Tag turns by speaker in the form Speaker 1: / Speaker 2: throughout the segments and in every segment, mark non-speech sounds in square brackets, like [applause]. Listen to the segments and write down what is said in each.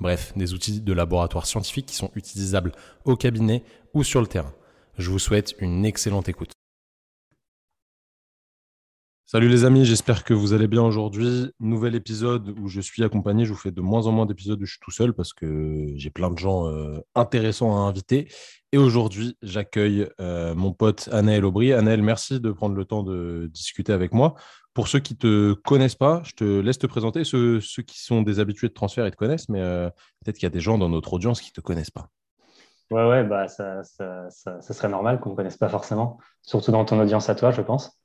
Speaker 1: Bref, des outils de laboratoire scientifique qui sont utilisables au cabinet ou sur le terrain. Je vous souhaite une excellente écoute. Salut les amis, j'espère que vous allez bien aujourd'hui. Nouvel épisode où je suis accompagné. Je vous fais de moins en moins d'épisodes où je suis tout seul parce que j'ai plein de gens euh, intéressants à inviter. Et aujourd'hui, j'accueille euh, mon pote Anaël Aubry. Anaël, merci de prendre le temps de discuter avec moi. Pour ceux qui ne te connaissent pas, je te laisse te présenter. Ceux, qui sont des habitués de transfert, ils te connaissent, mais euh, peut-être qu'il y a des gens dans notre audience qui ne te connaissent pas.
Speaker 2: Ouais, ouais, bah, ça, ça, ça, serait normal qu'on ne connaisse pas forcément, surtout dans ton audience à toi, je pense.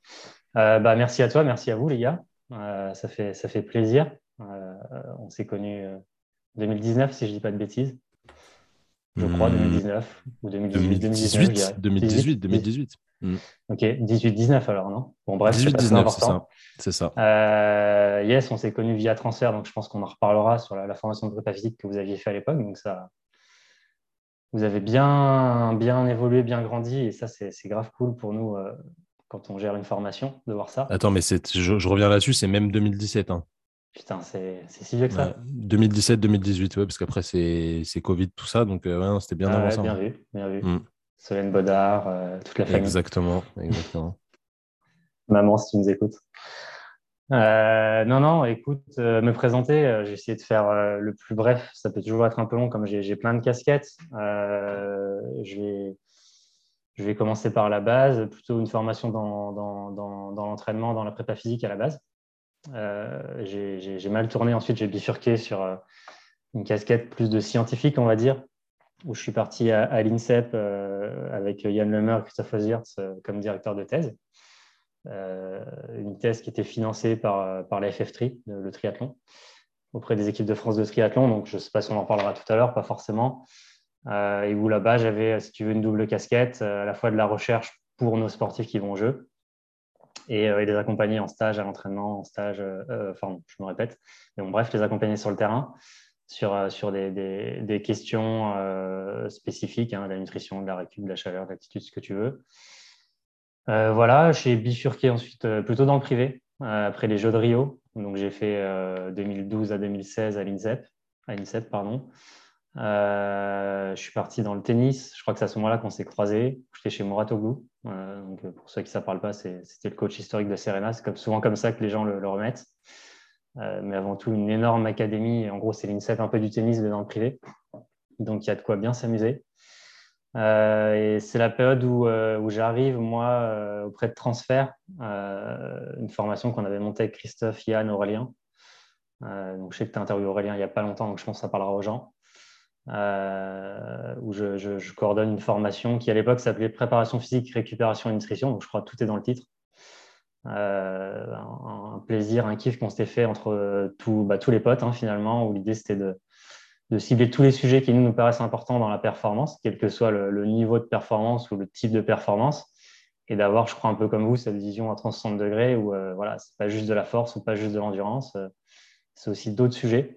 Speaker 2: Euh, bah, merci à toi, merci à vous, les gars. Euh, ça, fait, ça fait plaisir. on s'est connus 2019, si je ne dis pas de bêtises. Je crois, 2019
Speaker 1: hmm. ou 2018. 2018, 2018, 2018.
Speaker 2: Mm. Ok, 18-19 alors, non?
Speaker 1: Bon, bref, 18-19, c'est ça. C'est ça.
Speaker 2: Euh, yes, on s'est connus via transfert, donc je pense qu'on en reparlera sur la, formation de prépa physique que vous aviez fait à l'époque. Donc, ça, vous avez bien, bien évolué, bien grandi, et ça, c'est grave cool pour nous euh, quand on gère une formation de voir ça.
Speaker 1: Attends, mais je, je, reviens là-dessus, c'est même 2017. Hein.
Speaker 2: Putain, c'est si vieux que ça.
Speaker 1: 2017-2018, ouais, parce qu'après, c'est Covid, tout ça, donc euh, c'était bien ah avant ça.
Speaker 2: Bien vu, bien vu. Mm. Solène Baudard, euh, toute la famille.
Speaker 1: Exactement, exactement. [laughs]
Speaker 2: Maman, si tu nous écoutes. Euh, non, non, écoute, euh, me présenter, j'ai essayé de faire le plus bref. Ça peut toujours être un peu long, comme j'ai plein de casquettes. je, vais, je vais commencer par la base, plutôt une formation dans, dans, dans, l'entraînement, dans la prépa physique à la base. j'ai mal tourné, ensuite j'ai bifurqué sur une casquette plus de scientifique, on va dire, où je suis parti à, l'INSEP euh, avec Yann Lemer et Christophe Oziertz euh, comme directeur de thèse. Euh, une thèse qui était financée par, par la FF3, le, triathlon, auprès des équipes de France de triathlon. Donc, je ne sais pas si on en parlera tout à l'heure, pas forcément. Et où là-bas, j'avais, si tu veux, une double casquette, à la fois de la recherche pour nos sportifs qui vont au jeu et, les accompagner en stage, à l'entraînement, en stage, enfin, je me répète, mais bon, bref, les accompagner sur le terrain sur, euh, sur des, des, questions euh, spécifiques, hein, la nutrition, de la récup, de la chaleur, de l'altitude, ce que tu veux. Euh, voilà, j'ai bifurqué ensuite plutôt dans le privé, après les Jeux de Rio. Donc j'ai fait 2012 à 2016 à l'INSEP, à l'INSEP pardon. Je suis parti dans le tennis. Je crois que c'est à ce moment-là qu'on s'est croisés. J'étais chez Mouratoglou. donc pour ceux qui ne parlent pas, c'était le coach historique de Serena. C'est comme, souvent comme ça que les gens le remettent. Euh, mais avant tout une énorme académie. En gros, c'est l'INSEP un peu du tennis, dans le privé. Donc, il y a de quoi bien s'amuser. Euh, et c'est la période où, euh, où j'arrive, moi, auprès de Transfert, une formation qu'on avait montée avec Christophe, Yann, Aurélien. donc, je sais que tu as interviewé Aurélien il n'y a pas longtemps, donc je pense que ça parlera aux gens. Où je, je, coordonne une formation qui, à l'époque, s'appelait Préparation physique, récupération et nutrition. Donc, je crois que tout est dans le titre. Euh, un, plaisir, un kiff qu'on s'était fait entre euh, bah, tous les potes hein, finalement, où l'idée c'était de, cibler tous les sujets qui nous, nous paraissent importants dans la performance, quel que soit le, niveau de performance ou le type de performance, et d'avoir, je crois, un peu comme vous, cette vision à 360 degrés où euh, voilà, c'est pas juste de la force ou pas juste de l'endurance, c'est aussi d'autres sujets.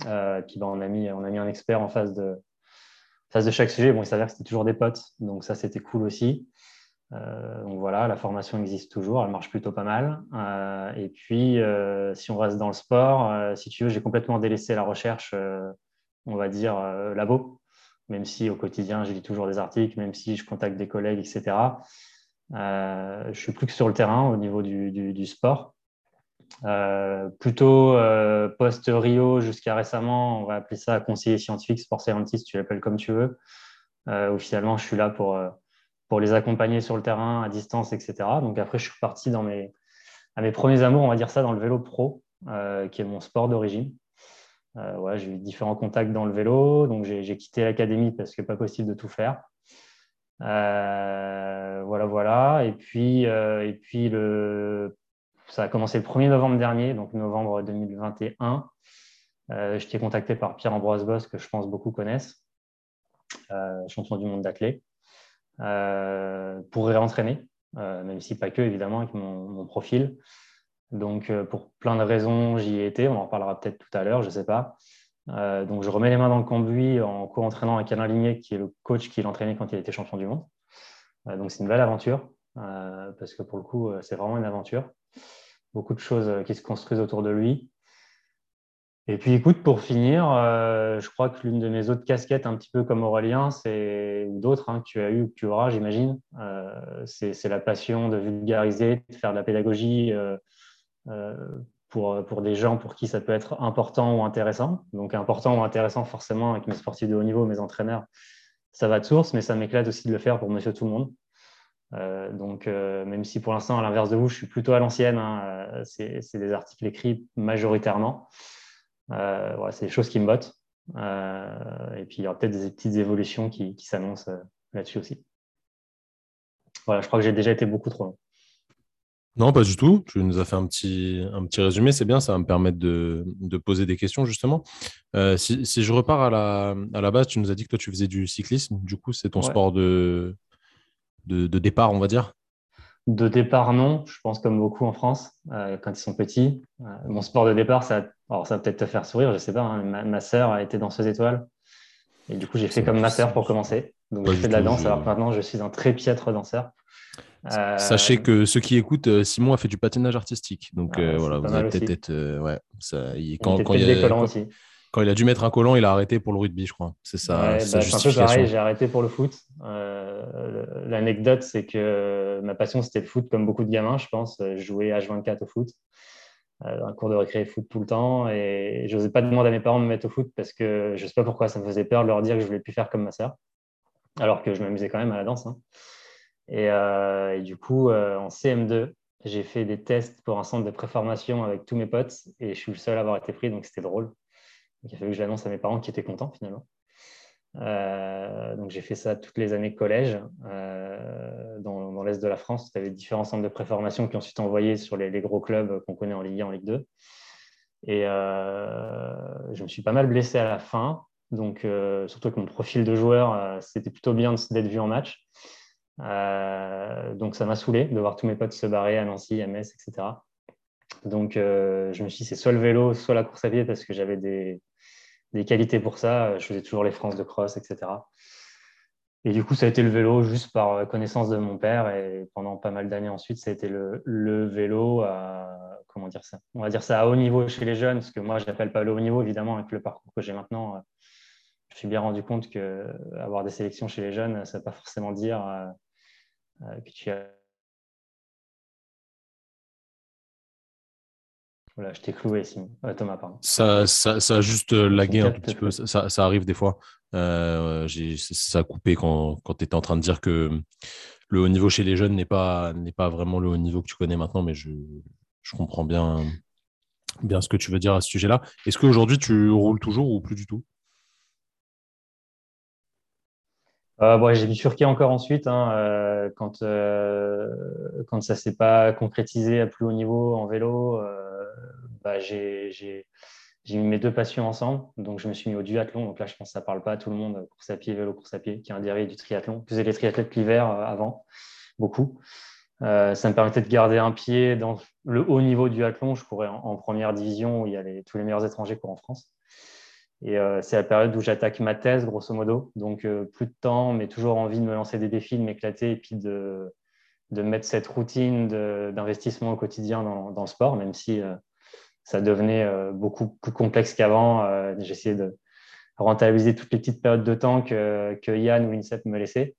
Speaker 2: Qui, bah, on, a mis, on a mis un expert en face de, face de chaque sujet. Bon, il s'avère que c'était toujours des potes, donc ça c'était cool aussi. Euh, donc voilà, la formation existe toujours, elle marche plutôt pas mal. Euh, et puis, euh, si on reste dans le sport, si tu veux, j'ai complètement délaissé la recherche, on va dire, labo, même si au quotidien, j'ai lis toujours des articles, même si je contacte des collègues, etc. je suis plus que sur le terrain au niveau du, sport. Plutôt post-Rio jusqu'à récemment, on va appeler ça conseiller scientifique, sport scientist, tu l'appelles comme tu veux. où finalement, je suis là pour pour les accompagner sur le terrain, à distance, etc. Donc après, je suis parti dans mes, à mes premiers amours, on va dire ça, dans le vélo pro, euh, qui est mon sport d'origine. Euh, j'ai eu différents contacts dans le vélo, donc j'ai quitté l'académie parce que pas possible de tout faire. Euh, voilà, voilà. Et puis, et puis le, ça a commencé le 1er novembre dernier, donc novembre 2021. J'étais contacté par Pierre-Ambroise Boss, que je pense beaucoup connaissent, champion du monde d'athlète, pour réentraîner, même si pas que, évidemment, avec mon, profil. Donc, pour plein de raisons, j'y ai été. On en reparlera peut-être tout à l'heure, je ne sais pas. donc, je remets les mains dans le cambouis en co-entraînant avec Alain Ligné, qui est le coach qui l'entraînait quand il était champion du monde. donc, c'est une belle aventure. Euh, parce que pour le coup, euh, c'est vraiment une aventure. Beaucoup de choses euh, qui se construisent autour de lui. Et puis écoute, pour finir, je crois que l'une de mes autres casquettes, un petit peu comme Aurélien, c'est ou d'autres hein, que tu as eu ou que tu auras, j'imagine, c'est la passion de vulgariser, de faire de la pédagogie pour, pour des gens pour qui ça peut être important ou intéressant. Donc important ou intéressant forcément avec mes sportifs de haut niveau, mes entraîneurs, ça va de source, mais ça m'éclate aussi de le faire pour monsieur tout le monde. Euh, donc, euh, même si pour l'instant, à l'inverse de vous, je suis plutôt à l'ancienne, hein, euh, c'est des articles écrits majoritairement. c'est des choses qui me bottent. et puis, il y aura peut-être des petites évolutions qui, s'annoncent là-dessus aussi. Voilà, je crois que j'ai déjà été beaucoup trop long.
Speaker 1: Non, pas du tout. Tu nous as fait un petit, un petit résumé, c'est bien, ça va me permettre de, poser des questions justement. si, je repars à la, à la base, tu nous as dit que toi tu faisais du cyclisme, du coup c'est ton sport de, de, départ, on va dire?
Speaker 2: De départ, non. Je pense comme beaucoup en France, euh, quand ils sont petits. Euh, mon sport de départ, ça, alors ça va peut-être te faire sourire, je ne sais pas. Hein, ma, ma, sœur a été danseuse étoile. Et du coup, j'ai fait comme ma sœur pour commencer. Donc, j'ai fait de la danse, alors que maintenant, je suis un très piètre danseur.
Speaker 1: Euh, Sachez que ceux qui écoutent, Simon a fait du patinage artistique. Donc ah, voilà, vous allez peut-être être. ouais, ça, il, quand, quand, il y a, aussi quand il a dû mettre un collant, il a arrêté pour le rugby, je crois. C'est ça.
Speaker 2: Ouais, bah, c'est un peu pareil, j'ai arrêté pour le foot. Euh, l'anecdote, c'est que ma passion, c'était le foot, comme beaucoup de gamins, je pense. Je jouais H24 au foot, euh, un cours de récré foot tout le temps. Et je n'osais pas demander à mes parents de me mettre au foot parce que je ne sais pas pourquoi, ça me faisait peur de leur dire que je ne voulais plus faire comme ma sœur, alors que je m'amusais quand même à la danse. Hein. Et, euh, et, du coup, en CM2, j'ai fait des tests pour un centre de préformation avec tous mes potes et je suis le seul à avoir été pris, donc c'était drôle. Donc, il a fallu que je l'annonce à mes parents qui étaient contents finalement. Euh, donc j'ai fait ça toutes les années collège euh, dans, l'Est de la France. Tu avais différents centres de préformation qui ont ensuite envoyé sur les, gros clubs qu'on connaît en Ligue 1, en Ligue 2. Et euh, je me suis pas mal blessé à la fin. Donc surtout que mon profil de joueur, c'était plutôt bien d'être vu en match. donc ça m'a saoulé de voir tous mes potes se barrer à Nancy, à Metz, etc. Donc je me suis dit c'est soit le vélo, soit la course à pied parce que j'avais des, des qualités pour ça. Je faisais toujours les France de cross, etc. Et du coup, ça a été le vélo juste par connaissance de mon père. Et pendant pas mal d'années ensuite, ça a été le, vélo à, comment dire ça? On va dire ça à haut niveau chez les jeunes, parce que moi, je n'appelle pas le haut niveau, évidemment, avec le parcours que j'ai maintenant. Je me suis bien rendu compte qu'avoir des sélections chez les jeunes, ça ne veut pas forcément dire euh, euh, que tu as Voilà, je t'ai cloué, Simon. Thomas, pardon.
Speaker 1: Ça, ça, ça, a juste euh, lagué un petit peu. Ça, ça, arrive des fois. Euh, ça a coupé quand, quand tu étais en train de dire que le haut niveau chez les jeunes n'est pas, pas vraiment le haut niveau que tu connais maintenant, mais je, je comprends bien, bien ce que tu veux dire à ce sujet-là. Est-ce qu'aujourd'hui, tu roules toujours ou plus du tout?
Speaker 2: Euh, j'ai bifurqué encore ensuite hein, euh, quand, quand ça ne s'est pas concrétisé à plus haut niveau en vélo bah, j'ai mis mes deux passions ensemble. Donc, je me suis mis au duathlon. Donc là, je pense que ça ne parle pas à tout le monde, course à pied, vélo, course à pied, qui est un dérivé du triathlon. Je faisais les triathlètes l'hiver euh, avant, beaucoup. Euh, ça me permettait de garder un pied dans le haut niveau du duathlon. Je courais en, première division où il y a tous les meilleurs étrangers courent en France. Et euh, c'est la période où j'attaque ma thèse, grosso modo. Donc, plus de temps, mais toujours envie de me lancer des défis, de m'éclater et puis de, de mettre cette routine d'investissement au quotidien dans, dans, le sport, même si ça devenait euh, beaucoup plus complexe qu'avant. Euh, j'essayais de rentabiliser toutes les petites périodes de temps que, que Yann ou INSEP me laissaient.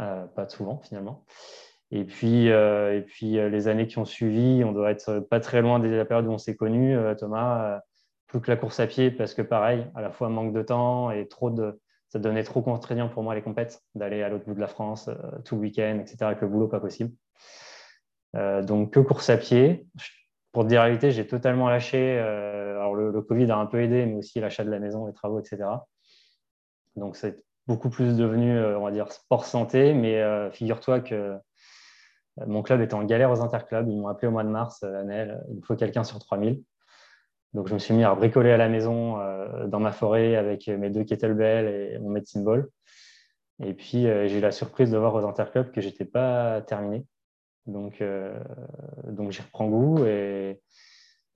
Speaker 2: Euh, pas souvent finalement. Et puis, et puis les années qui ont suivi, on doit être pas très loin de la période où on s'est connus, Thomas, plus que la course à pied, parce que pareil, à la fois manque de temps et trop de, ça devenait trop contraignant pour moi les compètes, d'aller à l'autre bout de la France tout le week-end, etc. Avec le boulot, pas possible. donc que course à pied pour dire la réalité, j'ai totalement lâché. Euh, alors, le, Covid a un peu aidé, mais aussi l'achat de la maison, les travaux, etc. Donc, c'est beaucoup plus devenu, euh, on va dire, sport santé. Mais euh, figure-toi que mon club était en galère aux interclubs. Ils m'ont appelé au mois de mars, Annel, il me faut quelqu'un sur 3000. Donc, je me suis mis à bricoler à la maison dans ma forêt avec mes deux kettlebells et mon medicine ball. Et puis, j'ai eu la surprise de voir aux interclubs que je n'étais pas terminé. Donc, donc j'y reprends goût et,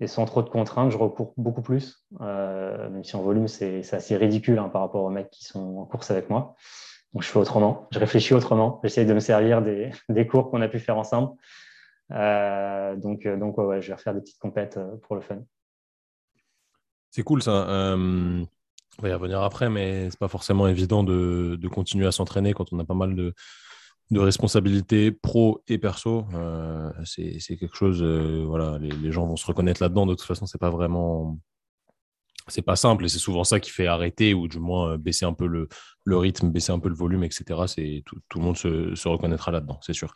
Speaker 2: sans trop de contraintes, je recours beaucoup plus. même si en volume, c'est assez ridicule hein, par rapport aux mecs qui sont en course avec moi. Donc, je fais autrement, je réfléchis autrement, j'essaye de me servir des, [laughs] des cours qu'on a pu faire ensemble. Euh, donc, euh, donc ouais, je vais refaire des petites compètes euh, pour le fun.
Speaker 1: C'est cool ça. on va y revenir après, mais c'est pas forcément évident de, de continuer à s'entraîner quand on a pas mal de, de responsabilités pro et perso. c'est quelque chose, voilà, les, gens vont se reconnaître là-dedans. De toute façon, c'est pas vraiment c'est pas simple et c'est souvent ça qui fait arrêter ou du moins euh, baisser un peu le, le rythme, baisser un peu le volume, etc. C'est tout, tout, le monde se, se reconnaîtra là-dedans, c'est sûr.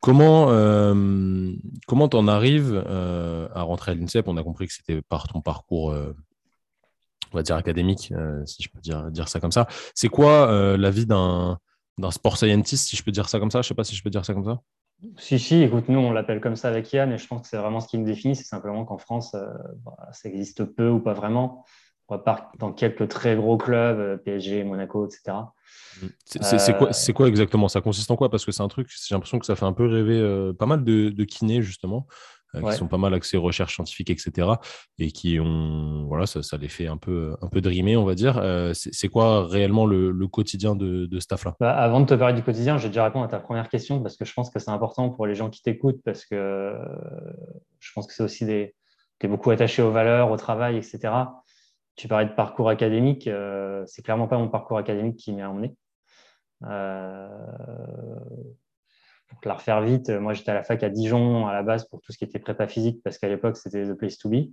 Speaker 1: Comment euh, comment t'en arrives euh, à rentrer à l'INSEP? On a compris que c'était par ton parcours, euh, on va dire académique, euh, si je peux dire dire ça comme ça. C'est quoi la vie d'un d'un sport scientist, si je peux dire ça comme ça Je sais pas si je peux dire ça comme ça.
Speaker 2: Si, si, écoute, nous, on l'appelle comme ça avec Yann, et je pense que c'est vraiment ce qui nous définit. C'est simplement qu'en France, euh, bah, ça existe peu ou pas vraiment. On part dans quelques très gros clubs, euh, PSG, Monaco, etc.
Speaker 1: C'est quoi, quoi, exactement? Ça consiste en quoi? Parce que c'est un truc, j'ai l'impression que ça fait un peu rêver euh, pas mal de, de kinés, justement. Euh, qui sont pas mal axés recherche scientifique, etc. Et qui ont, voilà, ça, ça les fait un peu, un peu drimer, on va dire. Euh, c'est quoi réellement le, quotidien de, de ce staff-là
Speaker 2: bah, Avant de te parler du quotidien, je vais déjà répondre à ta première question parce que je pense que c'est important pour les gens qui t'écoutent parce que je pense que c'est aussi des. Tu es beaucoup attaché aux valeurs, au travail, etc. Tu parlais de parcours académique, euh, c'est clairement pas mon parcours académique qui m'a emmené. Euh, pour la refaire vite, moi j'étais à la fac à Dijon à la base pour tout ce qui était prépa physique parce qu'à l'époque c'était the place to be.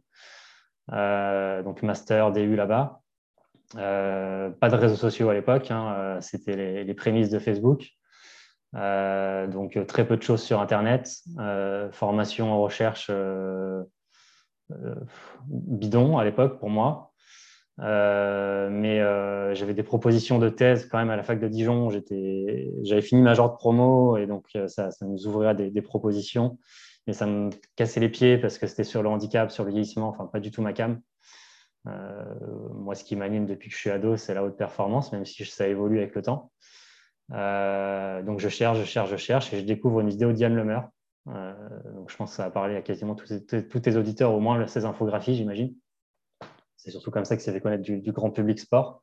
Speaker 2: Euh, donc master, DU là-bas. Euh, pas de réseaux sociaux à l'époque, hein, euh, c'était les, prémices de Facebook. donc très peu de choses sur Internet, formation en recherche bidon à l'époque pour moi. Euh, mais euh, j'avais des propositions de thèse quand même à la fac de Dijon. J'avais fini ma genre de promo et donc euh, ça, nous ouvrirait des, des, propositions. Mais ça me cassait les pieds parce que c'était sur le handicap, sur le vieillissement, enfin pas du tout ma cam. Moi, ce qui m'anime depuis que je suis ado, c'est la haute performance, même si ça évolue avec le temps. Donc je cherche, je cherche, je cherche et je découvre une vidéo Diane Lemeur. donc je pense que ça va parler à quasiment tous, tous tes auditeurs, au moins ces infographies, j'imagine. C'est surtout comme ça que s'est fait connaître du, grand public sport.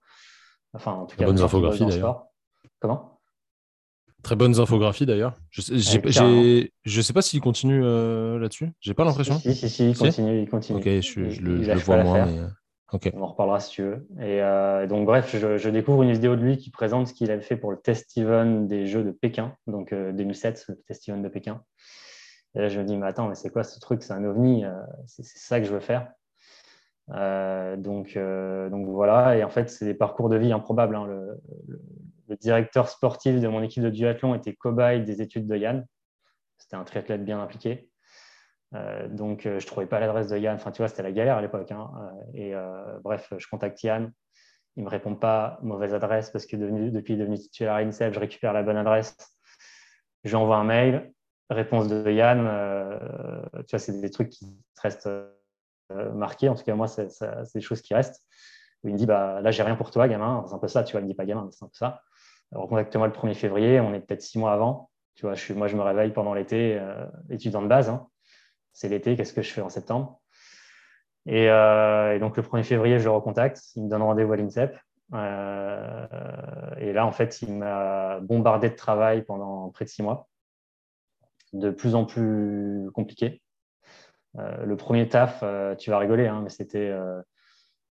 Speaker 1: Enfin, en tout cas, bonnes infographies d'ailleurs.
Speaker 2: Comment?
Speaker 1: Très bonnes infographies d'ailleurs. Je ne sais pas s'il continue euh, là-dessus. J'ai pas l'impression.
Speaker 2: Si, si, si, il continue. Il continue.
Speaker 1: Ok, je, le, vois moins. Mais... Euh,
Speaker 2: On en reparlera si tu veux. Et euh, donc, bref, je, découvre une vidéo de lui qui présente ce qu'il avait fait pour le test event des Jeux de Pékin, donc 2007, le test event de Pékin. Et là, je me dis, mais attends, mais c'est quoi ce truc? C'est un ovni. c'est ça que je veux faire. Euh, donc, euh, donc voilà, et en fait, c'est des parcours de vie improbables. Hein. Le, directeur sportif de mon équipe de duathlon était cobaye des études de Yann. C'était un triathlète bien impliqué. Euh, donc, je ne trouvais pas l'adresse de Yann. Enfin, tu vois, c'était la galère à l'époque. Hein. Et bref, je contacte Yann. Il ne me répond pas, mauvaise adresse, parce que devenu, depuis devenu titulaire à INSEP, je récupère la bonne adresse. Je lui envoie un mail. Réponse de Yann. tu vois, c'est des trucs qui restent marqué. En tout cas, moi, c'est des choses qui restent. il me dit bah, Là, j'ai rien pour toi, gamin. C'est un peu ça, tu vois. Il me dit pas gamin, c'est un peu ça. Recontacte-moi le 1er février. On est peut-être six mois avant. Tu vois, je moi, je me réveille pendant l'été, euh, étudiant de base. Hein. C'est l'été, qu'est-ce que je fais en septembre? Et, euh, donc, le 1er février, je le recontacte. Il me donne rendez-vous à l'INSEP. et là, en fait, il m'a bombardé de travail pendant près de six mois, de plus en plus compliqué. Euh, le premier taf, euh, tu vas rigoler, hein, mais c'était euh,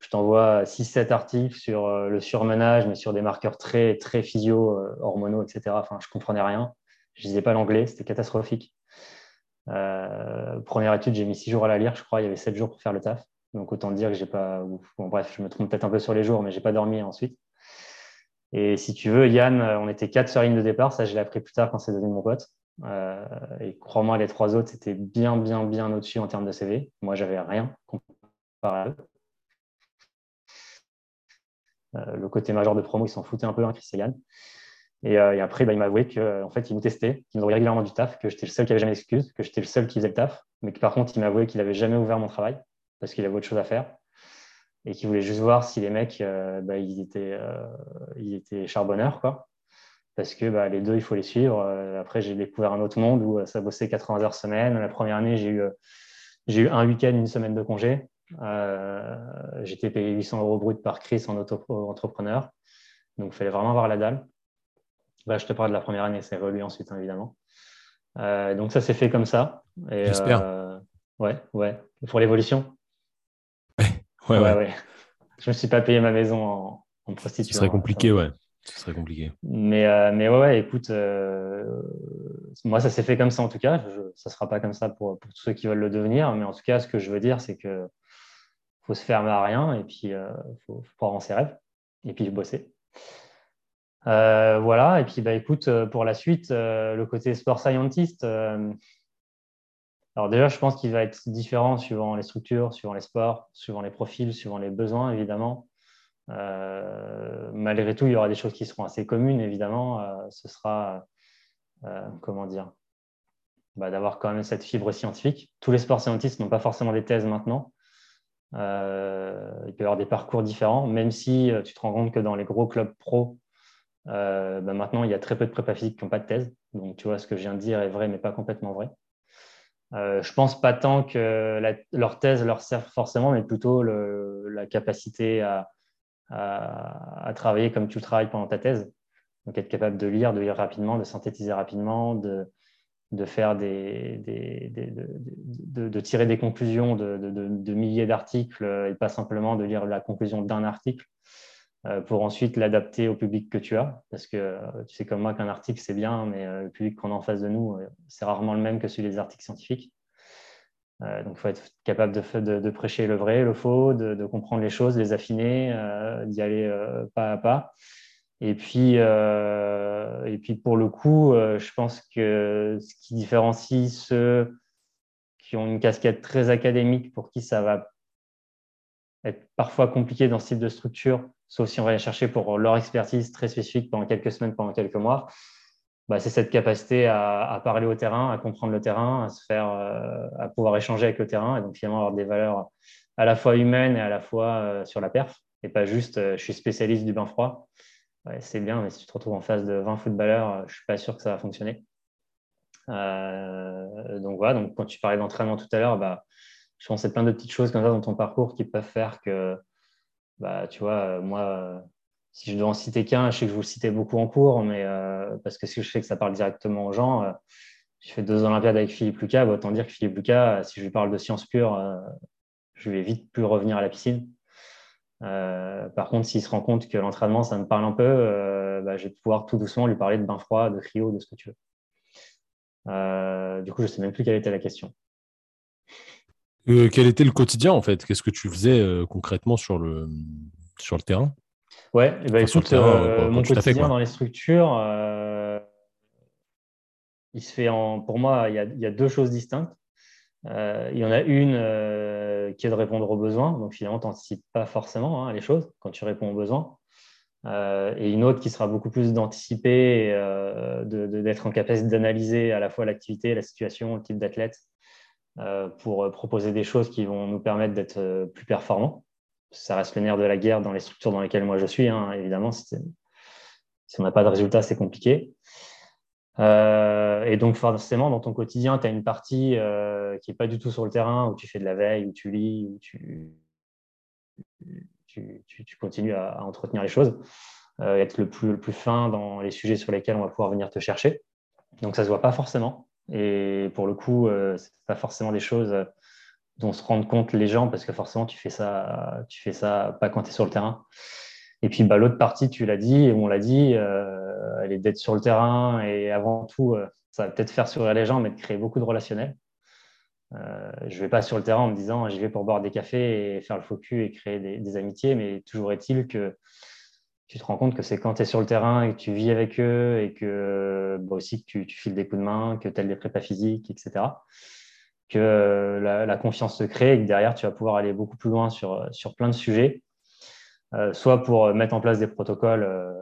Speaker 2: je t'envoie 6-7 articles sur le surmenage, mais sur des marqueurs très, très physio, hormonaux, etc. Enfin, je comprenais rien. Je disais pas l'anglais, c'était catastrophique. première étude, j'ai mis 6 jours à la lire, je crois. Il y avait 7 jours pour faire le taf. Donc, autant dire que j'ai pas. Bref, je me trompe peut-être un peu sur les jours, mais j'ai pas dormi ensuite. Et si tu veux, Yann, on était 4 sur de départ. Ça, je l'ai appris plus tard quand c'est devenu mon pote. Euh, et crois-moi, les trois autres, c'était bien, bien, bien au-dessus en termes de CV. Moi, j'avais rien comparé à eux. Euh, le côté majeur de promo, ils s'en foutaient un peu, hein, Chris. Et, euh, et, après, bah, il m'a avoué qu'en fait, il nous testait, qu'il nous envoyait régulièrement du taf, que j'étais le seul qui avait jamais d'excuses, que j'étais le seul qui faisait le taf, mais que par contre, il m'a avoué qu'il n'avait jamais ouvert mon travail. parce qu'il avait autre chose à faire et qui voulait juste voir si les mecs, bah, ils, étaient, ils étaient charbonneurs, quoi. Parce que bah, les deux, il faut les suivre. après, j'ai découvert un autre monde où ça bossait 80 heures semaine. La première année, j'ai eu, j'ai eu un week-end, une semaine de congé. J'étais payé 800 euros brut par Chris en auto-entrepreneur. Donc, il fallait vraiment avoir la dalle. Bah, je te parle de la première année, ça évolue ensuite, hein, évidemment. Euh, donc, ça s'est fait comme ça.
Speaker 1: J'espère.
Speaker 2: Euh, ouais, ouais. Pour l'évolution. [laughs]
Speaker 1: ouais, ouais, ouais,
Speaker 2: Je ne me suis pas payé ma maison en, en prostitution.
Speaker 1: Ce serait compliqué, ouais. Ce serait compliqué.
Speaker 2: Mais, euh, mais ouais, écoute, moi, ça s'est fait comme ça en tout cas. ça ne sera pas comme ça pour, tous ceux qui veulent le devenir. Mais en tout cas, ce que je veux dire, c'est que faut se fermer à rien et puis il faut, faut croire en ses rêves et puis bosser. Euh, voilà, et puis bah, écoute, euh, pour la suite, euh, le côté sport scientist, alors déjà, je pense qu'il va être différent suivant les structures, suivant les sports, suivant les profils, suivant les besoins, évidemment. Malgré tout, il y aura des choses qui seront assez communes, évidemment. ce sera, comment dire, bah, d'avoir quand même cette fibre scientifique. Tous les sports scientistes n'ont pas forcément des thèses maintenant. il peut y avoir des parcours différents, même si tu te rends compte que dans les gros clubs pro, euh, bah, maintenant, il y a très peu de prépa physiques qui n'ont pas de thèse. Donc, tu vois, ce que je viens de dire est vrai, mais pas complètement vrai. Euh, je pense pas tant que leur thèse leur sert forcément, mais plutôt la capacité à, travailler comme tu le travailles pendant ta thèse. Donc, être capable de lire, de lire rapidement, de synthétiser rapidement, de, faire des, de, tirer des conclusions de milliers d'articles et pas simplement de lire la conclusion d'un article. Euh, pour ensuite l'adapter au public que tu as. Parce que euh, tu sais comme moi qu'un article, c'est bien, mais euh, le public qu'on a en face de nous, c'est rarement le même que celui des articles scientifiques. Donc, il faut être capable de, prêcher le vrai, le faux, de, comprendre les choses, les affiner, d'y aller pas à pas. Et puis, et puis, pour le coup, je pense que ce qui différencie ceux qui ont une casquette très académique, pour qui ça va être parfois compliqué dans ce type de structure, sauf si on va les chercher pour leur expertise très spécifique pendant quelques semaines, pendant quelques mois, bah, c'est cette capacité à, parler au terrain, à comprendre le terrain, à se faire, euh, à pouvoir échanger avec le terrain et donc finalement avoir des valeurs à la fois humaines et à la fois euh, sur la perf et pas juste euh, je suis spécialiste du bain froid. c'est bien, mais si tu te retrouves en face de 20 footballeurs, je suis pas sûr que ça va fonctionner. donc voilà, donc quand tu parlais d'entraînement tout à l'heure, bah, je c'est plein de petites choses comme ça dans ton parcours qui peuvent faire que bah, tu vois, moi, si je dois en citer qu'un, je sais que je vous le citais beaucoup en cours, mais euh, parce que si je sais que ça parle directement aux gens, j'ai fait deux Olympiades avec Philippe Lucas, bah, autant dire que Philippe Lucas, si je lui parle de sciences pures, je vais vite plus revenir à la piscine. par contre, s'il se rend compte que l'entraînement, ça me parle un peu, bah, je vais pouvoir tout doucement lui parler de bain froid, de cryo, de ce que tu veux. du coup, je ne sais même plus quelle était la question.
Speaker 1: Euh, quel était le quotidien en fait? Qu'est-ce que tu faisais euh, concrètement sur le, sur le terrain?
Speaker 2: Ouais, eh ben, écoute, euh, mon quotidien dans les structures, il se fait en, pour moi, il y, a, il y a deux choses distinctes. il y en a une qui est de répondre aux besoins, donc finalement, tu n'anticipes pas forcément hein, les choses quand tu réponds aux besoins. et une autre qui sera beaucoup plus d'anticiper, d'être en capacité d'analyser à la fois l'activité, la situation, le type d'athlète, euh, pour euh, proposer des choses qui vont nous permettre d'être euh, plus performants. Ça reste le nerf de la guerre dans les structures dans lesquelles moi je suis. Hein, évidemment, si, on n'a pas de résultat, c'est compliqué. et donc, forcément, dans ton quotidien, tu as une partie qui n'est pas du tout sur le terrain, où tu fais de la veille, où tu lis, où tu, continues à, entretenir les choses, être le plus, le plus fin dans les sujets sur lesquels on va pouvoir venir te chercher. Donc, ça ne se voit pas forcément. Et pour le coup, euh, ce n'est pas forcément des choses euh, dont se rendent compte les gens parce que forcément, tu fais ça, tu fais ça pas quand tu es sur le terrain. Et puis, bah, l'autre partie, tu l'as dit, et on l'a dit, euh, elle est d'être sur le terrain et avant tout, ça va peut-être faire sourire les gens, mais de créer beaucoup de relationnels. je ne vais pas sur le terrain en me disant j'y vais pour boire des cafés et faire le faux cul et créer des amitiés, mais toujours est-il que tu te rends compte que c'est quand tu es sur le terrain et que tu vis avec eux et que bah aussi que tu, tu, files des coups de main, que tu as des prépas physiques, etc. Que euh, la, confiance se crée et que derrière, tu vas pouvoir aller beaucoup plus loin sur, sur plein de sujets. Euh, soit pour mettre en place des protocoles, euh,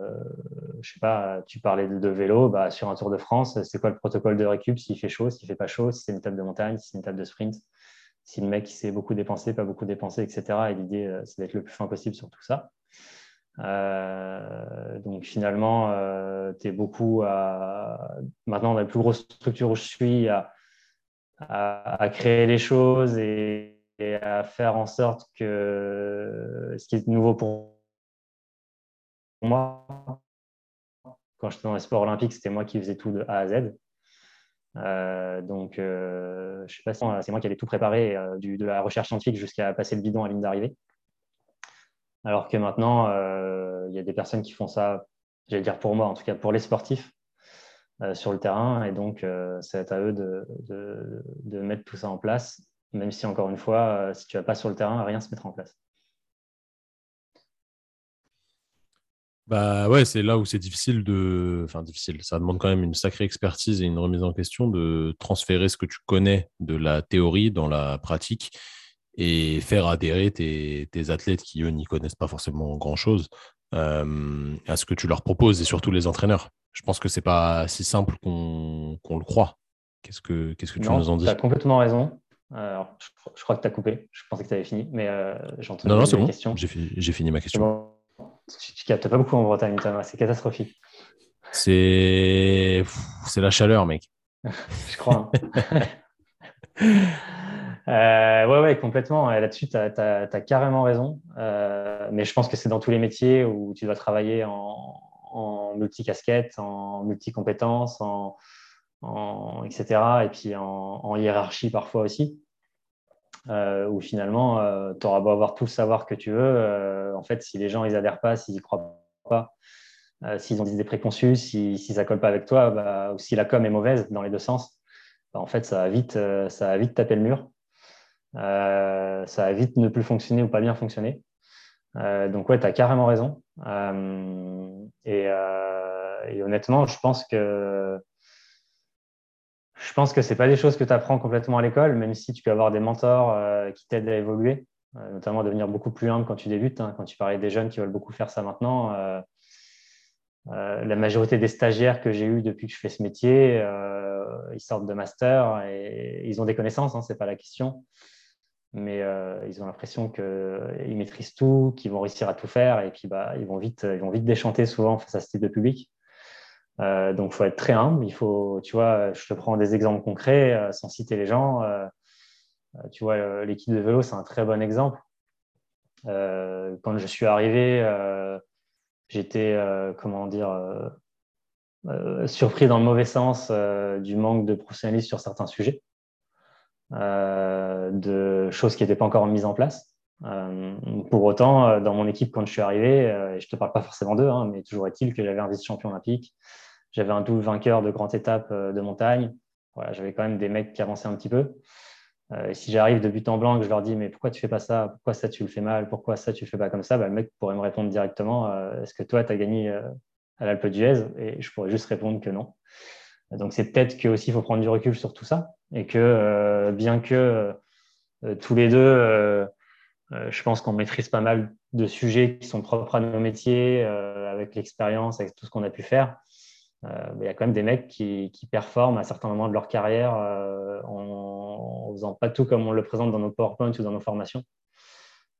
Speaker 2: je sais pas, tu parlais de, vélo, bah, sur un Tour de France, c'est quoi le protocole de récup? S'il fait chaud, s'il fait pas chaud, si c'est une étape de montagne, si c'est une étape de sprint, si le mec sait beaucoup dépenser, pas beaucoup dépenser, etc. Et l'idée, c'est d'être le plus fin possible sur tout ça. donc finalement, tu es beaucoup à... Maintenant, dans les plus grosses structures où je suis, à, à créer les choses et à faire en sorte que ce qui est nouveau pour moi, quand j'étais dans les sports olympiques, c'était moi qui faisais tout de A à Z. Euh, donc, euh, je sais pas si c'est moi qui avais tout préparé, euh, de la recherche scientifique jusqu'à passer le bidon à ligne d'arrivée. Alors que maintenant, il y a des personnes qui font ça, j'allais dire pour moi, en tout cas pour les sportifs, sur le terrain. Et donc, c'est à eux de, de, mettre tout ça en place même si, encore une fois, euh, si tu vas pas sur le terrain, rien ne se mettra en place.
Speaker 1: Bah ouais, c'est là où c'est difficile de. Enfin, difficile. Ça demande quand même une sacrée expertise et une remise en question de transférer ce que tu connais de la théorie dans la pratique et faire adhérer tes, athlètes qui, eux, n'y connaissent pas forcément grand-chose euh, à ce que tu leur proposes et surtout les entraîneurs. Je pense que c'est pas si simple qu'on le croit. Qu'est-ce que, qu'est-ce que tu nous en dis?
Speaker 2: Tu as complètement raison. Alors, je, crois que tu as coupé. Je pensais que tu avais fini, mais euh, j'entends
Speaker 1: Non, non, c'est bon. J'ai fini ma question.
Speaker 2: Tu, tu captes pas beaucoup en Bretagne, C'est catastrophique.
Speaker 1: C'est la chaleur, mec. [laughs]
Speaker 2: je crois. Hein. [laughs] euh, ouais, ouais, complètement. Là-dessus, tu as, carrément raison. Euh, mais je pense que c'est dans tous les métiers où tu dois travailler en, en multi-casquette, en multi-compétences, en, etc. Et puis en, hiérarchie parfois aussi, euh, où finalement, euh, tu auras beau avoir tout le savoir que tu veux. Euh, en fait, si les gens ils adhèrent pas, s'ils y croient pas, s'ils ont des idées préconçues, si, si ça colle pas avec toi, bah, ou si la com est mauvaise dans les deux sens, bah, en fait, ça va vite, ça va vite taper le mur. ça va vite ne plus fonctionner ou pas bien fonctionner. Donc ouais, tu as carrément raison. Et, et, honnêtement, je pense que je pense que ce pas des choses que tu apprends complètement à l'école, même si tu peux avoir des mentors euh, qui t'aident à évoluer, euh, notamment à devenir beaucoup plus humble quand tu débutes. Hein. quand tu parlais des jeunes qui veulent beaucoup faire ça maintenant, euh, la majorité des stagiaires que j'ai eus depuis que je fais ce métier, ils sortent de master et ils ont des connaissances, hein, ce n'est pas la question. Mais ils ont l'impression qu'ils maîtrisent tout, qu'ils vont réussir à tout faire et puis bah, ils, vont vite, ils vont vite déchanter souvent face à ce type de public. Euh, donc, il faut être très humble. Il faut, tu vois, je te prends des exemples concrets euh, sans citer les gens. Euh, tu vois, l'équipe de vélo, c'est un très bon exemple. quand je suis arrivé, j'étais, comment dire, surpris dans le mauvais sens du manque de professionnalisme sur certains sujets, de choses qui n'étaient pas encore mises en place. pour autant, dans mon équipe, quand je suis arrivé, et je ne te parle pas forcément d'eux, hein, mais toujours est-il que j'avais un vice-champion olympique, j'avais un double vainqueur de grande étape euh, de montagne. Voilà, j'avais quand même des mecs qui avançaient un petit peu. Euh, si j'arrive de but en blanc, que je leur dis mais pourquoi tu fais pas ça? Pourquoi ça tu le fais mal? Pourquoi ça tu le fais pas comme ça? Bah, Le mec pourrait me répondre directement euh, est-ce que toi tu as gagné à l'Alpe d'Huez? Et je pourrais juste répondre que non. Donc c'est peut-être qu'il faut prendre du recul sur tout ça et que bien que tous les deux, je pense qu'on maîtrise pas mal de sujets qui sont propres à nos métiers avec l'expérience, avec tout ce qu'on a pu faire. Euh, il y a quand même des mecs qui, performent à certains moments de leur carrière euh, en, ne faisant pas tout comme on le présente dans nos PowerPoint ou dans nos formations.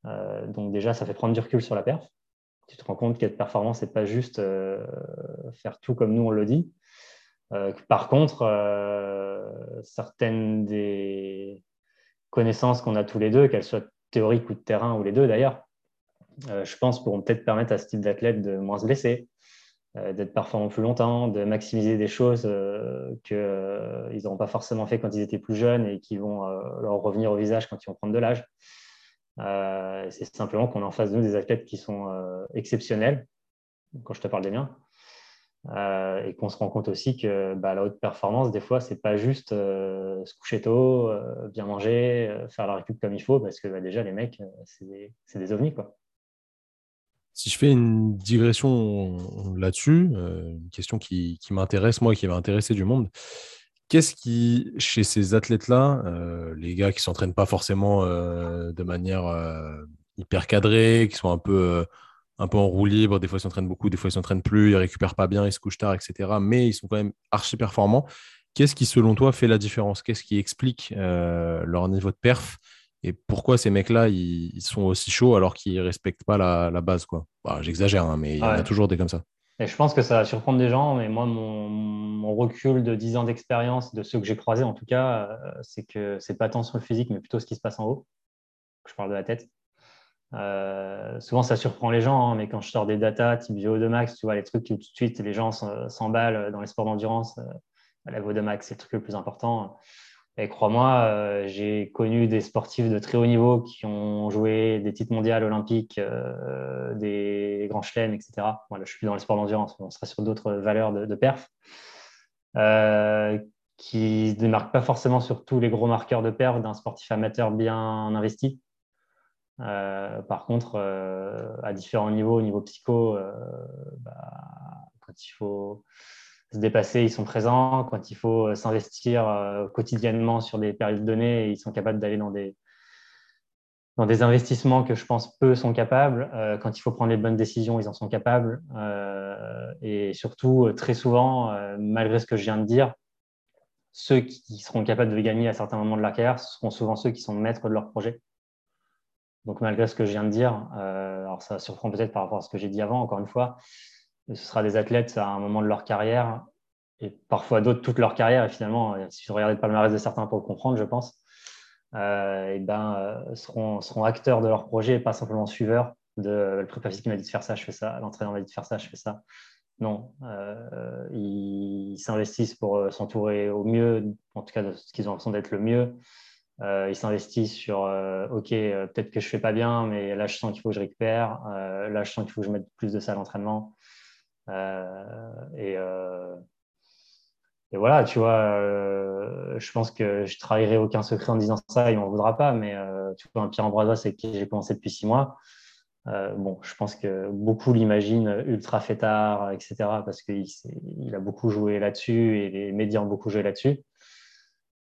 Speaker 2: Euh, donc déjà, ça fait prendre du recul sur la perf. Tu te rends compte qu'être performance, c'est pas juste faire tout comme nous on le dit. Par contre, certaines des connaissances qu'on a tous les deux, qu'elles soient théoriques ou de terrain ou les deux d'ailleurs, je pense pourront peut-être permettre à ce type d'athlète de moins se blesser, euh, d'être performant plus longtemps, de maximiser des choses euh, qu'ils euh, n'auront pas forcément fait quand ils étaient plus jeunes et qui vont leur revenir au visage quand ils vont prendre de l'âge. c'est simplement qu'on a en face de nous des athlètes qui sont exceptionnels, quand je te parle des miens, et qu'on se rend compte aussi que bah, la haute performance, des fois, c'est pas juste se coucher tôt, bien manger, faire la récup comme il faut, parce que bah, déjà, les mecs, c'est des, ovnis. Quoi.
Speaker 1: Si je fais une digression là-dessus, euh, une question qui, m'intéresse, moi, qui va intéresser du monde, qu'est-ce qui, chez ces athlètes-là, euh, les gars qui ne s'entraînent pas forcément euh, de manière hyper cadrée, qui sont un peu, un peu en roue libre, des fois ils s'entraînent beaucoup, des fois ils s'entraînent plus, ils récupèrent pas bien, ils se couchent tard, etc., mais ils sont quand même archi performants, qu'est-ce qui, selon toi, fait la différence? Qu'est-ce qui explique leur niveau de perf? Et pourquoi ces mecs-là, ils, sont aussi chauds alors qu'ils ne respectent pas la, base quoi? Bah, J'exagère, hein, mais il y en a toujours des comme ça.
Speaker 2: Et je pense que ça va surprendre des gens, mais moi, mon, recul de 10 ans d'expérience, de ceux que j'ai croisés en tout cas, euh, c'est que c'est pas tant sur le physique, mais plutôt ce qui se passe en haut. Je parle de la tête. Euh, souvent, ça surprend les gens, hein, mais quand je sors des datas type VO2 max, tu vois, les trucs où tout de suite les gens s'emballent dans les sports d'endurance, euh, la VO2 max, c'est le truc le plus important. Et crois-moi, euh, j'ai connu des sportifs de très haut niveau qui ont joué des titres mondiaux olympiques, des grands chelems, etc. Voilà, je suis plus dans les sports d'endurance, on sera sur d'autres valeurs de, de perf. qui ne démarquent pas forcément sur tous les gros marqueurs de perf d'un sportif amateur bien investi. Euh, par contre, euh, à différents niveaux, au niveau psycho, euh, bah, quand il faut se dépasser, ils sont présents. Quand il faut s'investir quotidiennement sur des périodes données, ils sont capables d'aller dans des, dans des investissements que je pense peu sont capables. quand il faut prendre les bonnes décisions, ils en sont capables. et surtout, très souvent, malgré ce que je viens de dire, ceux qui seront capables de gagner à certains moments de la carrière seront souvent ceux qui sont maîtres de leur projet. Donc, malgré ce que je viens de dire, euh, alors ça surprend peut-être par rapport à ce que j'ai dit avant, encore une fois, ce sera des athlètes à un moment de leur carrière et parfois d'autres toute leur carrière. Et finalement, euh, si vous regardez le palmarès de certains pour comprendre, je pense, euh, et ben, seront, acteurs de leur projet et pas simplement suiveurs de le prépa physique m'a dit de faire ça, je fais ça, l'entraîneur m'a dit de faire ça, je fais ça. Non, ils s'investissent pour s'entourer au mieux, en tout cas de ce qu'ils ont l'impression d'être le mieux, euh, ils s'investissent sur euh, OK, euh, peut-être que je fais pas bien, mais là je sens qu'il faut que je récupère. là je sens qu'il faut que je mette plus de ça à l'entraînement. Et, voilà, tu vois, je pense que je trahirai aucun secret en disant ça, il m'en voudra pas. Mais tu vois, un Pierre c'est qui j'ai commencé depuis six mois. bon, je pense que beaucoup l'imaginent ultra fêtard, etc., parce qu'il il a beaucoup joué là-dessus et les médias ont beaucoup joué là-dessus.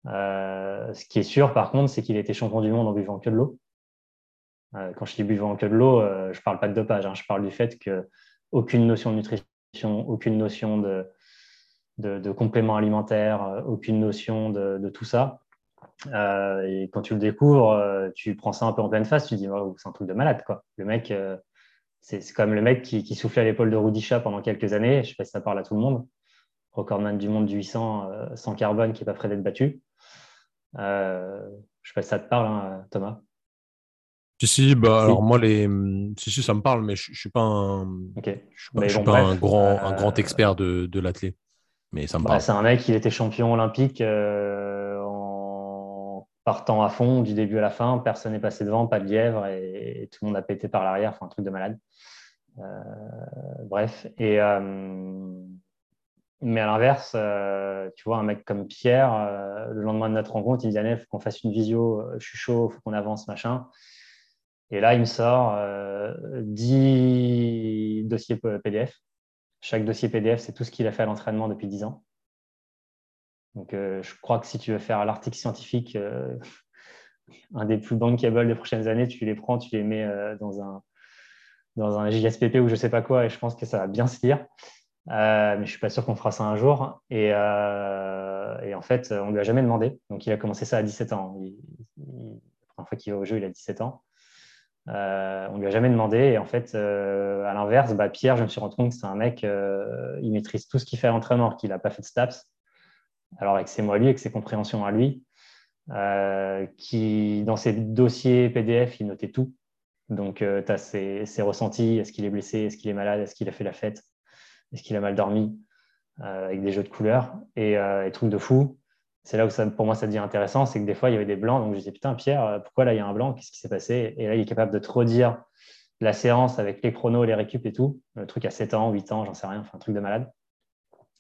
Speaker 2: Euh, ce qui est sûr, par contre, c'est qu'il était champion du monde en buvant que de l'eau. Euh, quand je dis buvant que de l'eau, euh, je ne parle pas de dopage, hein. je parle du fait qu'aucune notion de nutrition, aucune notion de, complément alimentaire, aucune notion de, tout ça. et quand tu le découvres, tu prends ça un peu en pleine face, tu dis c'est un truc de malade. Quoi. Le mec, c'est comme le mec qui, soufflait à l'épaule de Rudisha pendant quelques années. Je sais pas si ça parle à tout le monde. Recordman du monde du 800 sans carbone qui n'est pas prêt d'être battu. Euh, je sais pas si ça te parle, hein, Thomas.
Speaker 1: Si, si, bah, alors moi, les... si, si, ça me parle, mais je ne suis pas un, je suis pas, un, grand, un grand euh, expert de, de l'athlète. Mais ça me bah, parle.
Speaker 2: c'est un mec, il était champion olympique euh, en partant à fond du début à la fin. Personne n'est passé devant, pas de lièvre, et, tout le monde a pété par l'arrière. Enfin, un truc de malade. bref. Et, mais à l'inverse, euh, tu vois, un mec comme Pierre, euh, le lendemain de notre rencontre, il me dit il faut qu'on fasse une visio, euh, je suis chaud, il faut qu'on avance, machin. Et là, il me sort 10 dossiers PDF. Chaque dossier PDF, c'est tout ce qu'il a fait à l'entraînement depuis 10 ans. Donc, je crois que si tu veux faire l'article scientifique, [laughs] un des plus bankable des prochaines années, tu les prends, tu les mets dans un, dans un JSPP ou je ne sais pas quoi, et je pense que ça va bien se lire. Euh, mais je suis pas sûr qu'on fera ça un jour. Et, euh, et, en fait, on lui a jamais demandé. Donc, il a commencé ça à 17 ans. la première fois qu'il va au jeu, il a 17 ans. Euh, on lui a jamais demandé. Et en fait, euh, à l'inverse, bah, Pierre, je me suis rendu compte que c'est un mec, il maîtrise tout ce qu'il fait à l'entraînement, qu'il n'a pas fait de STAPS. Alors, avec ses mots à lui, avec ses compréhensions à lui, qui, dans ses dossiers PDF, il notait tout. Donc, tu as ses, ses ressentis. Est-ce qu'il est blessé? Est-ce qu'il est malade? Est-ce qu'il a fait la fête? Est-ce qu'il a mal dormi euh, avec des jeux de couleurs et, euh, trucs de fou? C'est là où ça, pour moi ça devient intéressant, c'est que des fois il y avait des blancs, donc je disais putain Pierre, euh, pourquoi là il y a un blanc, qu'est-ce qui s'est passé? Et là il est capable de te redire la séance avec les chronos, les récup et tout, le truc à 7 ans, 8 ans, j'en sais rien, enfin un truc de malade.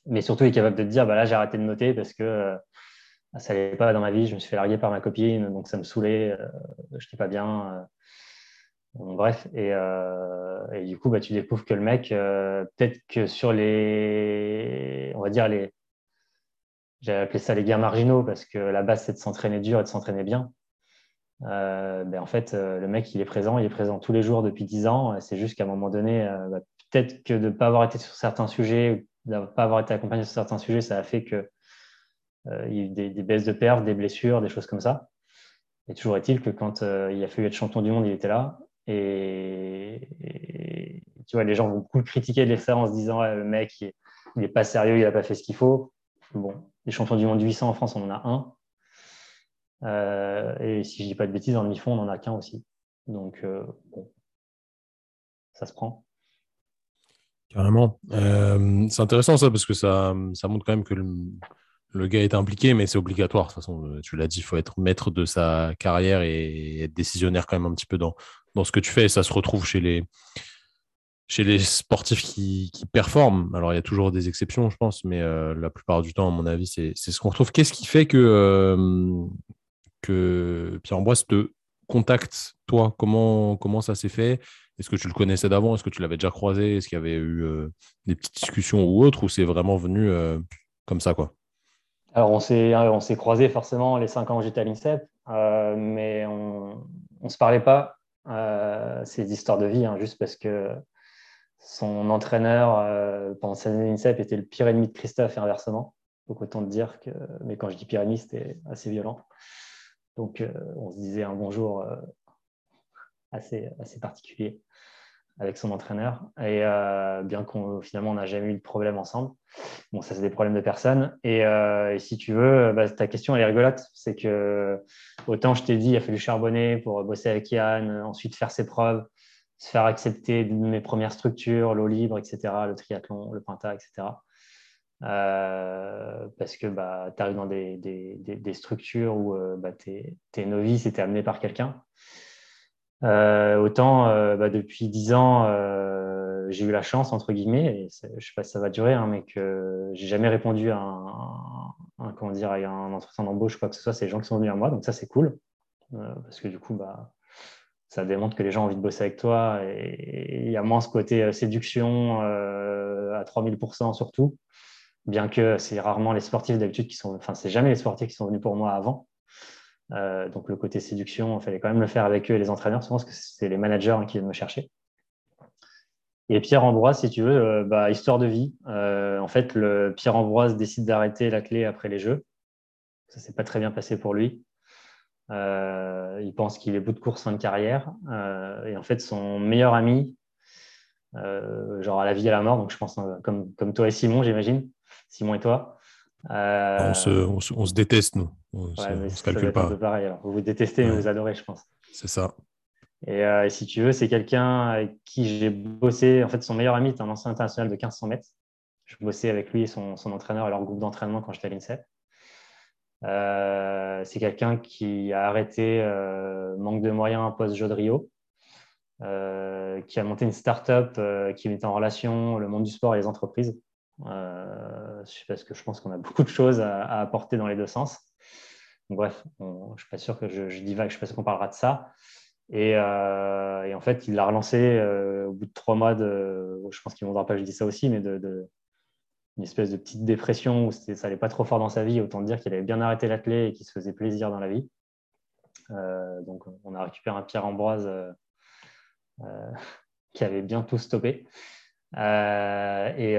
Speaker 2: Mais surtout il est capable de te dire bah là j'ai arrêté de noter parce que ça n'allait pas dans ma vie, je me suis fait larguer par ma copine, donc ça me saoulait, je n'étais pas bien bref, euh, et, du coup, bah, tu découvres que le mec, euh, peut-être que sur les, on va dire les, j'avais appelé ça les gains marginaux parce que la base c'est de s'entraîner dur et de s'entraîner bien. Euh, ben, en fait, le mec, il est présent, il est présent tous les jours depuis 10 ans. C'est juste qu'à un moment donné, bah, peut-être que de ne pas avoir été sur certains sujets, de ne pas avoir été accompagné sur certains sujets, ça a fait que il y a eu des, baisses de perf, des blessures, des choses comme ça. Et toujours est-il que quand il a fallu être champion du monde, il était là. Et, tu vois, les gens vont beaucoup critiquer l'extérieur en se disant le mec, il n'est pas sérieux, il n'a pas fait ce qu'il faut. Bon, les champions du monde 800 en France, on en a un. Euh, et si je dis pas de bêtises, en demi-fond, on en a qu'un aussi. Donc, euh, bon, ça se prend.
Speaker 1: Carrément. Euh, c'est intéressant ça parce que ça, ça montre quand même que le, gars est impliqué, mais c'est obligatoire. De toute façon, tu l'as dit, il faut être maître de sa carrière et être décisionnaire quand même un petit peu dans, dans ce que tu fais. Et ça se retrouve chez les, chez les sportifs qui, qui, performent, alors il y a toujours des exceptions, je pense, mais euh, la plupart du temps, à mon avis, c'est ce qu'on retrouve. Qu'est-ce qui fait que, euh, que Pierre-Ambroise te contacte, toi? Comment, comment ça s'est fait? Est-ce que tu le connaissais d'avant? Est-ce que tu l'avais déjà croisé? Est-ce qu'il y avait eu euh, des petites discussions ou autres? Ou c'est vraiment venu comme ça quoi?
Speaker 2: Alors, on s'est croisé forcément les cinq ans où j'étais à l'INSEP, mais on ne se parlait pas. c'est des histoires de vie, hein, juste parce que son entraîneur euh, pendant ses années INSEP était le pire ennemi de Christophe et inversement. Donc autant te dire que, mais quand je dis pire ennemi, c'était assez violent. Donc euh, on se disait un bonjour euh, assez, assez particulier avec son entraîneur. Et bien qu'on finalement on n'a jamais eu de problème ensemble. Bon, ça c'est des problèmes de personne. Et, si tu veux, bah, ta question elle est rigolote. C'est que autant je t'ai dit, il a fallu charbonner pour bosser avec Yann, ensuite faire ses preuves se faire accepter de mes premières structures, l'eau libre, etc., le triathlon, le pinta, etc. Euh, parce que bah, tu arrives dans des, des, des, structures où euh, bah, tu es, novice et tu es amené par quelqu'un. Euh, autant bah, depuis dix ans, j'ai eu la chance, entre guillemets, et je ne sais pas si ça va durer, hein, mais que j'ai jamais répondu à un, comment dire, à un entretien d'embauche, quoi que ce soit, c'est les gens qui sont venus à moi, donc ça c'est cool, parce que du coup, bah, ça démontre que les gens ont envie de bosser avec toi et il y a moins ce côté euh, séduction euh, à 3000% surtout, bien que c'est rarement les sportifs d'habitude qui sont, enfin c'est jamais les sportifs qui sont venus pour moi avant. Euh, donc le côté séduction, il fallait quand même le faire avec eux et les entraîneurs, souvent parce que c'est les managers hein, qui viennent me chercher. Et Pierre Ambroise, si tu veux, bah, histoire de vie. en fait, Pierre Ambroise décide d'arrêter la clé après les Jeux. Ça s'est pas très bien passé pour lui. Euh, il pense qu'il est bout de course fin de carrière. Euh, et en fait, son meilleur ami, euh, genre à la vie et à la mort, donc je pense comme, comme toi et Simon, j'imagine, Simon et toi.
Speaker 1: On se, on, se, déteste, nous. On se, calcule pas.
Speaker 2: Pareil, Vous vous détestez, mais vous adorez, je pense.
Speaker 1: C'est ça.
Speaker 2: Et, si tu veux, c'est quelqu'un avec qui j'ai bossé. En fait, son meilleur ami est un ancien international de 1500 mètres. Je bossais avec lui et son, son entraîneur et leur groupe d'entraînement quand j'étais à l'INSEP. Euh, c'est quelqu'un qui a arrêté euh, manque de moyens post-jeu de Rio, euh, qui a monté une start-up qui met en relation le monde du sport et les entreprises. Parce que je pense qu'on a beaucoup de choses à, apporter dans les deux sens. bref, je ne suis pas sûr que je, je divague, je suis pas sûr qu'on parlera de ça. Et, en fait, il l'a relancé au bout de trois mois de. Je pense qu'il ne voudra pas je dise ça aussi, mais de, une espèce de petite dépression où ça n'allait pas trop fort dans sa vie, autant dire qu'il avait bien arrêté l'athlète et qu'il se faisait plaisir dans la vie. Euh, donc, on a récupéré un Pierre Ambroise euh, euh, [laughs] qui avait bien tout stoppé. Et,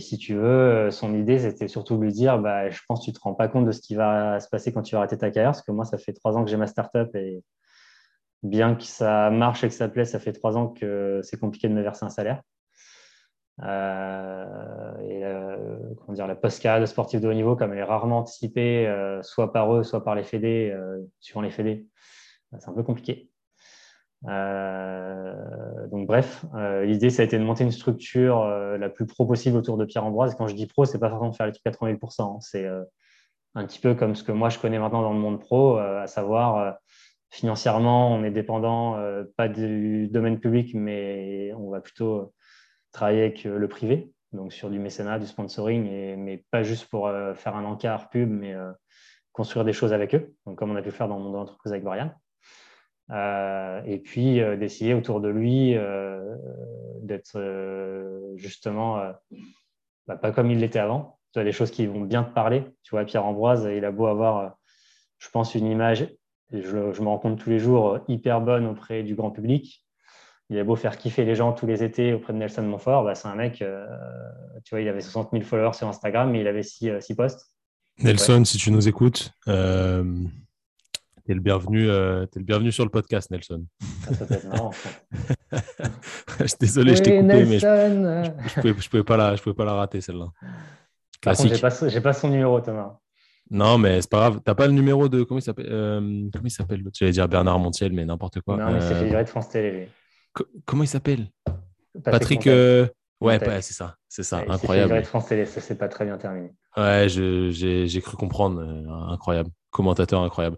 Speaker 2: si tu veux, son idée, c'était surtout de lui dire bah, Je pense que tu ne te rends pas compte de ce qui va se passer quand tu vas arrêter ta carrière, parce que moi, ça fait trois ans que j'ai ma startup et bien que ça marche et que ça plaît, ça fait trois ans que c'est compliqué de me verser un salaire. Euh, et euh, comment dire, la post-carrière de sportif de haut niveau, comme elle est rarement anticipée, euh, soit par eux, soit par les fédés, suivant les fédés, c'est un peu compliqué. Donc bref, l'idée ça a été de monter une structure la plus pro possible autour de Pierre Ambroise. quand je dis pro, c'est pas forcément faire les trucs à 30 hein. c'est un petit peu comme ce que moi je connais maintenant dans le monde pro, à savoir financièrement on est dépendant pas du domaine public, mais on va plutôt travailler avec euh, le privé, donc sur du mécénat, du sponsoring, mais pas juste pour euh, faire un encart pub, mais euh, construire des choses avec eux, donc comme on a pu faire dans mon entreprise avec Brian. Et puis d'essayer autour de lui d'être justement bah, pas comme il l'était avant. Tu as des choses qui vont bien te parler. Tu vois, Pierre Ambroise, il a beau avoir, je pense, une image, et je, je me rends compte tous les jours, hyper bonne auprès du grand public il a beau faire kiffer les gens tous les étés auprès de Nelson Montfort, bah, c'est un mec, euh, tu vois, il avait 60 000 followers sur Instagram, mais il avait 6, euh, posts.
Speaker 1: Nelson, si tu nous écoutes, euh, T'es le bienvenu, euh, es le bienvenu sur le podcast, Nelson.
Speaker 2: Ah, ça peut être marrant. [laughs]
Speaker 1: je suis désolé, je t'ai coupé, mais je, je, pouvais, je, pouvais, pas la, je pouvais pas la rater celle-là.
Speaker 2: Classique. J'ai pas, pas, son numéro, Thomas.
Speaker 1: Non, mais c'est pas grave. T'as pas le numéro de comment il s'appelle euh, Comment il s'appelle J'allais dire Bernard Montiel, mais n'importe quoi.
Speaker 2: Non, mais c'est euh... de France Télé.
Speaker 1: comment il s'appelle? Patrick. Euh, ouais, c'est ça, c'est ça, incroyable.
Speaker 2: de France Télé, ça s'est pas très bien terminé.
Speaker 1: Ouais, j'ai cru comprendre, euh, incroyable, commentateur incroyable.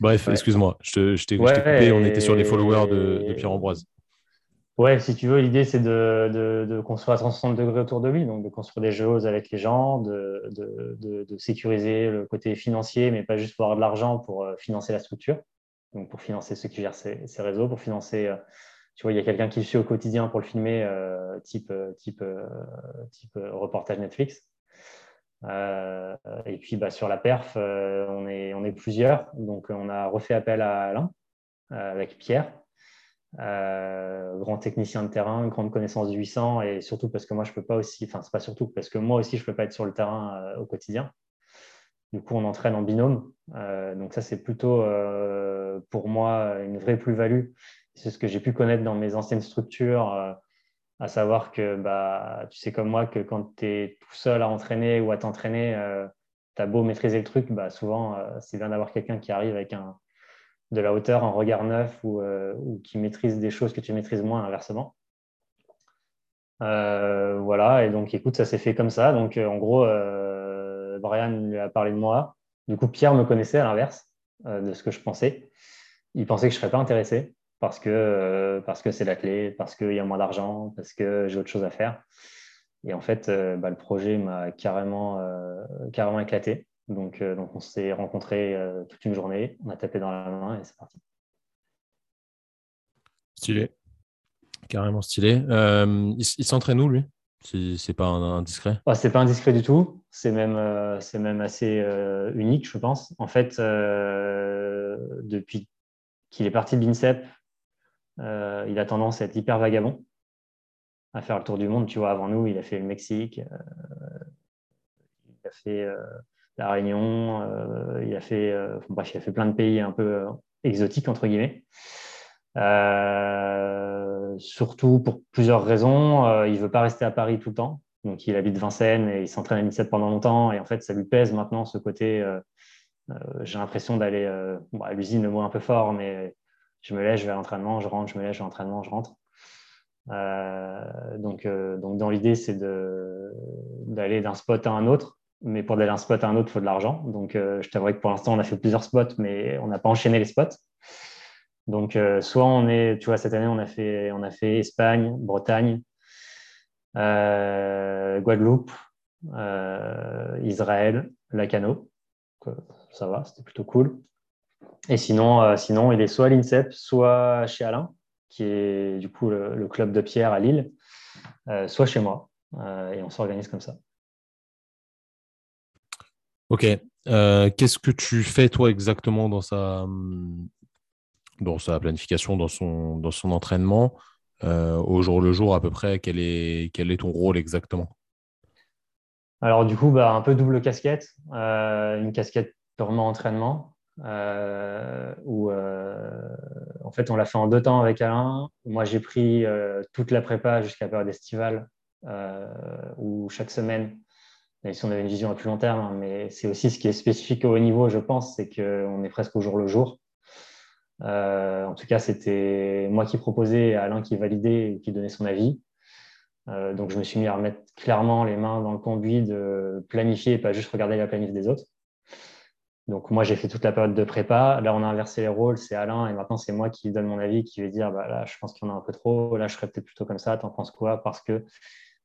Speaker 1: Bref, excuse-moi, je, t'ai coupé. On était sur les followers de, de Pierre Ambroise.
Speaker 2: Ouais, si tu veux, l'idée c'est de, de, construire à 360 degrés autour de lui, donc de construire des choses avec les gens, de, de, sécuriser le côté financier, mais pas juste pour avoir de l'argent pour euh, financer la structure, donc pour financer ceux qui gèrent ces, réseaux, pour financer, euh, tu vois, il y a quelqu'un qui le suit au quotidien pour le filmer, euh, type, type, type reportage Netflix. Et puis bah, sur la perf, on, est, on est plusieurs, donc on a refait appel à Alain avec Pierre euh, grand technicien de terrain, grande connaissance du 800 et surtout parce que moi je peux pas aussi, enfin c'est pas surtout parce que moi aussi je peux pas être sur le terrain euh, au quotidien. Du coup, on entraîne en binôme. Euh, donc ça, c'est plutôt pour moi une vraie plus-value. C'est ce que j'ai pu connaître dans mes anciennes structures, à savoir que bah, tu sais comme moi que quand tu es tout seul à entraîner ou à t'entraîner, tu as beau maîtriser le truc, bah, souvent c'est bien d'avoir quelqu'un qui arrive avec un, de la hauteur, un regard neuf euh, ou, qui maîtrise des choses que tu maîtrises moins inversement. Euh, voilà, et donc écoute, ça s'est fait comme ça. Donc euh, en gros, Brian lui a parlé de moi. Du coup, Pierre me connaissait à l'inverse de ce que je pensais. Il pensait que je ne serais pas intéressé parce que parce que c'est la clé, parce qu'il y a moins d'argent, parce que j'ai autre chose à faire. Et en fait, bah, le projet m'a carrément, carrément éclaté. Donc, euh, donc on s'est rencontrés euh, toute une journée, on a tapé dans la main et c'est parti.
Speaker 1: Stylé. Carrément stylé. Euh, il, s'entraîne où, lui? C'est pas indiscret
Speaker 2: ah, C'est pas indiscret du tout. C'est même, c'est même assez unique, je pense. En fait, depuis qu'il est parti de l'INSEP, il a tendance à être hyper vagabond, à faire le tour du monde. Tu vois, avant nous, il a fait le Mexique, il a fait la Réunion, euh, il, a fait, euh, il a fait plein de pays un peu euh, exotiques, entre guillemets. surtout pour plusieurs raisons. il veut pas rester à Paris tout le temps. Donc, il habite Vincennes et il s'entraîne à 17 pendant longtemps. Et en fait, ça lui pèse maintenant ce côté. j'ai l'impression d'aller à l'usine, le mot un peu fort, mais je me lève, je vais à l'entraînement, je rentre, je me lève, je vais à l'entraînement, je rentre. donc, donc, dans l'idée, c'est d'aller d'un spot à un autre mais pour aller d'un spot à un autre, il faut de l'argent. Donc, euh, je t'avouerai que pour l'instant, on a fait plusieurs spots, mais on n'a pas enchaîné les spots. Donc, euh, soit on est, tu vois, cette année, on a fait, on a fait Espagne, Bretagne, euh, Guadeloupe, Israël, Lacano. ça va, c'était plutôt cool. Et sinon, sinon, il est soit à l'INSEP, soit chez Alain, qui est du coup le club de Pierre à Lille, soit chez moi. et on s'organise comme ça.
Speaker 1: Ok. Euh, qu'est-ce que tu fais, toi, exactement dans sa, hum, dans sa planification, dans son, dans son entraînement euh, Au jour le jour, à peu près, quel est, quel est ton rôle exactement?
Speaker 2: Alors, du coup, bah, un peu double casquette. Euh, une casquette purement entraînement. Où en fait on l'a fait en deux temps avec Alain. Moi j'ai pris toute la prépa jusqu'à la période estivale où chaque semaine si on avait une vision à plus long terme, hein, mais c'est aussi ce qui est spécifique au haut niveau, je pense, c'est qu'on est presque au jour le jour. Euh, en tout cas, c'était moi qui proposais, Alain qui validait et qui donnait son avis. Euh, donc, je me suis mis à remettre clairement les mains dans le conduit de planifier et pas juste regarder la planif des autres. Donc, moi, j'ai fait toute la période de prépa. Là, on a inversé les rôles. C'est Alain et maintenant, c'est moi qui donne mon avis, qui vais dire bah, là, je pense qu'il y en a un peu trop. Là, je serais peut-être plutôt comme ça. T'en penses quoi? Parce que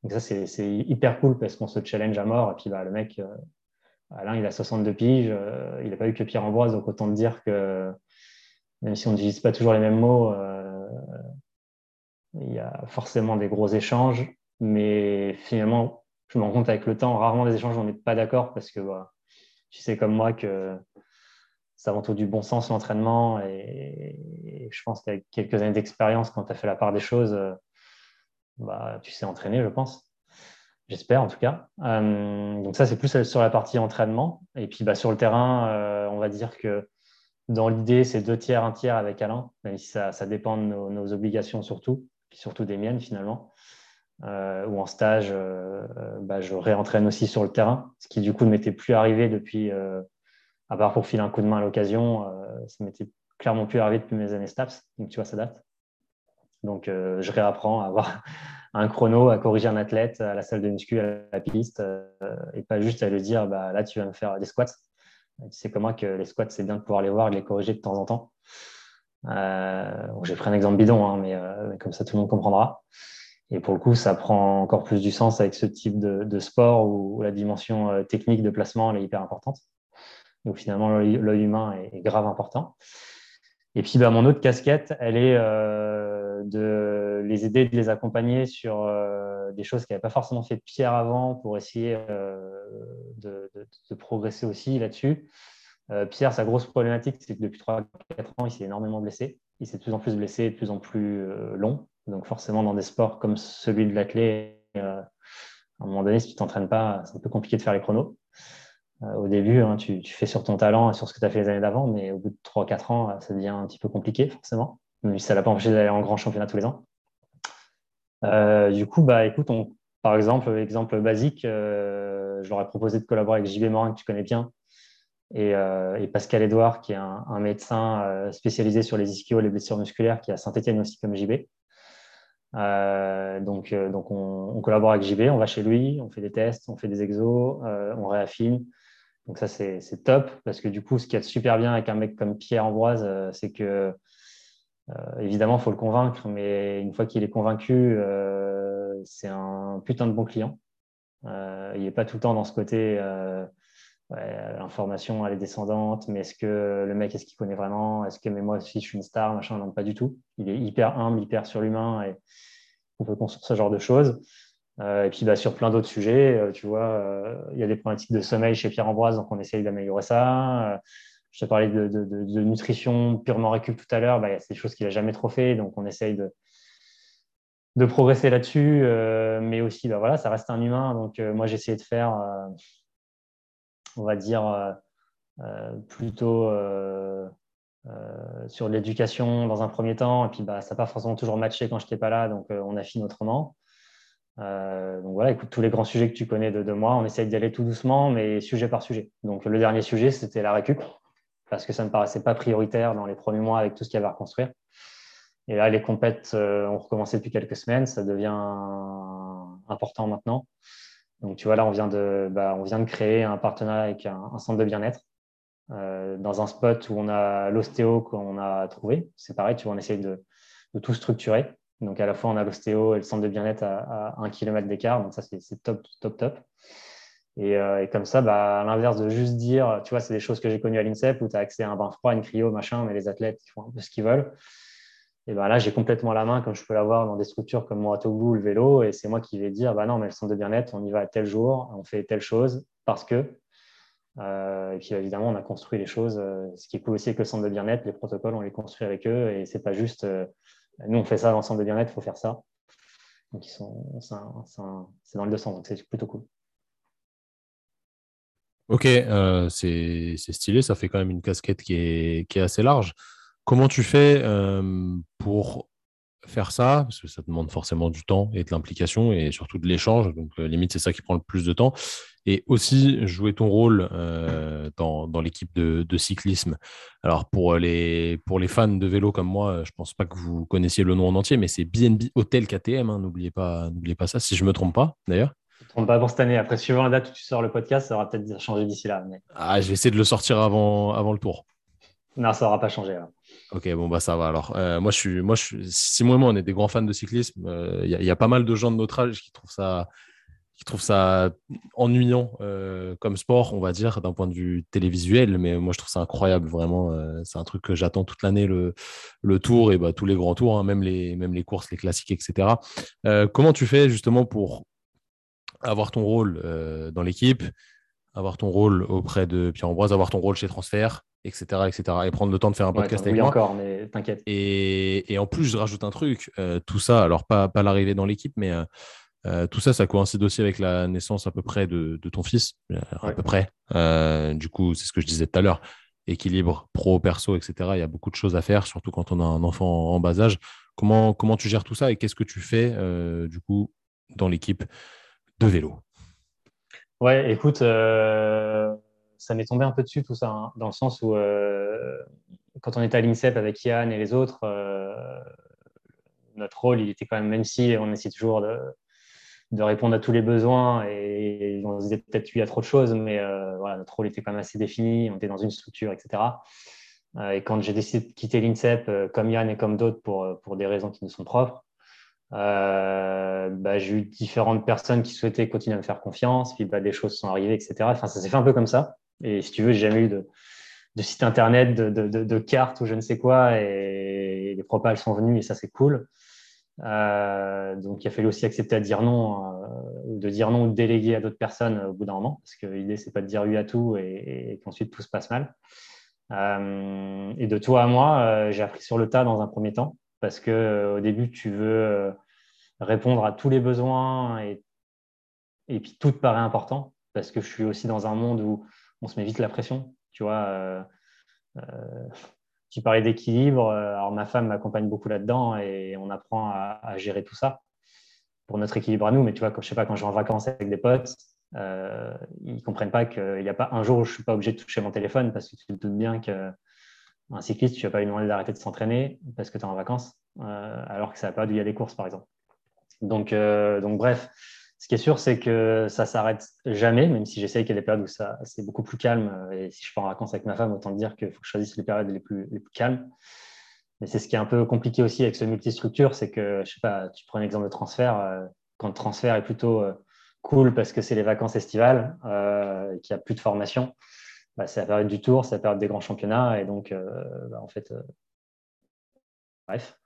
Speaker 2: donc ça, c'est hyper cool parce qu'on se challenge à mort. Et puis bah, le mec, euh, Alain, il a 62 piges, euh, il n'a pas eu que Pierre Ambroise, donc autant te dire que même si on n'utilise pas toujours les mêmes mots, euh, il y a forcément des gros échanges. Mais finalement, je me rends compte avec le temps, rarement des échanges, on n'est pas d'accord parce que bah, tu sais comme moi que c'est avant tout du bon sens l'entraînement et, je pense qu'avec quelques années d'expérience, quand tu as fait la part des choses, bah, tu sais entraîner, je pense. J'espère en tout cas. Euh, donc ça, c'est plus sur la partie entraînement. Et puis bah, sur le terrain, euh, on va dire que dans l'idée, c'est deux tiers, un tiers avec Alain, même si ça, dépend de nos, obligations surtout, puis surtout des miennes finalement. Euh, ou en stage, euh, bah, je réentraîne aussi sur le terrain, ce qui du coup ne m'était plus arrivé depuis, à part pour filer un coup de main à l'occasion, ça m'était clairement plus arrivé depuis mes années STAPS, donc tu vois, ça date. Donc je réapprends à avoir [laughs] un chrono, à corriger un athlète à la salle de muscu, à la piste, et pas juste à lui dire, bah, là tu vas me faire des squats tu sais comment que les squats, c'est bien de pouvoir les voir et les corriger de temps en temps. Euh, J'ai pris un exemple bidon, hein, euh, mais, comme ça, tout le monde comprendra. Et pour le coup, ça prend encore plus du sens avec ce type de, sport où, la dimension euh, technique de placement est hyper importante. Donc finalement, l'œil humain est, grave important. Et puis, bah, mon autre casquette, elle est euh, de les aider, de les accompagner sur euh, des choses qui n'avaient pas forcément fait Pierre avant pour essayer euh, de, progresser aussi là-dessus. Pierre, sa grosse problématique, c'est que depuis 3-4 ans, il s'est énormément blessé. Il s'est de plus en plus blessé, de plus en plus long. Donc forcément, dans des sports comme celui de l'athlète, à un moment donné, si tu ne t'entraînes pas, c'est un peu compliqué de faire les chronos. Euh, au début, hein, tu, fais sur ton talent et sur ce que tu as fait les années d'avant, mais au bout de 3-4 ans, euh, ça devient un petit peu compliqué, forcément. Mais ça ne l'a pas empêché d'aller en grand championnat tous les ans. Euh, du coup, bah, écoute, par exemple, exemple basique, je leur ai proposé de collaborer avec JB Morin, que tu connais bien, et, Pascal Edouard, qui est un, médecin spécialisé sur les ischios, les blessures musculaires, qui est à Saint-Etienne aussi comme JB. Donc, donc on, collabore avec JB, on va chez lui, on fait des tests, on fait des exos, on réaffine, donc ça, c'est top parce que du coup, ce qui est super bien avec un mec comme Pierre Ambroise, euh, c'est que euh, évidemment, il faut le convaincre, mais une fois qu'il est convaincu, euh, c'est un putain de bon client. il n'est pas tout le temps dans ce côté l'information elle est descendante, mais est-ce que le mec est-ce qu'il connaît vraiment? Est-ce que mais moi aussi je suis une star Machin, non, pas du tout. Il est hyper humble, hyper sur l'humain et on peut construire ce genre de choses. Euh, et puis bah, sur plein d'autres sujets, euh, tu vois, euh, il y a des problématiques de sommeil chez Pierre Ambroise, donc on essaye d'améliorer ça. je te parlais de, nutrition purement récup tout à l'heure, bah, c'est des choses qu'il n'a jamais trop fait, donc on essaye de, de progresser là-dessus. mais aussi, bah, voilà, ça reste un humain, donc moi j'ai essayé de faire, on va dire, plutôt sur l'éducation dans un premier temps, et puis bah, ça n'a pas forcément toujours matché quand je n'étais pas là, donc on affine autrement. Euh, donc voilà, écoute, tous les grands sujets que tu connais de, moi, on essaye d'y aller tout doucement, mais sujet par sujet. Donc le dernier sujet, c'était la récup, parce que ça ne me paraissait pas prioritaire dans les premiers mois avec tout ce qu'il y avait à reconstruire. Et là, les compètes euh, ont recommencé depuis quelques semaines, ça devient important maintenant. Donc tu vois, là, on vient de, bah, on vient de créer un partenariat avec un, centre de bien-être euh, dans un spot où on a l'ostéo qu'on a trouvé. C'est pareil, tu vois, on essaye de tout structurer. Donc, à la fois, on a l'ostéo et le centre de bien-être à, un kilomètre d'écart. Donc, ça, c'est top, top, top. Euh, et, comme ça, bah, à l'inverse de juste dire, tu vois, c'est des choses que j'ai connues à l'INSEP où tu as accès à un bain froid, une cryo, machin, mais les athlètes, ils font un peu ce qu'ils veulent. Et ben là, j'ai complètement la main, comme je peux l'avoir dans des structures comme Mouratoglou ou le vélo. Et c'est moi qui vais dire, bah non, mais le centre de bien-être, on y va à tel jour, on fait telle chose parce que. Euh, et puis évidemment, on a construit les choses. Euh, ce qui est cool aussi avec le centre de bien-être, les protocoles, on les construit avec eux. Et c'est pas juste nous, on fait ça l'ensemble de bien-être, il faut faire ça. Donc, c'est dans le deux sens, donc c'est plutôt cool.
Speaker 1: Ok, euh, c'est stylé, ça fait quand même une casquette qui est, assez large. Comment tu fais euh, pour faire ça, parce que ça demande forcément du temps et de l'implication et surtout de l'échange. Donc, euh, limite, c'est ça qui prend le plus de temps. Et aussi jouer ton rôle euh, dans, dans l'équipe de, de, cyclisme. Alors, pour les, pour les fans de vélo comme moi, je pense pas que vous connaissiez le nom en entier, mais c'est BNB Hotel KTM. Hein, n'oubliez pas, n'oubliez pas ça, si je me trompe pas d'ailleurs.
Speaker 2: Je ne trompe pas pour cette année. Après, suivant la date où tu sors le podcast, ça aura peut-être changé d'ici là.
Speaker 1: Ah, je vais essayer de le sortir avant, avant le tour.
Speaker 2: Non, ça n'aura pas changé.
Speaker 1: Ok, bon, bah ça va alors. Euh, moi, je suis, moi, je suis, Simon et moi, on est des grands fans de cyclisme. Il euh, y, a pas mal de gens de notre âge qui trouvent ça, qui trouvent ça ennuyant euh, comme sport, on va dire, d'un point de vue télévisuel. Mais moi, je trouve ça incroyable, vraiment. c'est un truc que j'attends toute l'année, le, le tour et bah, tous les grands tours, hein, même, les, même les courses, les classiques, etc. comment tu fais justement pour avoir ton rôle dans l'équipe, avoir ton rôle auprès de Pierre-Ambroise, avoir ton rôle chez Transfert etc., etc. Et prendre le temps de faire un podcast avec
Speaker 2: oui, encore, mais t'inquiète.
Speaker 1: Et, et, en plus, je rajoute un truc. Euh, tout ça, alors pas, pas l'arrivée dans l'équipe, mais euh, euh, tout ça, ça coïncide aussi avec la naissance à peu près de, de ton fils, à peu près. du coup, c'est ce que je disais tout à l'heure. équilibre pro-perso, etc. Il y a beaucoup de choses à faire, surtout quand on a un enfant en bas âge. Comment, comment tu gères tout ça et qu'est-ce que tu fais du coup dans l'équipe de vélo?
Speaker 2: Ouais, écoute, euh, ça m'est tombé un peu dessus tout ça, hein, dans le sens où euh, quand on était à l'INSEP avec Yann et les autres, notre rôle, il était quand même, même si on essaie toujours de, répondre à tous les besoins et on se disait peut-être y a trop de choses, mais voilà, notre rôle était quand même assez défini, on était dans une structure, etc. Euh, et quand j'ai décidé de quitter l'INSEP, euh, comme Yann et comme d'autres, pour, euh, pour des raisons qui nous sont propres, bah, j'ai eu différentes personnes qui souhaitaient continuer à me faire confiance, puis bah, des choses sont arrivées, etc. Enfin, ça s'est fait un peu comme ça. Et si tu veux, j'ai jamais eu de, de site internet, de, de, de, cartes ou je ne sais quoi, et les propals sont venus et ça c'est cool. Euh, donc il a fallu aussi accepter à dire non, euh, de dire non ou de déléguer à d'autres personnes au bout d'un moment, parce que l'idée c'est pas de dire oui à tout et, et qu'ensuite tout se passe mal. Euh, et de toi à moi, euh, j'ai appris sur le tas dans un premier temps, parce que euh, au début, tu veux répondre à tous les besoins et, et puis tout te paraît important, parce que je suis aussi dans un monde où on se met vite la pression. Tu vois, tu parlais d'équilibre. Alors ma femme m'accompagne beaucoup là-dedans et on apprend à, gérer tout ça pour notre équilibre à nous. Mais tu vois, quand, je sais pas, quand je vais en vacances avec des potes, euh, ils ne comprennent pas qu'il n'y a pas un jour où je suis pas obligé de toucher mon téléphone parce que tu te doutes bien qu'un cycliste, tu ne vas pas lui demander d'arrêter de s'entraîner parce que tu es en vacances, euh, alors que ça va pas il y a des courses, par exemple. Donc, euh, donc bref, ce qui est sûr, c'est que ça s'arrête jamais, même si j'essaye qu'il y ait des périodes où ça, c'est beaucoup plus calme. Et si je pars en vacances avec ma femme, autant dire qu'il faut que je choisisse les périodes les plus, les plus calmes. Mais c'est ce qui est un peu compliqué aussi avec ce multistructure, c'est que, je sais pas, tu prends un exemple de transfert, quand le transfert est plutôt cool parce que c'est les vacances estivales, euh, qu'il n'y a plus de formation. Bah, c'est la période du tour, c'est la période des grands championnats. Et donc, euh, bah, en fait, euh, bref.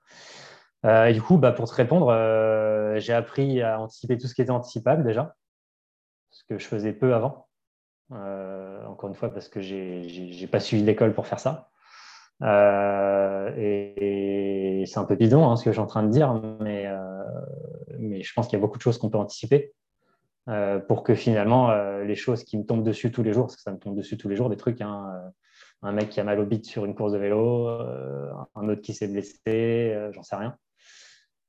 Speaker 2: Et du coup, bah, pour te répondre, j'ai appris à anticiper tout ce qui était anticipable déjà, ce que je faisais peu avant. encore une fois, parce que je n'ai pas suivi l'école pour faire ça. et, c'est un peu bidon hein, ce que je suis en train de dire, mais je pense qu'il y a beaucoup de choses qu'on peut anticiper. Euh, pour que finalement euh, les choses qui me tombent dessus tous les jours, parce que ça me tombe dessus tous les jours, des trucs, hein, euh, un mec qui a mal au bit sur une course de vélo, un autre qui s'est blessé, j'en sais rien. [laughs]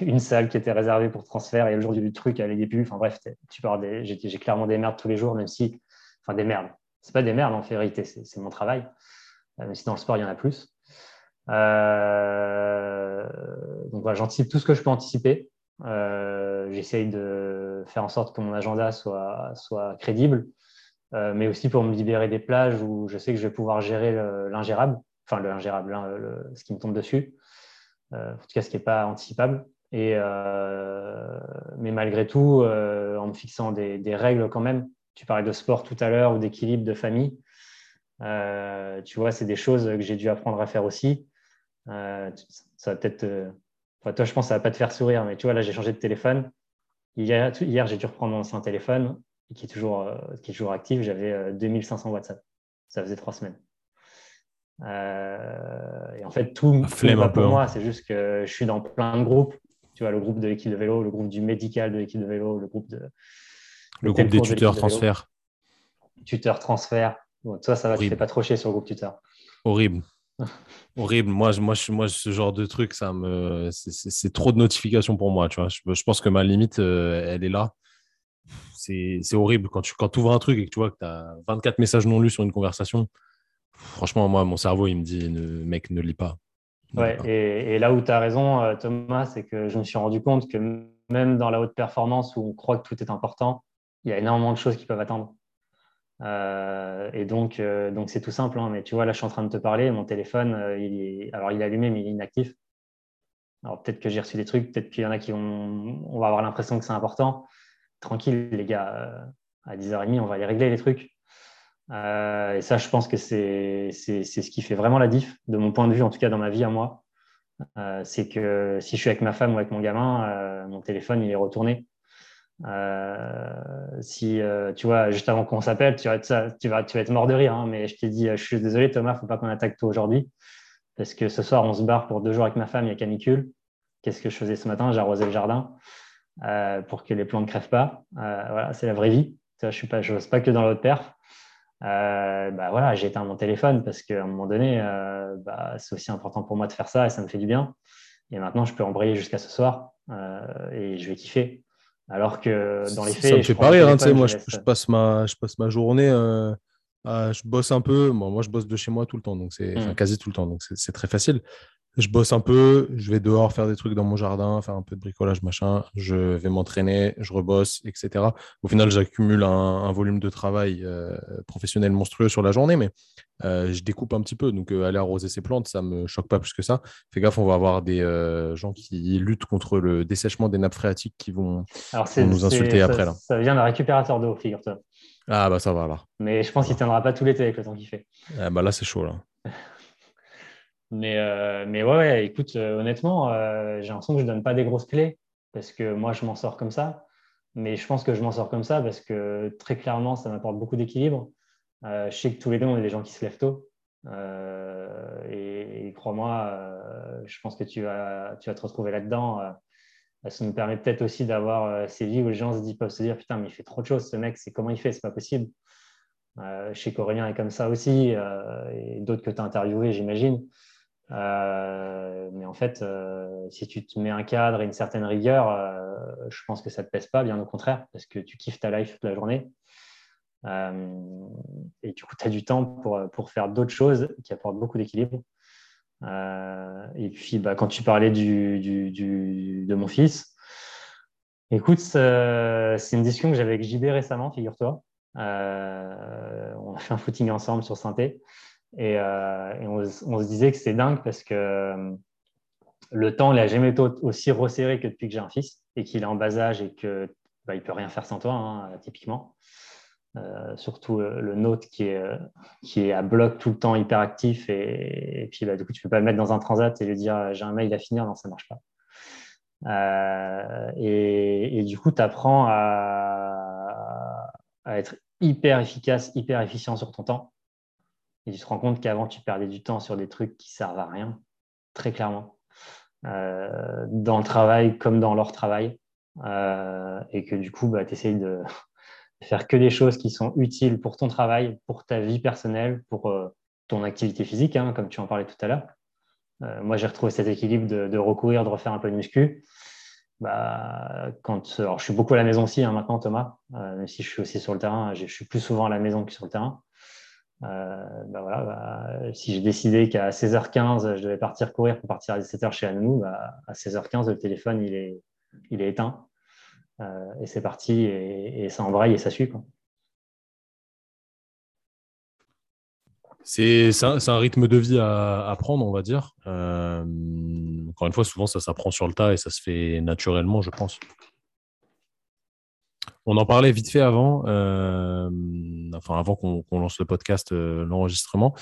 Speaker 2: une salle qui était réservée pour transfert et le jour du truc, elle est. Enfin bref, tu des, j'ai, clairement des merdes tous les jours, même si, enfin des merdes. C'est pas des merdes en vérité, c'est, mon travail. même si dans le sport il y en a plus. donc voilà, j'anticipe tout ce que je peux anticiper. Euh, j'essaye de faire en sorte que mon agenda soit, crédible, euh, mais aussi pour me libérer des plages où je sais que je vais pouvoir gérer l'ingérable, enfin le ingérable, ce qui me tombe dessus, euh, en tout cas ce qui n'est pas anticipable. Et, mais malgré tout, en me fixant des, des, règles quand même, tu parlais de sport tout à l'heure ou d'équilibre de famille, tu vois, c'est des choses que j'ai dû apprendre à faire aussi. ça va peut-être toi, je pense que ça va pas te faire sourire, mais tu vois, là, j'ai changé de téléphone. Hier, hier j'ai dû reprendre mon ancien téléphone qui est toujours, euh, qui est toujours actif. J'avais 2500 euh, WhatsApp. Ça faisait trois semaines. Euh, et en fait, tout,
Speaker 1: va
Speaker 2: pour moi. C'est juste que je suis dans plein de groupes. Tu vois, le groupe de l'équipe de vélo, le groupe du médical de l'équipe de vélo, le groupe de.
Speaker 1: Le groupe des tuteurs transfert.
Speaker 2: Tuteurs transfert. Bon, toi, ça va, tu fais pas trop chier sur le groupe tuteur.
Speaker 1: Horrible. Horrible. Moi, moi, moi, ce genre de truc, ça me, c'est trop de notifications pour moi. Tu vois, je, pense que ma limite, euh, elle est là. C'est horrible quand tu quand ouvres un truc et que tu vois que tu as 24 messages non lus sur une conversation. Franchement, moi, mon cerveau, il me dit, mec, ne lis pas.
Speaker 2: ouais, Et, là où tu as raison, euh, Thomas, c'est que je me suis rendu compte que même dans la haute performance où on croit que tout est important, il y a énormément de choses qui peuvent attendre. Euh, et donc, euh, donc c'est tout simple. Hein, mais tu vois, là, je suis en train de te parler. Mon téléphone, euh, il est, alors il est allumé, mais il est inactif. Alors peut-être que j'ai reçu des trucs, peut-être qu'il y en a qui vont, on va avoir l'impression que c'est important. Tranquille, les gars. à 10h30, on va aller régler les trucs. et ça, je pense que c'est ce qui fait vraiment la diff, de mon point de vue, en tout cas dans ma vie à moi. c'est que si je suis avec ma femme ou avec mon gamin, mon téléphone, il est retourné. Euh, si euh, tu vois, juste avant qu'on s'appelle, tu, vas, être mort de rire. Hein, mais je t'ai dit, je suis désolé, Thomas, faut pas qu'on attaque toi aujourd'hui. Parce que ce soir, on se barre pour deux jours avec ma femme, il y a canicule. Qu'est-ce que je faisais ce matin? Arrosé le jardin euh, pour que les plantes ne crèvent pas. voilà, c'est la vraie vie. je ne je pas que dans la haute perf. bah voilà, j'ai éteint mon téléphone parce qu'à un moment donné, bah, c'est aussi important pour moi de faire ça et ça me fait du bien. Et maintenant, je peux embrayer jusqu'à ce soir et je vais kiffer. Alors que dans les faits,
Speaker 1: ça me fait pas rire. Hein, moi, je, passe ma, je passe ma journée, je bosse un peu. moi, je bosse de chez moi tout le temps, donc c'est mmh. quasi tout le temps, donc c'est très facile je bosse un peu, je vais dehors faire des trucs dans mon jardin, faire un peu de bricolage, machin, je vais m'entraîner, je rebosse, etc. Au final, j'accumule un, volume de travail euh, professionnel monstrueux sur la journée, mais euh, je découpe un petit peu. Donc, euh, aller arroser ses plantes, ça ne me choque pas plus que ça. Fais gaffe, on va avoir des gens qui luttent contre le dessèchement des nappes phréatiques qui vont, nous insulter après. Là.
Speaker 2: Ça vient d'un récupérateur d'eau, figure-toi.
Speaker 1: Ah, bah ça va là.
Speaker 2: Mais je pense qu'il ne tiendra pas tout l'été avec le temps qu'il fait.
Speaker 1: Ah, bah là, c'est chaud là. [laughs]
Speaker 2: Mais, euh, mais ouais, écoute, euh, honnêtement, euh, j'ai l'impression que je ne donne pas des grosses clés parce que moi, je m'en sors comme ça. Mais je pense que je m'en sors comme ça parce que très clairement, ça m'apporte beaucoup d'équilibre. je sais que tous les deux, on est des gens qui se lèvent tôt. et, crois-moi, je pense que tu vas, tu vas te retrouver là-dedans. ça nous permet peut-être aussi d'avoir ces vies où les gens se disent, peuvent se dire Putain, mais il fait trop de choses, ce mec, c'est comment il fait C'est pas possible. je sais qu'Aurélien est comme ça aussi, et d'autres que tu as interviewés, j'imagine. Euh, mais en fait, euh, si tu te mets un cadre et une certaine rigueur, euh, je pense que ça ne te pèse pas, bien au contraire, parce que tu kiffes ta life toute la journée. et du coup, tu as du temps pour, pour faire d'autres choses qui apportent beaucoup d'équilibre. et puis, bah, quand tu parlais du, du, de mon fils, écoute, c'est une discussion que j'avais avec JB récemment, figure-toi. on a fait un footing ensemble sur Synthé. Et, euh, on, se disait que c'est dingue parce que euh, le temps, il n'a jamais été aussi resserré que depuis que j'ai un fils et qu'il est en bas âge et qu'il bah, ne peut rien faire sans toi, hein, typiquement. Euh, surtout le nôtre qui est, qui est à bloc tout le temps hyper actif et, puis bah, du coup tu peux pas le mettre dans un transat et lui dire j'ai un mail à finir, non ça marche pas. et, du coup tu apprends à, à, être hyper efficace, hyper efficient sur ton temps et tu te rends compte qu'avant, tu perdais du temps sur des trucs qui servent à rien, très clairement, euh, dans le travail comme dans leur travail. Euh, et que du coup, bah, tu essayes de [laughs] faire que des choses qui sont utiles pour ton travail, pour ta vie personnelle, pour euh, ton activité physique, hein, comme tu en parlais tout à l'heure. moi, j'ai retrouvé cet équilibre de, recourir, de refaire un peu de muscu. Bah, quand, alors, je suis beaucoup à la maison aussi hein, maintenant, Thomas, même si je suis aussi sur le terrain, je suis plus souvent à la maison que sur le terrain. Euh, bah voilà, bah, si j'ai décidé qu'à 16h15, je devais partir courir pour partir à 17h chez nous, bah, à 16h15, le téléphone, il est, il est éteint. Euh, et c'est parti, et, ça embraye et ça suit.
Speaker 1: C'est un, un, rythme de vie à, à prendre, on va dire. Euh, encore une fois, souvent, ça s'apprend sur le tas et ça se fait naturellement, je pense. On en parlait vite fait avant, euh, enfin avant qu'on lance le podcast, euh, l'enregistrement.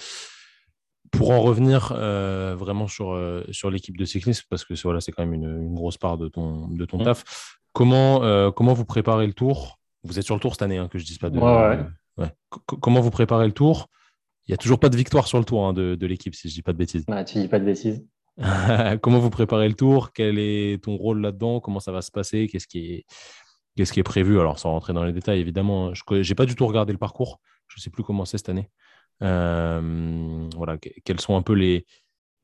Speaker 1: Pour en revenir euh, vraiment sur, sur l'équipe de cyclisme, parce que voilà, c'est quand même une, grosse part de ton, de ton mmh. taf, comment, comment vous préparez le tour? Vous êtes sur le tour cette année, hein, que je ne dise pas de.
Speaker 2: Ouais,
Speaker 1: comment vous préparez le tour? Il n'y a toujours pas de victoire sur le tour hein, de, l'équipe, si je ne dis pas de bêtises.
Speaker 2: tu dis pas de bêtises. [laughs]
Speaker 1: comment vous préparez le tour? Quel est ton rôle là-dedans? Comment ça va se passer? Qu'est-ce qui est Qu'est-ce qui est prévu Alors, sans rentrer dans les détails, évidemment, je n'ai pas du tout regardé le parcours. Je ne sais plus comment c'est cette année. Euh, voilà, quels sont un peu les,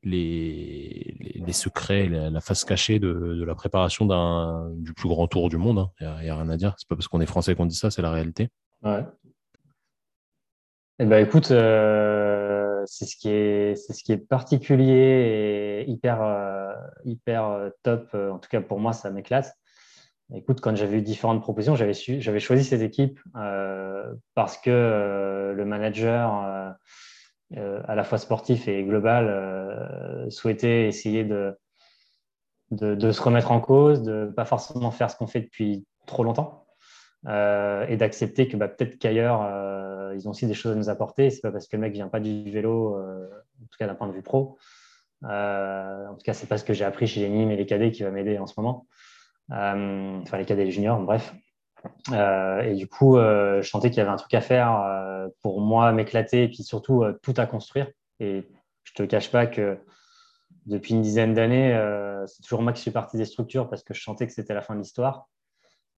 Speaker 1: les, secrets, la, face cachée de, la préparation du plus grand tour du monde. Il hein. n'y a, rien à dire. C'est pas parce qu'on est français qu'on dit ça, c'est la réalité.
Speaker 2: Ouais. Eh ben, écoute, euh, c'est ce, qui est, ce qui est particulier et hyper, euh, hyper top. En tout cas, pour moi, ça m'éclate. Écoute, quand j'avais eu différentes propositions, j'avais, choisi cette équipe euh, parce que euh, le manager, euh, à la fois sportif et global, souhaitait essayer de, de, se remettre en cause, de ne pas forcément faire ce qu'on fait depuis trop longtemps et d'accepter que bah, peut-être qu'ailleurs, ils ont aussi des choses à nous apporter. Ce n'est pas parce que le mec ne vient pas du vélo, en tout cas d'un point de vue pro. en tout cas, ce n'est pas ce que j'ai appris chez les Nîmes et les cadets qui va m'aider en ce moment. Euh, enfin les cadets et les juniors, bref. Euh, et du coup, euh, je sentais qu'il y avait un truc à faire pour moi, m'éclater, et puis surtout tout à construire. Et je te cache pas que depuis une dizaine d'années, c'est toujours moi qui suis parti des structures parce que je sentais que c'était la fin de l'histoire.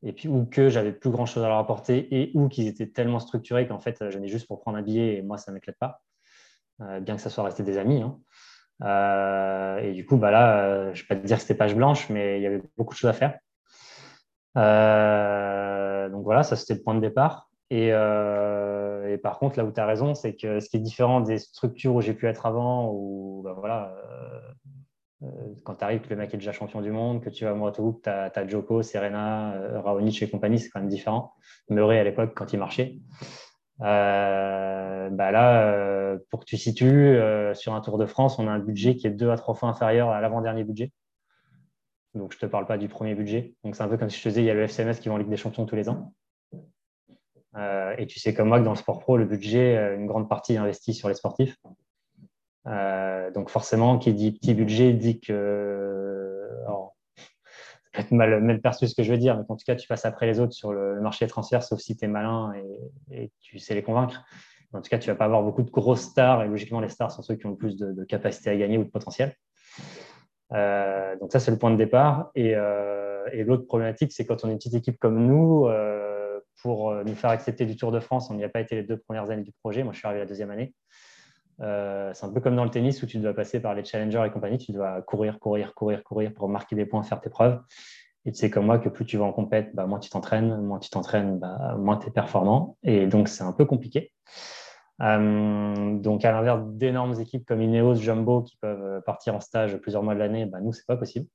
Speaker 2: et puis ou que j'avais plus grand chose à leur apporter et ou qu'ils étaient tellement structurés qu'en fait je venais juste pour prendre un billet et moi ça ne m'éclate pas, bien que ça soit resté des amis. Hein. Et du coup, bah là, je ne vais pas te dire que c'était page blanche, mais il y avait beaucoup de choses à faire. donc voilà, ça c'était le point de départ. Et, par contre, là où tu as raison, c'est que ce qui est différent des structures où j'ai pu être avant, où bah voilà, euh, quand tu arrives, que le mec est déjà champion du monde, que tu vas à Moto tu as, Joko, Serena, euh, Raonic et compagnie, c'est quand même différent. Murray à l'époque, quand il marchait. Euh, bah là, pour que tu situes, sur un Tour de France, on a un budget qui est deux à trois fois inférieur à l'avant-dernier budget. Donc, je ne te parle pas du premier budget. Donc, c'est un peu comme si je te disais, il y a le FCMS qui va en Ligue des Champions tous les ans. et tu sais comme moi que dans le sport pro, le budget, une grande partie est investie sur les sportifs. Euh, donc forcément, qui dit petit budget dit que, peut être mal, perçu ce que je veux dire, mais en tout cas, tu passes après les autres sur le, marché des transferts, sauf si tu es malin et, tu sais les convaincre. En tout cas, tu vas pas avoir beaucoup de grosses stars, et logiquement, les stars sont ceux qui ont le plus de, capacité à gagner ou de potentiel. Euh, donc ça, c'est le point de départ. Et, euh, et l'autre problématique, c'est quand on est une petite équipe comme nous, pour nous faire accepter du Tour de France, on n'y a pas été les deux premières années du projet. Moi, je suis arrivé la deuxième année. Euh, c'est un peu comme dans le tennis où tu dois passer par les challengers et compagnie. Tu dois courir, courir, courir, courir pour marquer des points, faire tes preuves. Et tu sais comme moi que plus tu vas en compète, bah, moins tu t'entraînes, moins tu t'entraînes, bah, moins tu es performant. Et donc, c'est un peu compliqué. Euh, donc, à l'inverse d'énormes équipes comme Ineos, Jumbo qui peuvent partir en stage plusieurs mois de l'année, bah, nous, c'est pas possible.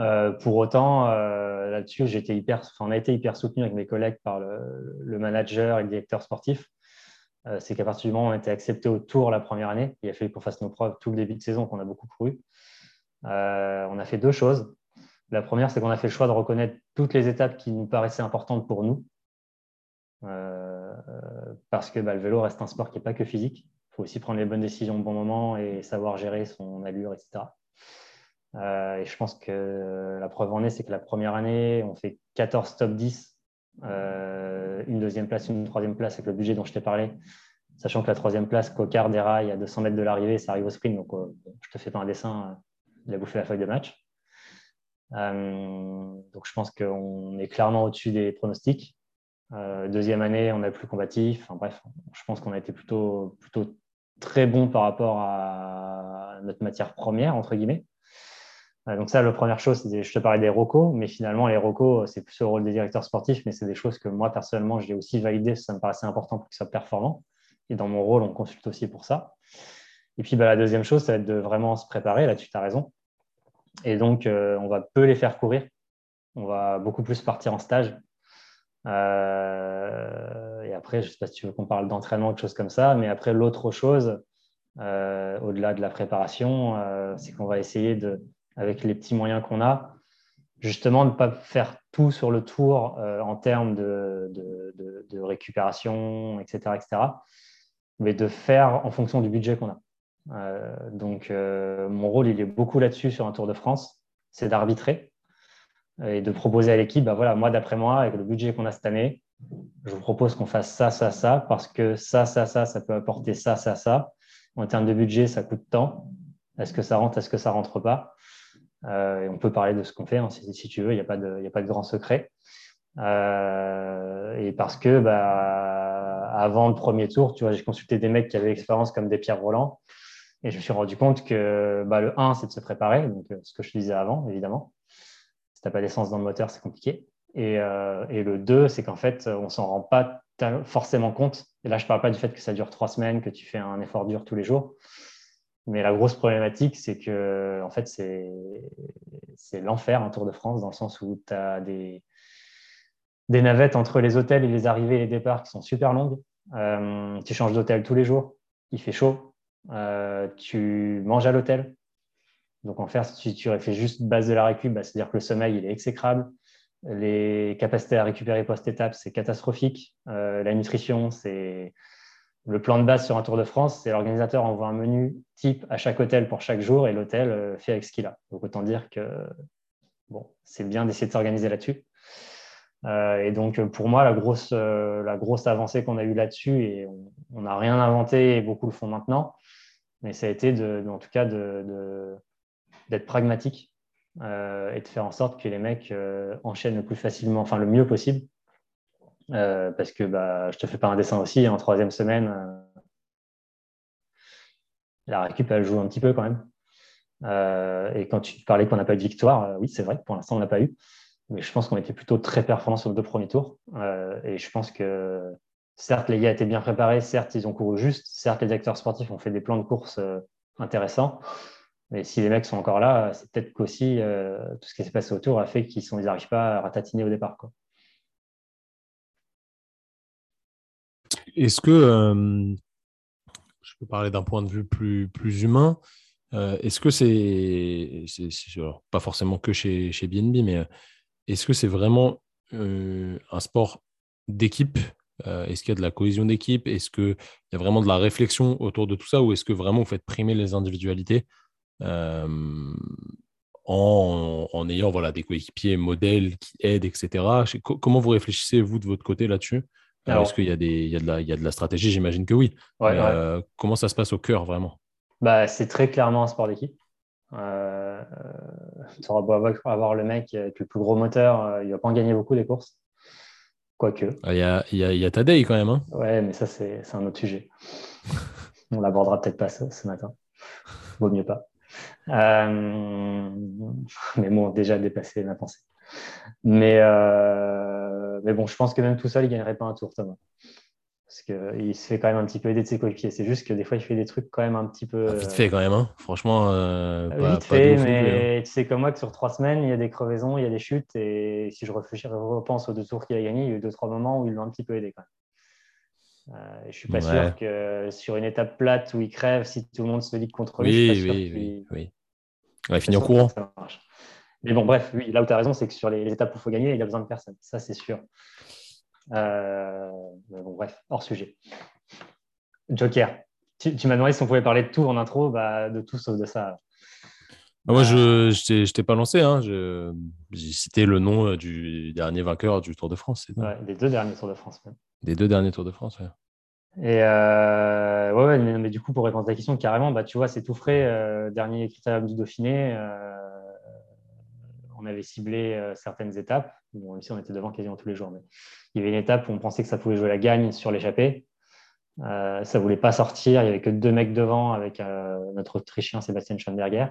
Speaker 2: Euh, pour autant, là-dessus, on a été hyper soutenu avec mes collègues par le, manager et le directeur sportif c'est qu'à partir du moment où on a été accepté au tour la première année, il a fallu qu'on fasse nos preuves tout le début de saison, qu'on a beaucoup couru. Euh, on a fait deux choses. La première, c'est qu'on a fait le choix de reconnaître toutes les étapes qui nous paraissaient importantes pour nous. Euh, parce que bah, le vélo reste un sport qui n'est pas que physique. Il faut aussi prendre les bonnes décisions au bon moment et savoir gérer son allure, etc. et je pense que la preuve en est, c'est que la première année, on fait 14 top 10 euh, une deuxième place, une troisième place avec le budget dont je t'ai parlé, sachant que la troisième place, Cocard déraille à 200 mètres de l'arrivée, ça arrive au sprint, donc euh, je te fais pas un dessin, euh, il a bouffé la feuille de match. donc je pense qu'on est clairement au-dessus des pronostics. deuxième année, on est plus combatif. Enfin, bref, je pense qu'on a été plutôt, plutôt très bon par rapport à notre matière première, entre guillemets. Euh, donc ça, la première chose, je te parlais des ROCO, mais finalement, les ROCO, c'est plus le rôle des directeurs sportifs, mais c'est des choses que moi, personnellement, j'ai aussi validées, ça me paraissait important pour qu'ils soient performants. Et dans mon rôle, on consulte aussi pour ça. Et puis, bah, la deuxième chose, ça va être de vraiment se préparer. Là-dessus, tu as raison. Et donc, euh, on va peu les faire courir. On va beaucoup plus partir en stage. Euh, et après, je ne sais pas si tu veux qu'on parle d'entraînement, quelque chose comme ça, mais après, l'autre chose, au-delà de la préparation, c'est qu'on va essayer de avec les petits moyens qu'on a, justement, ne pas faire tout sur le tour euh, en termes de, récupération, etc., etc., mais de faire en fonction du budget qu'on a. Euh, donc, euh, mon rôle, il est beaucoup là-dessus sur un Tour de France, c'est d'arbitrer et de proposer à l'équipe, bah voilà, moi, d'après moi, avec le budget qu'on a cette année, je vous propose qu'on fasse ça, ça, ça, parce que ça, ça, ça, ça peut apporter ça, ça, ça. En termes de budget, ça coûte tant. Est-ce que ça rentre, est-ce que ça rentre pas? Et on peut parler de ce qu'on fait hein, si, tu veux, il n'y a, pas de, a pas de grand secret. Euh, et parce que bah, avant le premier tour, tu vois, j'ai consulté des mecs qui avaient l'expérience comme des Pierre Roland. Et je me suis rendu compte que bah, le 1, c'est de se préparer, donc euh, ce que je disais avant, évidemment. Si tu n'as pas d'essence dans le moteur, c'est compliqué. Et, et, le 2, c'est qu'en fait, on ne s'en rend pas forcément compte. Et là, je ne parle pas du fait que ça dure trois semaines, que tu fais un effort dur tous les jours. Mais la grosse problématique, c'est que en fait, c'est l'enfer un Tour de France, dans le sens où tu as des, des navettes entre les hôtels et les arrivées et les départs qui sont super longues. Euh, tu changes d'hôtel tous les jours, il fait chaud, euh, tu manges à l'hôtel. Donc en fait, si tu fais juste base de la récup, bah, c'est-à-dire que le sommeil il est exécrable. Les capacités à récupérer post-étape, c'est catastrophique. Euh, la nutrition, c'est le plan de base sur un Tour de France, c'est l'organisateur envoie un menu type à chaque hôtel pour chaque jour et l'hôtel euh, fait avec ce qu'il a. Donc autant dire que c'est bien d'essayer de s'organiser là-dessus. Euh, et donc pour moi, la grosse, euh, la grosse avancée qu'on a eue là-dessus, et on n'a rien inventé et beaucoup le font maintenant, mais ça a été de, en tout cas d'être pragmatique et de faire en sorte que les mecs enchaînent le plus facilement, enfin le mieux possible. Parce que bah, je te fais pas un dessin aussi, en troisième semaine, la récup, elle joue un petit peu quand même. et quand tu parlais qu'on n'a pas eu de victoire, oui, c'est vrai, pour l'instant, on n'a pas eu. Mais je pense qu'on était plutôt très performants sur les deux premiers tours. et je pense que certes, les gars étaient bien préparés, certes, ils ont couru juste, certes, les acteurs sportifs ont fait des plans de course euh, intéressants. Mais si les mecs sont encore là, c'est peut-être qu'aussi euh, tout ce qui s'est passé autour a fait qu'ils n'arrivent pas à ratatiner au départ.
Speaker 1: Est-ce que, euh, je peux parler d'un point de vue plus, humain, est-ce que c'est, pas forcément que chez, chez BNB, mais est-ce que c'est vraiment un sport d'équipe euh, est-ce qu'il y a de la cohésion d'équipe Est-ce qu'il y a vraiment de la réflexion autour de tout ça Ou est-ce que vraiment vous faites primer les individualités euh, en, ayant voilà, des coéquipiers modèles qui aident, etc. Comment vous réfléchissez, vous, de votre côté là-dessus? Euh, Est-ce qu'il y, a de la, de la stratégie? J'imagine que oui. Comment ça se passe au cœur, vraiment?
Speaker 2: Bah, C'est très clairement un sport d'équipe. Euh, tu auras avoir le mec avec le plus gros moteur, il ne va pas en gagner beaucoup des courses. Quoique.
Speaker 1: Ah, il y, a, y, a, y a Tadei quand même. Hein
Speaker 2: ouais, mais ça, c'est un autre sujet. On l'abordera peut-être pas ce, matin. Vaut mieux pas. Euh, mais bon, déjà dépassé ma pensée. Mais, euh, mais bon, je pense que même tout seul, il ne gagnerait pas un tour, Thomas parce qu'il se fait quand même un petit peu aider de ses coéquipiers. C'est juste que des fois, il fait des trucs quand même un petit peu.
Speaker 1: Ah, vite fait quand même, hein. franchement. Euh,
Speaker 2: vite fait, mais hein. tu sais comme moi que sur trois semaines, il y a des crevaisons, il y a des chutes. Et si je repense aux deux tours qu'il a gagnés, il y a eu deux, trois moments où il l'a un petit peu aidé quand même. Euh, je ne suis pas sûr que sur une étape plate où il crève, si tout le monde se lit contre lui,
Speaker 1: oui, oui, oui, oui. il finit en courant.
Speaker 2: Mais bon, bref, oui, là où tu as raison, c'est que sur les, les étapes où il faut gagner, il a besoin de personne. Ça, c'est sûr. Euh, bref, hors sujet. Joker. Tu, m'as demandé si on pouvait parler de tout en intro, bah, de tout sauf de ça.
Speaker 1: Bah, moi, je ne t'ai pas lancé. Hein. J'ai cité le nom euh, du dernier vainqueur du Tour de France.
Speaker 2: des deux derniers Tours de France.
Speaker 1: Des deux derniers Tours de France, ouais.
Speaker 2: Et euh, ouais, mais, du coup, pour répondre à ta question, carrément, bah, tu vois, c'est tout frais. dernier critérium du Dauphiné, on avait ciblé certaines étapes. Bon, on était devant quasiment tous les jours, mais il y avait une étape où on pensait que ça pouvait jouer la gagne sur l'échappée. Euh, ça ne voulait pas sortir. Il n'y avait que deux mecs devant avec euh, notre Autrichien Sébastien Schoenberger.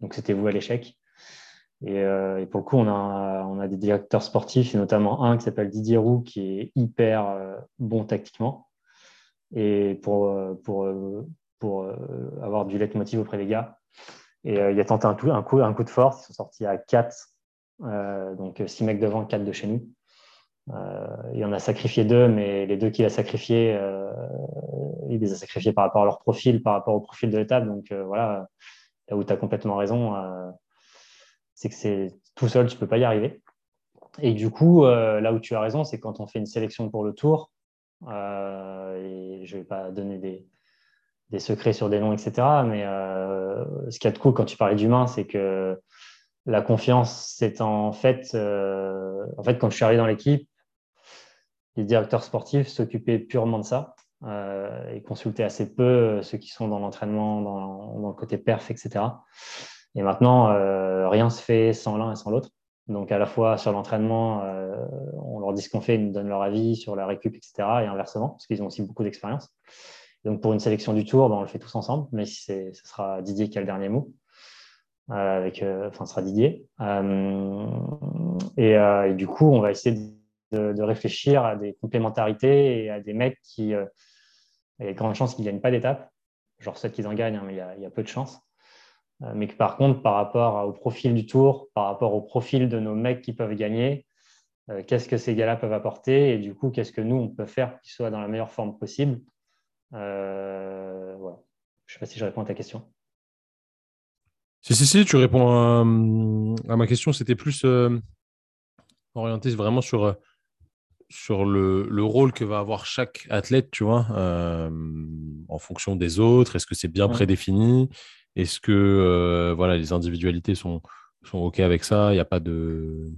Speaker 2: Donc, c'était vous à l'échec. Euh, et, pour le coup, on a, des directeurs sportifs, et notamment un qui s'appelle Didier Roux, qui est hyper bon tactiquement. Et pour, avoir du leitmotiv auprès des gars. Et il a tenté un, un, coup, un coup de force. Ils sont sortis à 4. Donc, six mecs devant, 4 de chez nous. Euh, il en a sacrifié deux, mais les deux qu'il a sacrifiés, euh, il les a sacrifiés par rapport à leur profil, par rapport au profil de l'étape. Donc euh, voilà, là où tu as complètement raison, c'est que c'est tout seul, tu ne peux pas y arriver. Et du coup, là où tu as raison, c'est quand on fait une sélection pour le tour, et je ne vais pas donner des, secrets sur des noms, etc. Mais ce qui est de cool quand tu parlais d'humain, c'est que la confiance, c'est en fait, en fait, quand je suis arrivé dans l'équipe, les directeurs sportifs s'occupaient purement de ça euh, et consultaient assez peu euh, ceux qui sont dans l'entraînement, dans, le côté perf, etc. Et maintenant, euh, rien se fait sans l'un et sans l'autre. Donc, à la fois sur l'entraînement, on leur dit ce qu'on fait, ils nous donnent leur avis sur la récup, etc. Et inversement, parce qu'ils ont aussi beaucoup d'expérience. Donc, pour une sélection du tour, ben, on le fait tous ensemble, mais ce sera Didier qui a le dernier mot. Avec, enfin, ce sera Didier. Et, et, du coup, on va essayer de réfléchir à des complémentarités et à des mecs qui, euh, il y a de grandes chances qu'ils ne gagnent pas d'étape. Genre, ceux qu'ils en gagnent, hein, mais il y, a, peu de chances. Euh, mais que par contre, par rapport au profil du tour, par rapport au profil de nos mecs qui peuvent gagner, euh, qu'est-ce que ces gars-là peuvent apporter et du coup, qu'est-ce que nous, on peut faire pour qu'ils soient dans la meilleure forme possible. voilà. Je ne sais pas si je réponds à ta question.
Speaker 1: Si, si, si, tu réponds à, ma question. C'était plus orienté vraiment sur sur le, le, rôle que va avoir chaque athlète, tu vois, euh, en fonction des autres Est-ce que c'est bien prédéfini? Est-ce que euh, voilà, les individualités sont, sont OK avec ça? Il n'y a pas de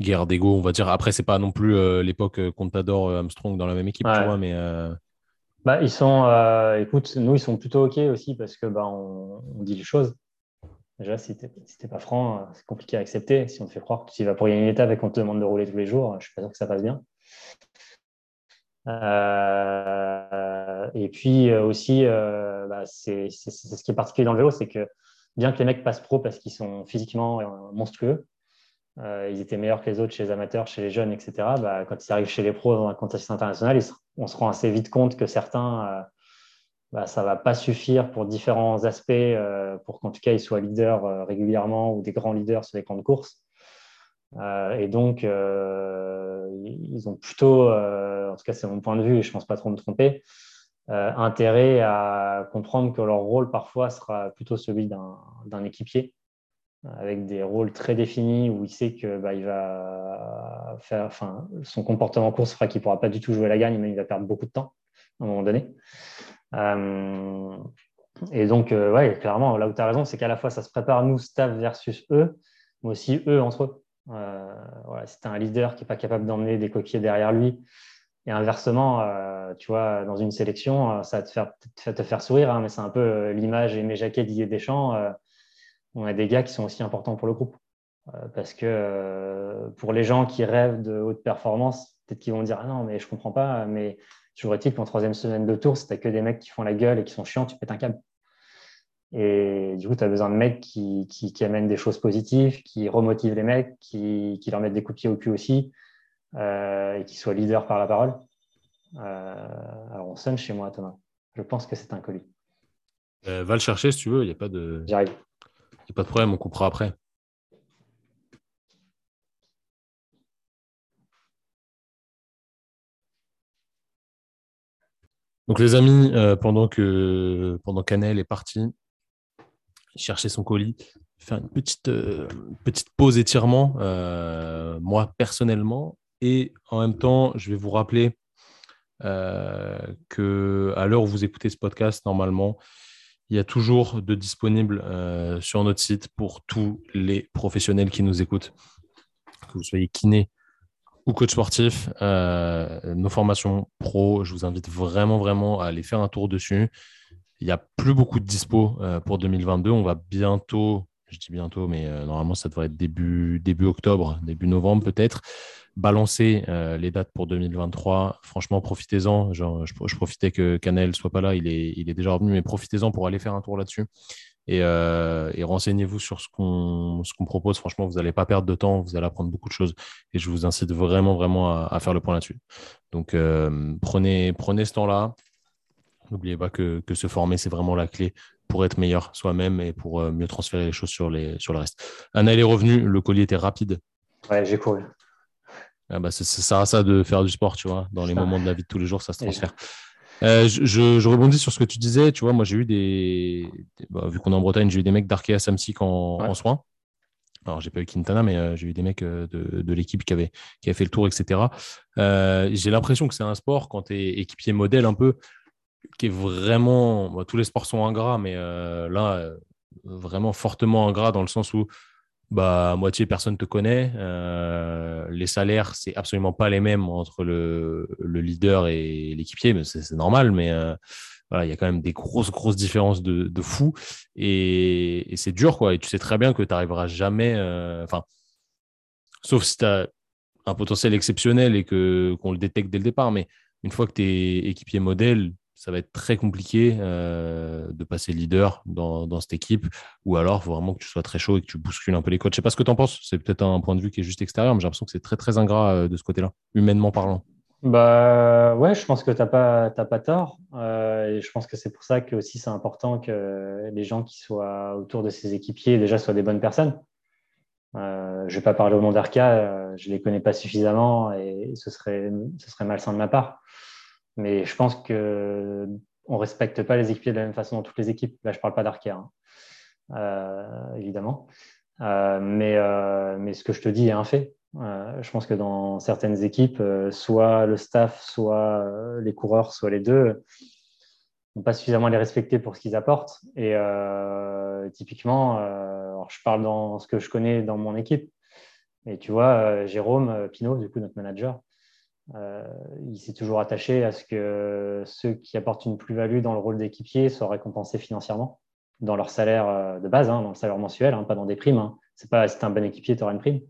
Speaker 1: guerre d'ego, on va dire. Après, c'est pas non plus euh, l'époque Contador, Armstrong dans la même équipe, tu vois, mais.
Speaker 2: Bah, ils sont, écoute, nous, ils sont plutôt OK aussi parce que bah, on, dit les choses. Déjà, si tu n'es pas franc, c'est compliqué à accepter. Si on te fait croire que tu vas pour gagner une étape et qu'on te demande de rouler tous les jours, je suis pas sûr que ça passe bien. Euh, et puis aussi, bah, c'est ce qui est particulier dans le vélo, c'est que bien que les mecs passent pro parce qu'ils sont physiquement monstrueux, euh, ils étaient meilleurs que les autres chez les amateurs, chez les jeunes, etc. Bah, quand ils arrivent chez les pros dans un contexte international, on se rend assez vite compte que certains, euh, bah, ça ne va pas suffire pour différents aspects, euh, pour qu'en tout cas ils soient leaders régulièrement ou des grands leaders sur les camps de course. et donc, ils ont plutôt, en tout cas c'est mon point de vue, et je ne pense pas trop me tromper, intérêt à comprendre que leur rôle parfois sera plutôt celui d'un équipier avec des rôles très définis où il sait que bah, il va faire, enfin, son comportement en course fera qu'il ne pourra pas du tout jouer la gagne, mais il va perdre beaucoup de temps à un moment donné. Euh, et donc, euh, ouais, clairement, là où tu as raison, c'est qu'à la fois ça se prépare nous, staff versus eux, mais aussi eux entre eux. Euh, voilà, si un leader qui n'est pas capable d'emmener des coquilles derrière lui, et inversement, tu vois, dans une sélection, ça va te faire, te faire sourire, hein, mais c'est un peu l'image et mes jaquets d'Ier Deschamps on a des gars qui sont aussi importants pour le groupe. Euh, parce que euh, pour les gens qui rêvent de haute performance, peut-être qu'ils vont dire Ah non, mais je comprends pas, mais toujours est-il qu'en troisième semaine de tour, si tu que des mecs qui font la gueule et qui sont chiants, tu pètes un câble. Et du coup, tu as besoin de mecs qui, amènent des choses positives, qui remotivent les mecs, qui, leur mettent des coups de pied au cul aussi, euh, et qui soient leaders par la parole. alors, on sonne chez moi, Thomas. Je pense que c'est un colis.
Speaker 1: va le chercher si tu veux, il n'y a pas de.
Speaker 2: J'arrive
Speaker 1: pas de problème, on coupera après. Donc les amis, euh, pendant que pendant Canel est parti chercher son colis, faire une petite euh, petite pause étirement, euh, moi personnellement, et en même temps, je vais vous rappeler que à l'heure où vous écoutez ce podcast, normalement, il y a toujours de disponibles euh, sur notre site pour tous les professionnels qui nous écoutent, que vous soyez kiné ou coach sportif. Euh, nos formations pro, je vous invite vraiment, vraiment à aller faire un tour dessus. Il n'y a plus beaucoup de dispo euh, pour 2022. On va bientôt, je dis bientôt, mais normalement, ça devrait être début, début octobre, début novembre peut-être balancer euh, les dates pour 2023. Franchement, profitez-en. Je, profitais que Canel soit pas là, il est, il est déjà revenu, mais profitez-en pour aller faire un tour là-dessus. Et, euh, renseignez-vous sur ce qu'on propose. Franchement, vous n'allez pas perdre de temps, vous allez apprendre beaucoup de choses. Et je vous incite vraiment, vraiment à, faire le point là-dessus. Donc, euh, prenez, prenez ce temps-là. N'oubliez pas que, que se former, c'est vraiment la clé pour être meilleur soi-même et pour mieux transférer les choses sur, les, sur le reste. Anna, est revenue. Le collier était rapide.
Speaker 2: Ouais, j'ai couru.
Speaker 1: Ah bah, ça sert à ça de faire du sport, tu vois. Dans les moments de la vie de tous les jours, ça se transfère. Euh, je, rebondis sur ce que tu disais. Tu vois, moi, j'ai eu des. Bah, vu qu'on est en Bretagne, j'ai eu des mecs d'Arkea Samsic en, en soins. Alors, j'ai pas eu Quintana, mais euh, j'ai eu des mecs euh, de, l'équipe qui avaient, qui avaient fait le tour, etc. j'ai l'impression que c'est un sport, quand tu es équipier modèle un peu, qui est vraiment. Bah, tous les sports sont ingrats, mais là, vraiment fortement ingrat dans le sens où bah, moitié personne te connaît. Euh, les salaires, c'est absolument pas les mêmes entre le, leader et l'équipier, mais c'est normal, mais euh, il y a quand même des grosses, grosses différences de, de fou. Et, c'est dur, quoi. Et tu sais très bien que tu n'arriveras jamais. Euh, enfin, sauf si tu as un potentiel exceptionnel et que qu'on le détecte dès le départ. Mais une fois que tu es équipier modèle, ça va être très compliqué euh, de passer leader dans, cette équipe, ou alors il faut vraiment que tu sois très chaud et que tu bouscules un peu les coachs. Je sais pas ce que tu en penses, c'est peut-être un point de vue qui est juste extérieur, mais j'ai l'impression que c'est très très ingrat euh, de ce côté-là, humainement parlant.
Speaker 2: Bah ouais, je pense que tu n'as pas, pas tort. Euh, et je pense que c'est pour ça que aussi c'est important que les gens qui soient autour de ces équipiers déjà soient des bonnes personnes. je ne vais pas parler au nom d'Arca, je les connais pas suffisamment et ce serait, ce serait malsain de ma part. Mais je pense qu'on ne respecte pas les équipiers de la même façon dans toutes les équipes. Là, je parle pas d'Arkea, hein. euh, évidemment. Euh, mais, euh, mais, ce que je te dis est un fait. je pense que dans certaines équipes, soit le staff, soit les coureurs, soit les deux, n'ont pas suffisamment à les respecter pour ce qu'ils apportent. Et typiquement, je parle dans ce que je connais dans mon équipe. Et tu vois, Jérôme Pinault, du coup, notre manager, euh, il s'est toujours attaché à ce que ceux qui apportent une plus-value dans le rôle d'équipier soient récompensés financièrement. dans leur salaire de base, hein, dans le salaire mensuel, hein, pas dans des primes. Hein. C'est pas si tu un bon équipier, tu auras une prime.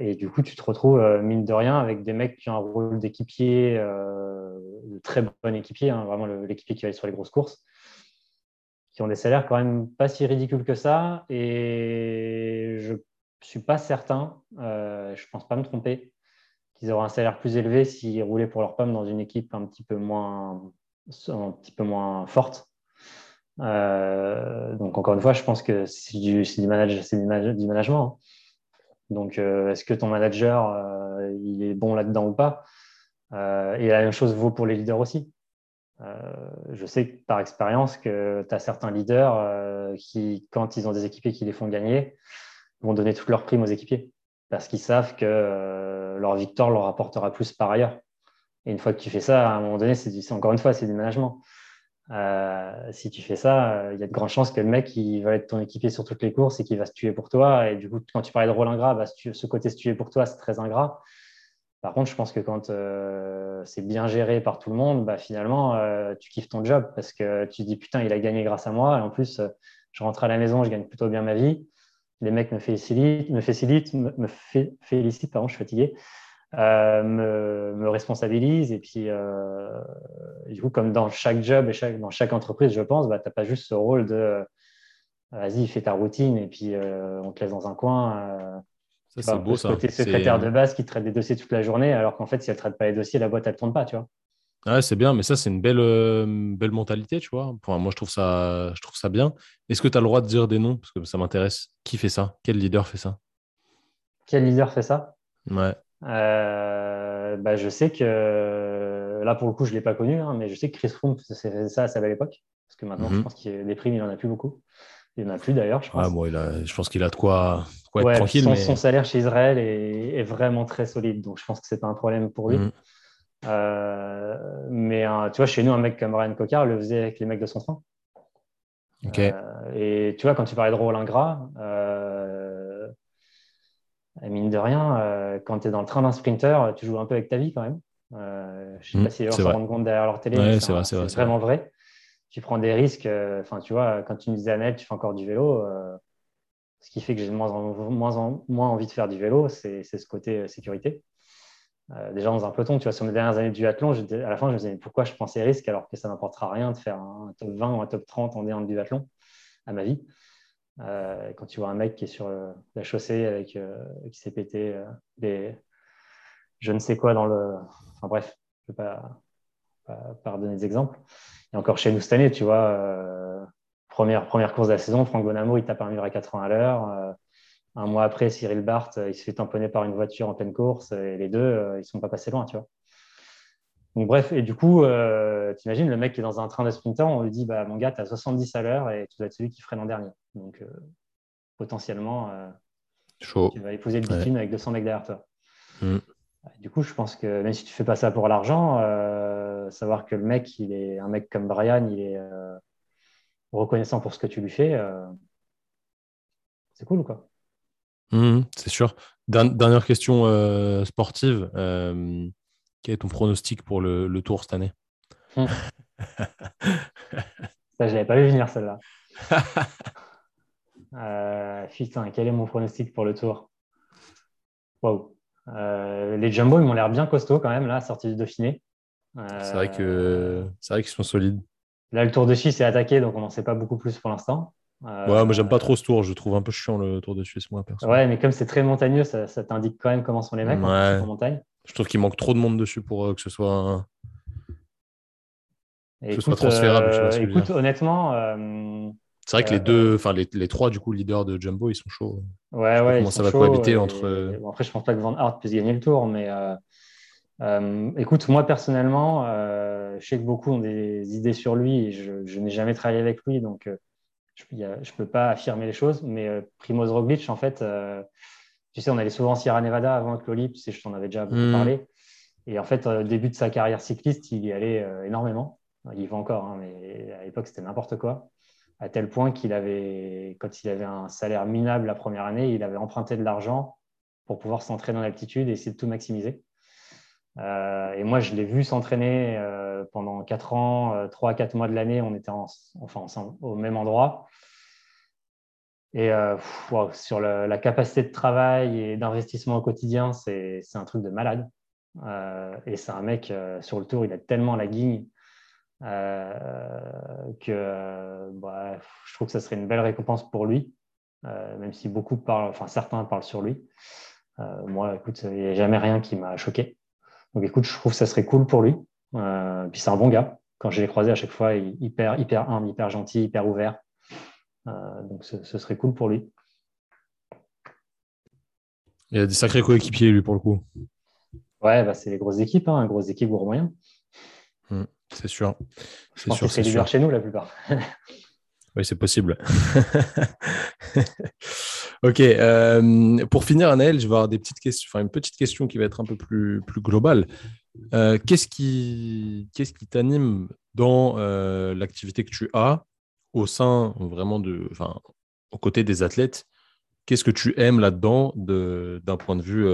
Speaker 2: et du coup, tu te retrouves, mine de rien, avec des mecs qui ont un rôle d'équipier, de très bon équipier, vraiment l'équipier qui va aller sur les grosses courses, qui ont des salaires quand même pas si ridicules que ça. Et je suis pas certain, euh, je pense pas me tromper, qu'ils auraient un salaire plus élevé s'ils roulaient pour leur pomme dans une équipe un petit peu moins, forte. Euh, donc encore une fois, je pense que c'est du, du, management. Hein. Donc euh, est-ce que ton manager euh, il est bon là-dedans ou pas? Et la même chose vaut pour les leaders aussi. je sais par expérience que tu as certains leaders qui, quand ils ont des équipiers qui les font gagner, vont donner toutes leurs primes aux équipiers parce qu'ils savent que euh, leur victoire leur apportera plus par ailleurs. Et une fois que tu fais ça, à un moment donné, c'est encore une fois, c'est du management. Euh, si tu fais ça, euh, il y a de grandes chances que le mec il va être ton équipier sur toutes les courses et qu'il va se tuer pour toi. Et du coup, quand tu parlais de rôle ingrat, bah, ce côté se tuer pour toi, c'est très ingrat. Par contre, je pense que quand c'est bien géré par tout le monde, bah, finalement, tu kiffes ton job parce que tu te dis putain, il a gagné grâce à moi. Et en plus, je rentre à la maison, je gagne plutôt bien ma vie les mecs me félicitent, me félicitent, me, félicitent, pardon, je suis fatigué, euh, me, me, responsabilisent. Et puis, euh, du coup, comme dans chaque job et chaque, dans chaque entreprise, je pense, bah, tu n'as pas juste ce rôle de euh, vas-y, fais ta routine et puis on te laisse dans un coin.
Speaker 1: ça, c'est beau, ça.
Speaker 2: Côté secrétaire de base qui traite des dossiers toute la journée, alors qu'en fait, si elle ne traite pas les dossiers, la boîte, elle ne tourne pas, tu vois.
Speaker 1: Ouais, c'est bien, mais ça, c'est une belle, euh, belle mentalité, tu vois. moi, je trouve ça, je trouve ça bien. Est-ce que tu as le droit de dire des noms? Parce que ça m'intéresse. Qui fait ça? Quel leader fait ça?
Speaker 2: Quel leader fait ça?
Speaker 1: Ouais.
Speaker 2: Euh, bah, je sais que là, pour le coup, je ne l'ai pas connu, hein, mais je sais que Chris Froome faisait ça à sa belle époque. Parce que maintenant, je mhm. pense a des primes, il n'en a plus beaucoup. Il n'en a plus d'ailleurs, je pense.
Speaker 1: bon, il a, je pense qu'il a de quoi, être tranquille.
Speaker 2: Son, son, salaire chez Israël est, est, vraiment très solide, donc je pense que ce n'est pas un problème pour lui. Mhm. Mais tu vois, chez nous, un mec comme Ryan Cocard le faisait avec les mecs de son train.
Speaker 1: Ok.
Speaker 2: Euh, et tu vois, quand tu parlais de rôle ingrat, euh, mine de rien, quand tu es dans le train d'un sprinter, tu joues un peu avec ta vie quand même. je ne sais pas mmh, si les gens se rendent compte derrière leur télé. c'est vraiment vrai. Tu prends des risques. Enfin, tu vois, quand tu me disais Annette, tu fais encore du vélo. ce qui fait que j'ai de moins en moins, moins envie de faire du vélo, c'est ce côté sécurité. Euh, déjà dans un peloton, tu vois, sur mes dernières années de duathlon, à la fin, je me disais pourquoi je pensais risque alors que ça n'apportera rien de faire un top 20 ou un top 30 en déant de duathlon à ma vie? Euh, quand tu vois un mec qui est sur la chaussée avec euh, qui s'est pété des je ne sais quoi dans le. Enfin bref, je ne vais pas, pas, donner des exemples. Et encore chez nous cette année, tu vois, première, première course de la saison, Franck Bonamo, il tape un mur à 80 à l'heure. Un mois après, Cyril Barthes, euh, il se fait tamponner par une voiture en pleine course et les deux, euh, ils ne sont pas passés loin, tu vois. Donc, bref, et du coup, euh, tu imagines, le mec qui est dans un train de sprinter, on lui dit bah, Mon gars, tu as 70 à l'heure et tu dois être celui qui freine en dernier. Donc, potentiellement, tu vas épouser le bitume avec 200 mecs derrière toi. Mm. Du coup, je pense que même si tu ne fais pas ça pour l'argent, savoir que le mec, il est un mec comme Brian, il est reconnaissant pour ce que tu lui fais, c'est cool ou quoi
Speaker 1: Mmh, c'est sûr. Dernière question euh, sportive. Euh, quel est ton pronostic pour le, tour cette année?
Speaker 2: Mmh. [laughs] Ça, je n'avais pas vu venir celle-là. [laughs] euh, putain, quel est mon pronostic pour le tour? Euh, les Jumbo, ils m'ont l'air bien costauds quand même, là, sortis du Dauphiné.
Speaker 1: c'est vrai que c'est vrai qu'ils sont solides.
Speaker 2: Là, le Tour de Suisse est attaqué, donc on n'en sait pas beaucoup plus pour l'instant.
Speaker 1: Euh, ouais, moi j'aime pas trop ce tour, je trouve un peu chiant le tour de Suisse, moi, perso.
Speaker 2: Ouais, mais comme c'est très montagneux, ça, t'indique quand même comment sont les mecs en montagne.
Speaker 1: Je trouve qu'il manque trop de monde dessus pour euh, que ce soit,
Speaker 2: soit transférable. écoute, honnêtement.
Speaker 1: Euh, c'est vrai que les deux, enfin les, les, trois du coup leaders de Jumbo, ils sont chauds.
Speaker 2: Ouais, ouais.
Speaker 1: Comment ça va cohabiter entre.
Speaker 2: Bon, après, je pense pas que Van Aert puisse gagner le tour, mais écoute, moi personnellement, je sais que beaucoup ont des idées sur lui et je, je n'ai jamais travaillé avec lui, donc je ne peux pas affirmer les choses, mais euh, Primoz Roglic, en fait, euh, tu sais, on allait souvent en Sierra Nevada avant avec Loli, je t'en avais déjà beaucoup hmm. parlé. Et en fait, au début de sa carrière cycliste, il y allait euh, énormément. Il y va encore, hein, mais à l'époque, c'était n'importe quoi. À tel point qu'il avait, quand il avait un salaire minable la première année, il avait emprunté de l'argent pour pouvoir s'entraîner en altitude et essayer de tout maximiser. Et moi, je l'ai vu s'entraîner pendant 4 ans, 3 à 4 mois de l'année, on était enfin, au même endroit. Et sur la capacité de travail et d'investissement au quotidien, c'est un truc de malade. et c'est un mec, sur le tour, il a tellement la guigne que bah, je trouve que ça serait une belle récompense pour lui. Euh, même si beaucoup parlent, enfin certains parlent sur lui. Euh, moi, écoute, il n'y a jamais rien qui m'a choqué. Donc, écoute, je trouve que ça serait cool pour lui. Euh, puis c'est un bon gars. Quand je l'ai croisé à chaque fois, il, hyper, hyper humble, hyper gentil, hyper ouvert. donc, ce, serait cool pour lui.
Speaker 1: Il y a des sacrés coéquipiers, lui, pour le coup.
Speaker 2: Ouais, bah, c'est les grosses équipes, hein, grosses équipes gros moyens.
Speaker 1: Hmm, c'est sûr.
Speaker 2: Je pense que c'est chez nous, la plupart. [laughs]
Speaker 1: Oui, c'est possible. [laughs] ok. Euh, pour finir, Anaël, je vais avoir des petites questions, enfin une petite question qui va être un peu plus, plus globale. Euh, qu'est-ce qui t'anime dans euh, l'activité que tu as au sein vraiment de, enfin, aux côtés des athlètes? Qu'est-ce que tu aimes là-dedans d'un point de vue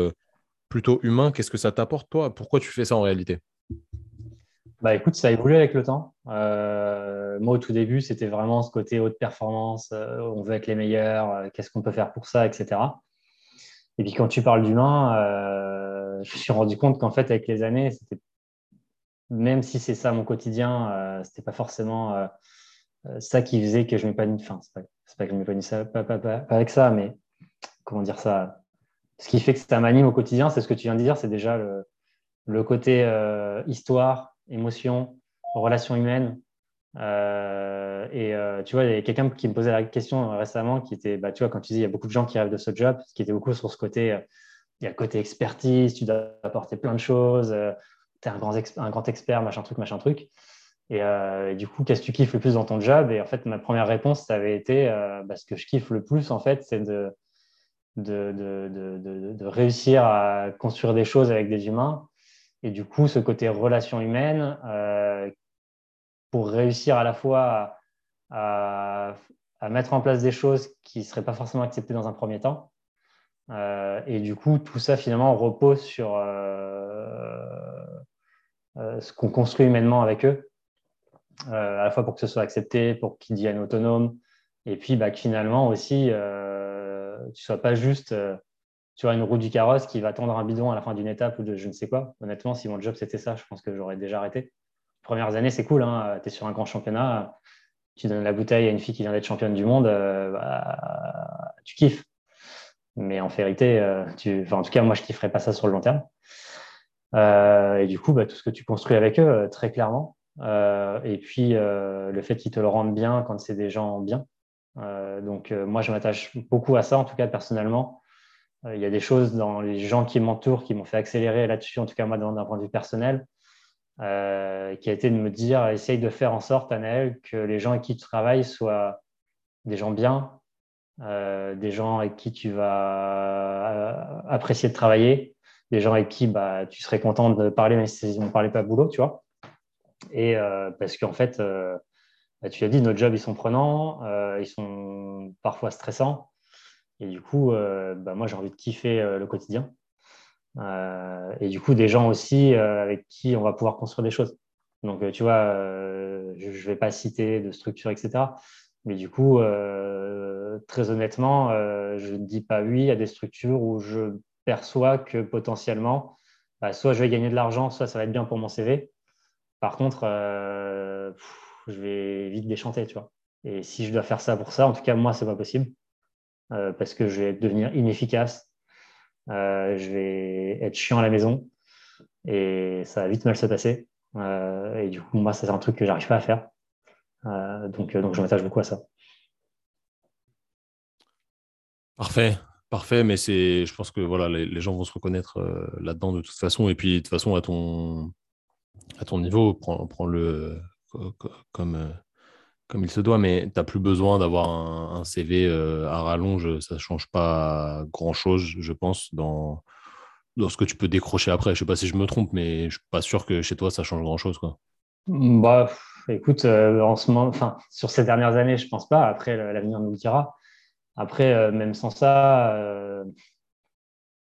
Speaker 1: plutôt humain? Qu'est-ce que ça t'apporte toi? Pourquoi tu fais ça en réalité?
Speaker 2: Bah écoute, ça a évolué avec le temps. Euh, moi, au tout début, c'était vraiment ce côté haute performance, euh, on veut être les meilleurs, euh, qu'est-ce qu'on peut faire pour ça, etc. Et puis quand tu parles d'humain, je me suis rendu compte qu'en fait, avec les années, même si c'est ça mon quotidien, c'était pas forcément ça qui faisait que je m'épanouis. Enfin, c'est pas, pas, que je m'épanouissais pas, pas, pas, avec ça, mais comment dire ça Ce qui fait que ça m'anime au quotidien, c'est ce que tu viens de dire, c'est déjà le, le côté histoire, émotions, relations humaines. Euh, et euh, tu vois, il y a quelqu'un qui me posait la question récemment qui était, bah, tu vois, quand tu dis il y a beaucoup de gens qui rêvent de ce job, qui était beaucoup sur ce côté, euh, il y a le côté expertise, tu dois apporter plein de choses, tu es un grand, expert, machin truc, machin truc. Et, du coup, qu'est-ce que tu kiffes le plus dans ton job? Et en fait, ma première réponse, ça avait été, bah, ce que je kiffe le plus, en fait, c'est de, de, de, de, réussir à construire des choses avec des humains et du coup, ce côté relation humaine, euh, pour réussir à la fois à, mettre en place des choses qui ne seraient pas forcément acceptées dans un premier temps. Euh, et du coup, tout ça finalement repose sur euh, ce qu'on construit humainement avec eux, à la fois pour que ce soit accepté, pour qu'ils deviennent autonomes, et puis bah, que finalement aussi, tu ne sois pas juste tu vois, une roue du carrosse qui va tendre un bidon à la fin d'une étape ou de je ne sais quoi. Honnêtement, si mon job c'était ça, je pense que j'aurais déjà arrêté. Premières années, c'est cool. Hein. tu es sur un grand championnat, tu donnes la bouteille à une fille qui vient d'être championne du monde, euh, bah, tu kiffes. Mais en vérité, euh, tu... en tout cas, moi, je ne kifferais pas ça sur le long terme. Euh, et du coup, bah, tout ce que tu construis avec eux, très clairement. et puis, le fait qu'ils te le rendent bien quand c'est des gens bien. donc, moi, je m'attache beaucoup à ça, en tout cas, personnellement. Euh, il y a des choses dans les gens qui m'entourent qui m'ont fait accélérer là-dessus, en tout cas moi d'un point de vue personnel, euh, qui a été de me dire essaye de faire en sorte, Anaël, que les gens avec qui tu travailles soient des gens bien, euh, des gens avec qui tu vas apprécier de travailler, des gens avec qui bah, tu serais content de parler, même si on ne parlait pas boulot, tu vois. Et parce qu'en fait, bah, tu as dit, nos jobs, ils sont prenants, ils sont parfois stressants. Et du coup, euh, bah, moi, j'ai envie de kiffer euh, le quotidien. Euh, et du coup, des gens aussi avec qui on va pouvoir construire des choses. Donc, tu vois, je ne vais pas citer de structure, etc. Mais du coup, très honnêtement, je ne dis pas oui à des structures où je perçois que potentiellement, bah, soit je vais gagner de l'argent, soit ça va être bien pour mon CV. Par contre, je vais vite déchanter, tu vois. Et si je dois faire ça pour ça, en tout cas, moi, ce n'est pas possible. Euh, parce que je vais devenir inefficace, euh, je vais être chiant à la maison et ça va vite mal se passer. Euh, et du coup, moi, c'est un truc que j'arrive pas à faire. donc, je m'attache beaucoup à ça.
Speaker 1: Parfait, parfait, mais c'est, je pense que voilà, les, gens vont se reconnaître là-dedans de toute façon. Et puis, de toute façon, à ton, à ton niveau, prends-le comme, comme il se doit, mais tu n'as plus besoin d'avoir un, CV euh, à rallonge. Ça ne change pas grand-chose, je pense, dans, ce que tu peux décrocher après. Je ne sais pas si je me trompe, mais je ne suis pas sûr que chez toi, ça change grand-chose.
Speaker 2: Bah, écoute, euh, en ce moment, enfin, sur ces dernières années, je ne pense pas. Après, l'avenir nous le dira. Après, euh, même sans ça,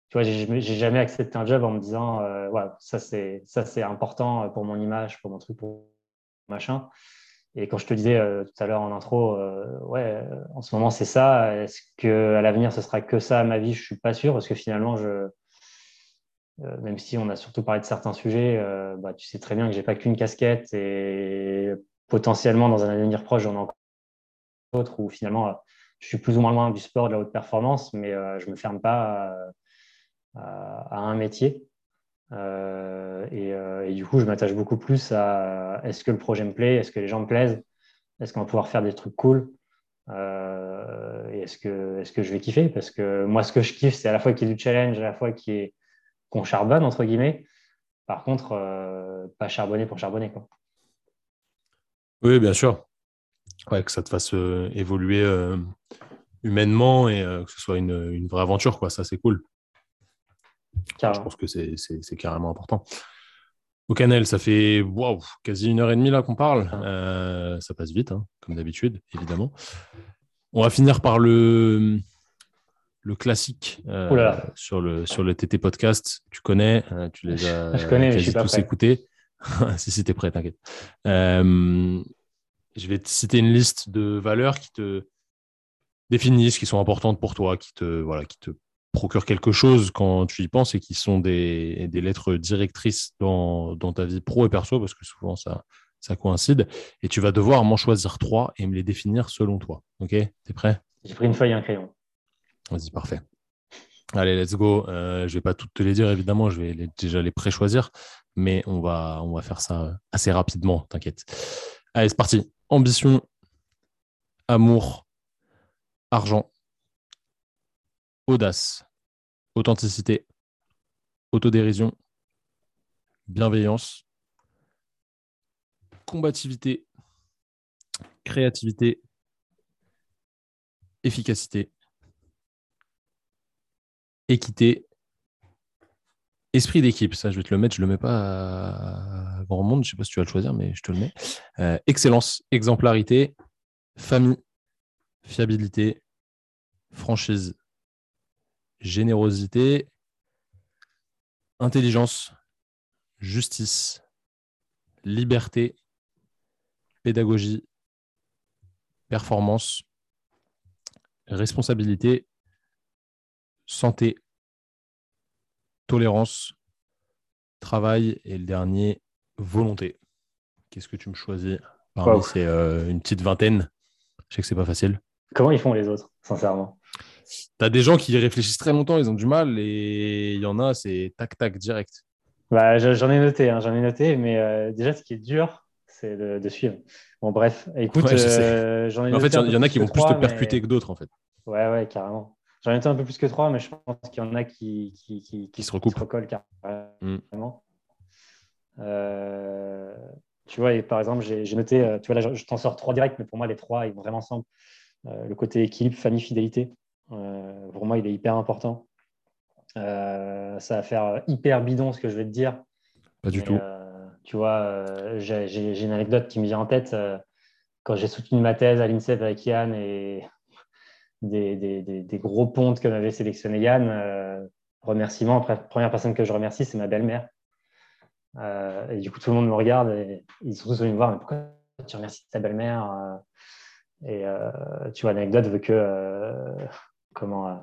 Speaker 2: tu vois, j'ai jamais accepté un job en me disant, ouais, ça c'est important pour mon image, pour mon truc, pour machin. Et quand je te disais tout à l'heure en intro, ouais, en ce moment c'est ça. Est-ce que à l'avenir ce sera que ça à ma vie? Je suis pas sûr parce que finalement, même si on a surtout parlé de certains sujets, bah, tu sais très bien que j'ai pas qu'une casquette et potentiellement dans un avenir proche j'en ai encore d'autres où finalement je suis plus ou moins loin du sport, de la haute performance, mais je me ferme pas à, un métier. Et, du coup, je m'attache beaucoup plus à est-ce que le projet me plaît, est-ce que les gens me plaisent, est-ce qu'on va pouvoir faire des trucs cool, euh, et est-ce que, est que je vais kiffer? Parce que moi, ce que je kiffe, c'est à la fois qu'il y ait du challenge, à la fois qu'on charbonne, entre guillemets. Par contre, euh, pas charbonner pour charbonner. Quoi.
Speaker 1: Oui, bien sûr. Ouais, que ça te fasse euh, évoluer humainement et que ce soit une, une, vraie aventure. Quoi. Ça, c'est cool. Je pense que c'est carrément important. Au Canel, ça fait wow, quasi une heure et demie là qu'on parle. Ah. Euh, ça passe vite, hein, comme d'habitude, évidemment. On va finir par le, le classique euh, sur, le, sur le TT podcast. Tu connais, euh, tu les as [laughs]
Speaker 2: je connais, quasi tous
Speaker 1: écoutés. [laughs] si c'était prêt, t'inquiète. je vais te citer une liste de valeurs qui te définissent, qui sont importantes pour toi, qui te, voilà, qui te procure quelque chose quand tu y penses et qui sont des, lettres directrices dans, ta vie pro et perso, parce que souvent ça, ça coïncide. Et tu vas devoir m'en choisir trois et me les définir selon toi. Ok? T'es prêt?
Speaker 2: J'ai pris une feuille et un crayon.
Speaker 1: Vas-y, parfait. Allez, let's go. Euh, je ne vais pas toutes te les dire, évidemment. Je vais déjà les pré-choisir. Mais on va, on va faire ça assez rapidement, t'inquiète. Allez, c'est parti. Ambition, amour, argent, audace, authenticité, autodérision, bienveillance, combativité, créativité, efficacité, équité, esprit d'équipe. Ça, je vais te le mettre. Je ne le mets pas à grand monde. Je ne sais pas si tu vas le choisir, mais je te le mets. Euh, excellence, exemplarité, famille, fiabilité, franchise, générosité, intelligence, justice, liberté, pédagogie, performance, responsabilité, santé, tolérance, travail et le dernier, volonté. Qu'est-ce que tu me choisis Parmi c'est euh, une petite vingtaine? Je sais que c'est pas facile.
Speaker 2: Comment ils font les autres, sincèrement?
Speaker 1: Tu as des gens qui réfléchissent très longtemps, ils ont du mal, et il y en a, c'est tac-tac direct.
Speaker 2: Bah, j'en ai noté, hein, j'en ai noté, mais euh, déjà, ce qui est dur, c'est de, suivre. Bon, bref, écoute,
Speaker 1: euh, j'en ai En fait, il y, en a qui vont plus te percuter que d'autres, en fait.
Speaker 2: Ouais, ouais, carrément. J'en ai noté un peu plus que trois, mais je pense qu'il y en a qui, qui, qui,
Speaker 1: se recoupent.
Speaker 2: recollent carrément. Mm. Euh, tu vois, et par exemple, j'ai noté, tu vois, là, je, t'en sors trois directs, mais pour moi, les trois, ils vont vraiment ensemble. le côté équilibre, famille, fidélité. Euh, pour moi, il est hyper important. Euh, ça va faire hyper bidon ce que je vais te dire.
Speaker 1: Pas du tout.
Speaker 2: Euh, tu vois, j'ai une anecdote qui me vient en tête. quand j'ai soutenu ma thèse à l'INSEP avec Yann et des, des, des, gros pontes que m'avait sélectionné Yann, remerciement. Après, première personne que je remercie, c'est ma belle-mère. et du coup, tout le monde me regarde et ils sont tous venus me voir. Mais pourquoi tu remercies ta belle-mère Et tu vois, l'anecdote veut que comment euh,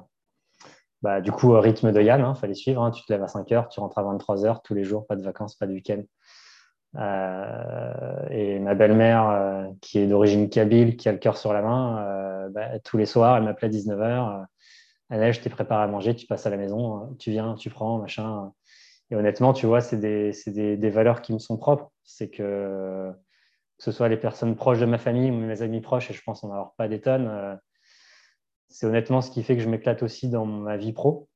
Speaker 2: bah, du coup, rythme de Yann, il hein, fallait suivre. Hein. tu te lèves à 5 heures, tu rentres à 23 heures tous les jours, pas de vacances, pas de week-end. Euh, et ma belle-mère, euh, qui est d'origine kabyle, qui a le cœur sur la main, bah, tous les soirs, elle m'appelait à 19h. Annelle, je t'ai préparé à manger, tu passes à la maison, tu viens, tu prends, machin. Et honnêtement, tu vois, c'est des, des, des, valeurs qui me sont propres. C'est que, que ce soit les personnes proches de ma famille ou mes amis proches, et je pense en avoir pas des tonnes, c'est honnêtement ce qui fait que je m'éclate aussi dans ma vie pro.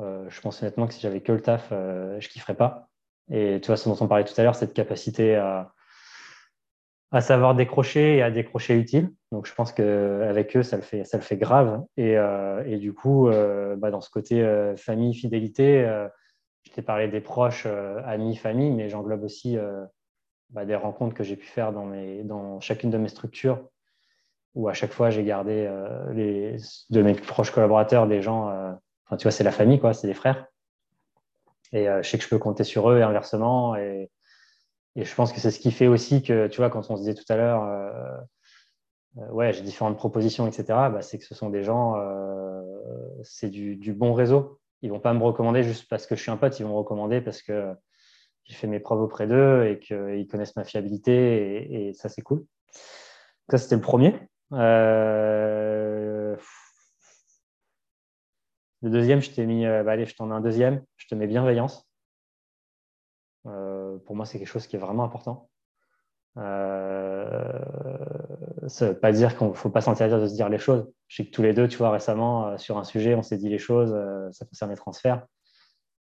Speaker 2: Euh, je pense honnêtement que si j'avais que le taf, euh, je kifferais pas. Et tu vois, ce dont on parlait tout à l'heure, cette capacité à, savoir décrocher et à décrocher utile. Donc, je pense qu'avec eux, ça le fait, grave. Et, euh, du coup, bah, dans ce côté famille, fidélité, je t'ai parlé des proches, amis, famille, mais j'englobe aussi bah, des rencontres que j'ai pu faire dans chacune de mes structures où à chaque fois j'ai gardé euh, les, de mes proches collaborateurs des gens, euh, enfin tu vois, c'est la famille, quoi, c'est des frères. Et je sais que je peux compter sur eux et inversement. Et, et je pense que c'est ce qui fait aussi que, tu vois, quand on se disait tout à l'heure, ouais, j'ai différentes propositions, etc., bah, c'est que ce sont des gens, c'est du, du, bon réseau. Ils vont pas me recommander juste parce que je suis un pote, ils vont me recommander parce que j'ai fait mes preuves auprès d'eux et qu'ils connaissent ma fiabilité et, ça, c'est cool. Ça, c'était le premier. Euh, le deuxième, je t'ai mis, euh, bah, allez, je t'en ai un deuxième, je te mets bienveillance. Euh, pour moi, c'est quelque chose qui est vraiment important. Euh, pas dire qu'il ne faut pas s'interdire de se dire les choses. Je sais que tous les deux, tu vois, récemment, sur un sujet, on s'est dit les choses, ça concerne les transferts.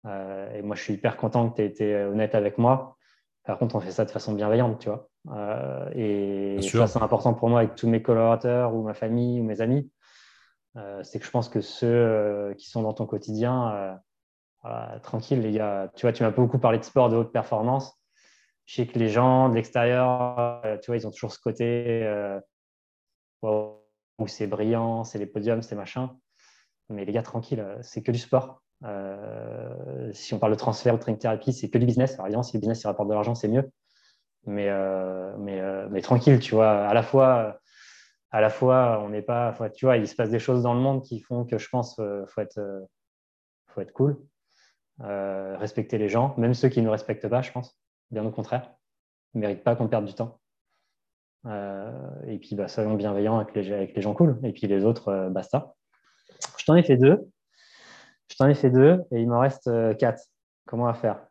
Speaker 2: Et moi, je suis hyper content que tu aies été honnête avec moi. Par contre, on fait ça de façon bienveillante, tu vois. Euh, et ça, c'est important pour moi avec tous mes collaborateurs ou ma famille ou mes amis. Euh, c'est que je pense que ceux qui sont dans ton quotidien, tranquille, les gars. Tu vois, tu m'as beaucoup parlé de sport, de haute performance. Je sais que les gens de l'extérieur, tu vois, ils ont toujours ce côté où c'est brillant, c'est les podiums, c'est machin. Mais les gars, tranquille, c'est que du sport. Euh, si on parle de transfert ou de training thérapie, c'est que du business. Alors évidemment, si le business il rapporte de l'argent, c'est mieux. Mais, euh, euh, tranquille, tu vois. À la fois, à la fois on n'est pas. tu vois, il se passe des choses dans le monde qui font que je pense qu'il faut, être, faut être cool. respecter les gens, même ceux qui ne nous respectent pas, je pense. Bien au contraire. Ils ne méritent pas qu'on perde du temps. et puis, bah, soyons bienveillants avec les, avec les gens cool. Et puis les autres, basta. Je t'en ai fait deux. Je t'en ai fait deux et il m'en reste euh, quatre. Comment à faire?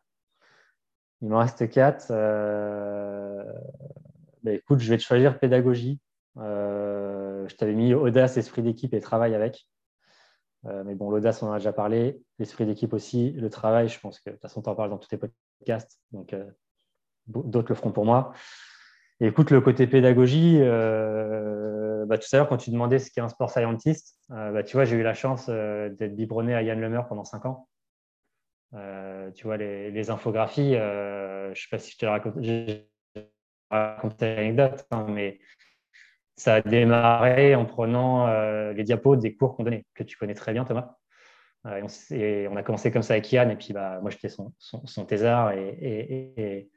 Speaker 2: Il m'en reste quatre. Euh, ben, écoute, je vais te choisir pédagogie. Euh, je t'avais mis audace, esprit d'équipe et travail avec. mais bon, l'audace, on en a déjà parlé. L'esprit d'équipe aussi. Le travail, je pense que de toute façon, tu en parles dans tous tes podcasts. Donc, d'autres le feront pour moi. Écoute, le côté pédagogie, euh, bah, tout à l'heure, quand tu demandais ce qu'est un sport scientist, euh, bah, tu vois, j'ai eu la chance euh, d'être biberonné à Yann Lemeur pendant cinq ans. tu vois, les, infographies, je ne sais pas si je te raconté l'anecdote, hein, mais ça a démarré en prenant les diapos des cours qu'on donnait, que tu connais très bien, Thomas. Et on, a commencé comme ça avec Yann, et puis bah, moi, j'étais son, son, thésard, et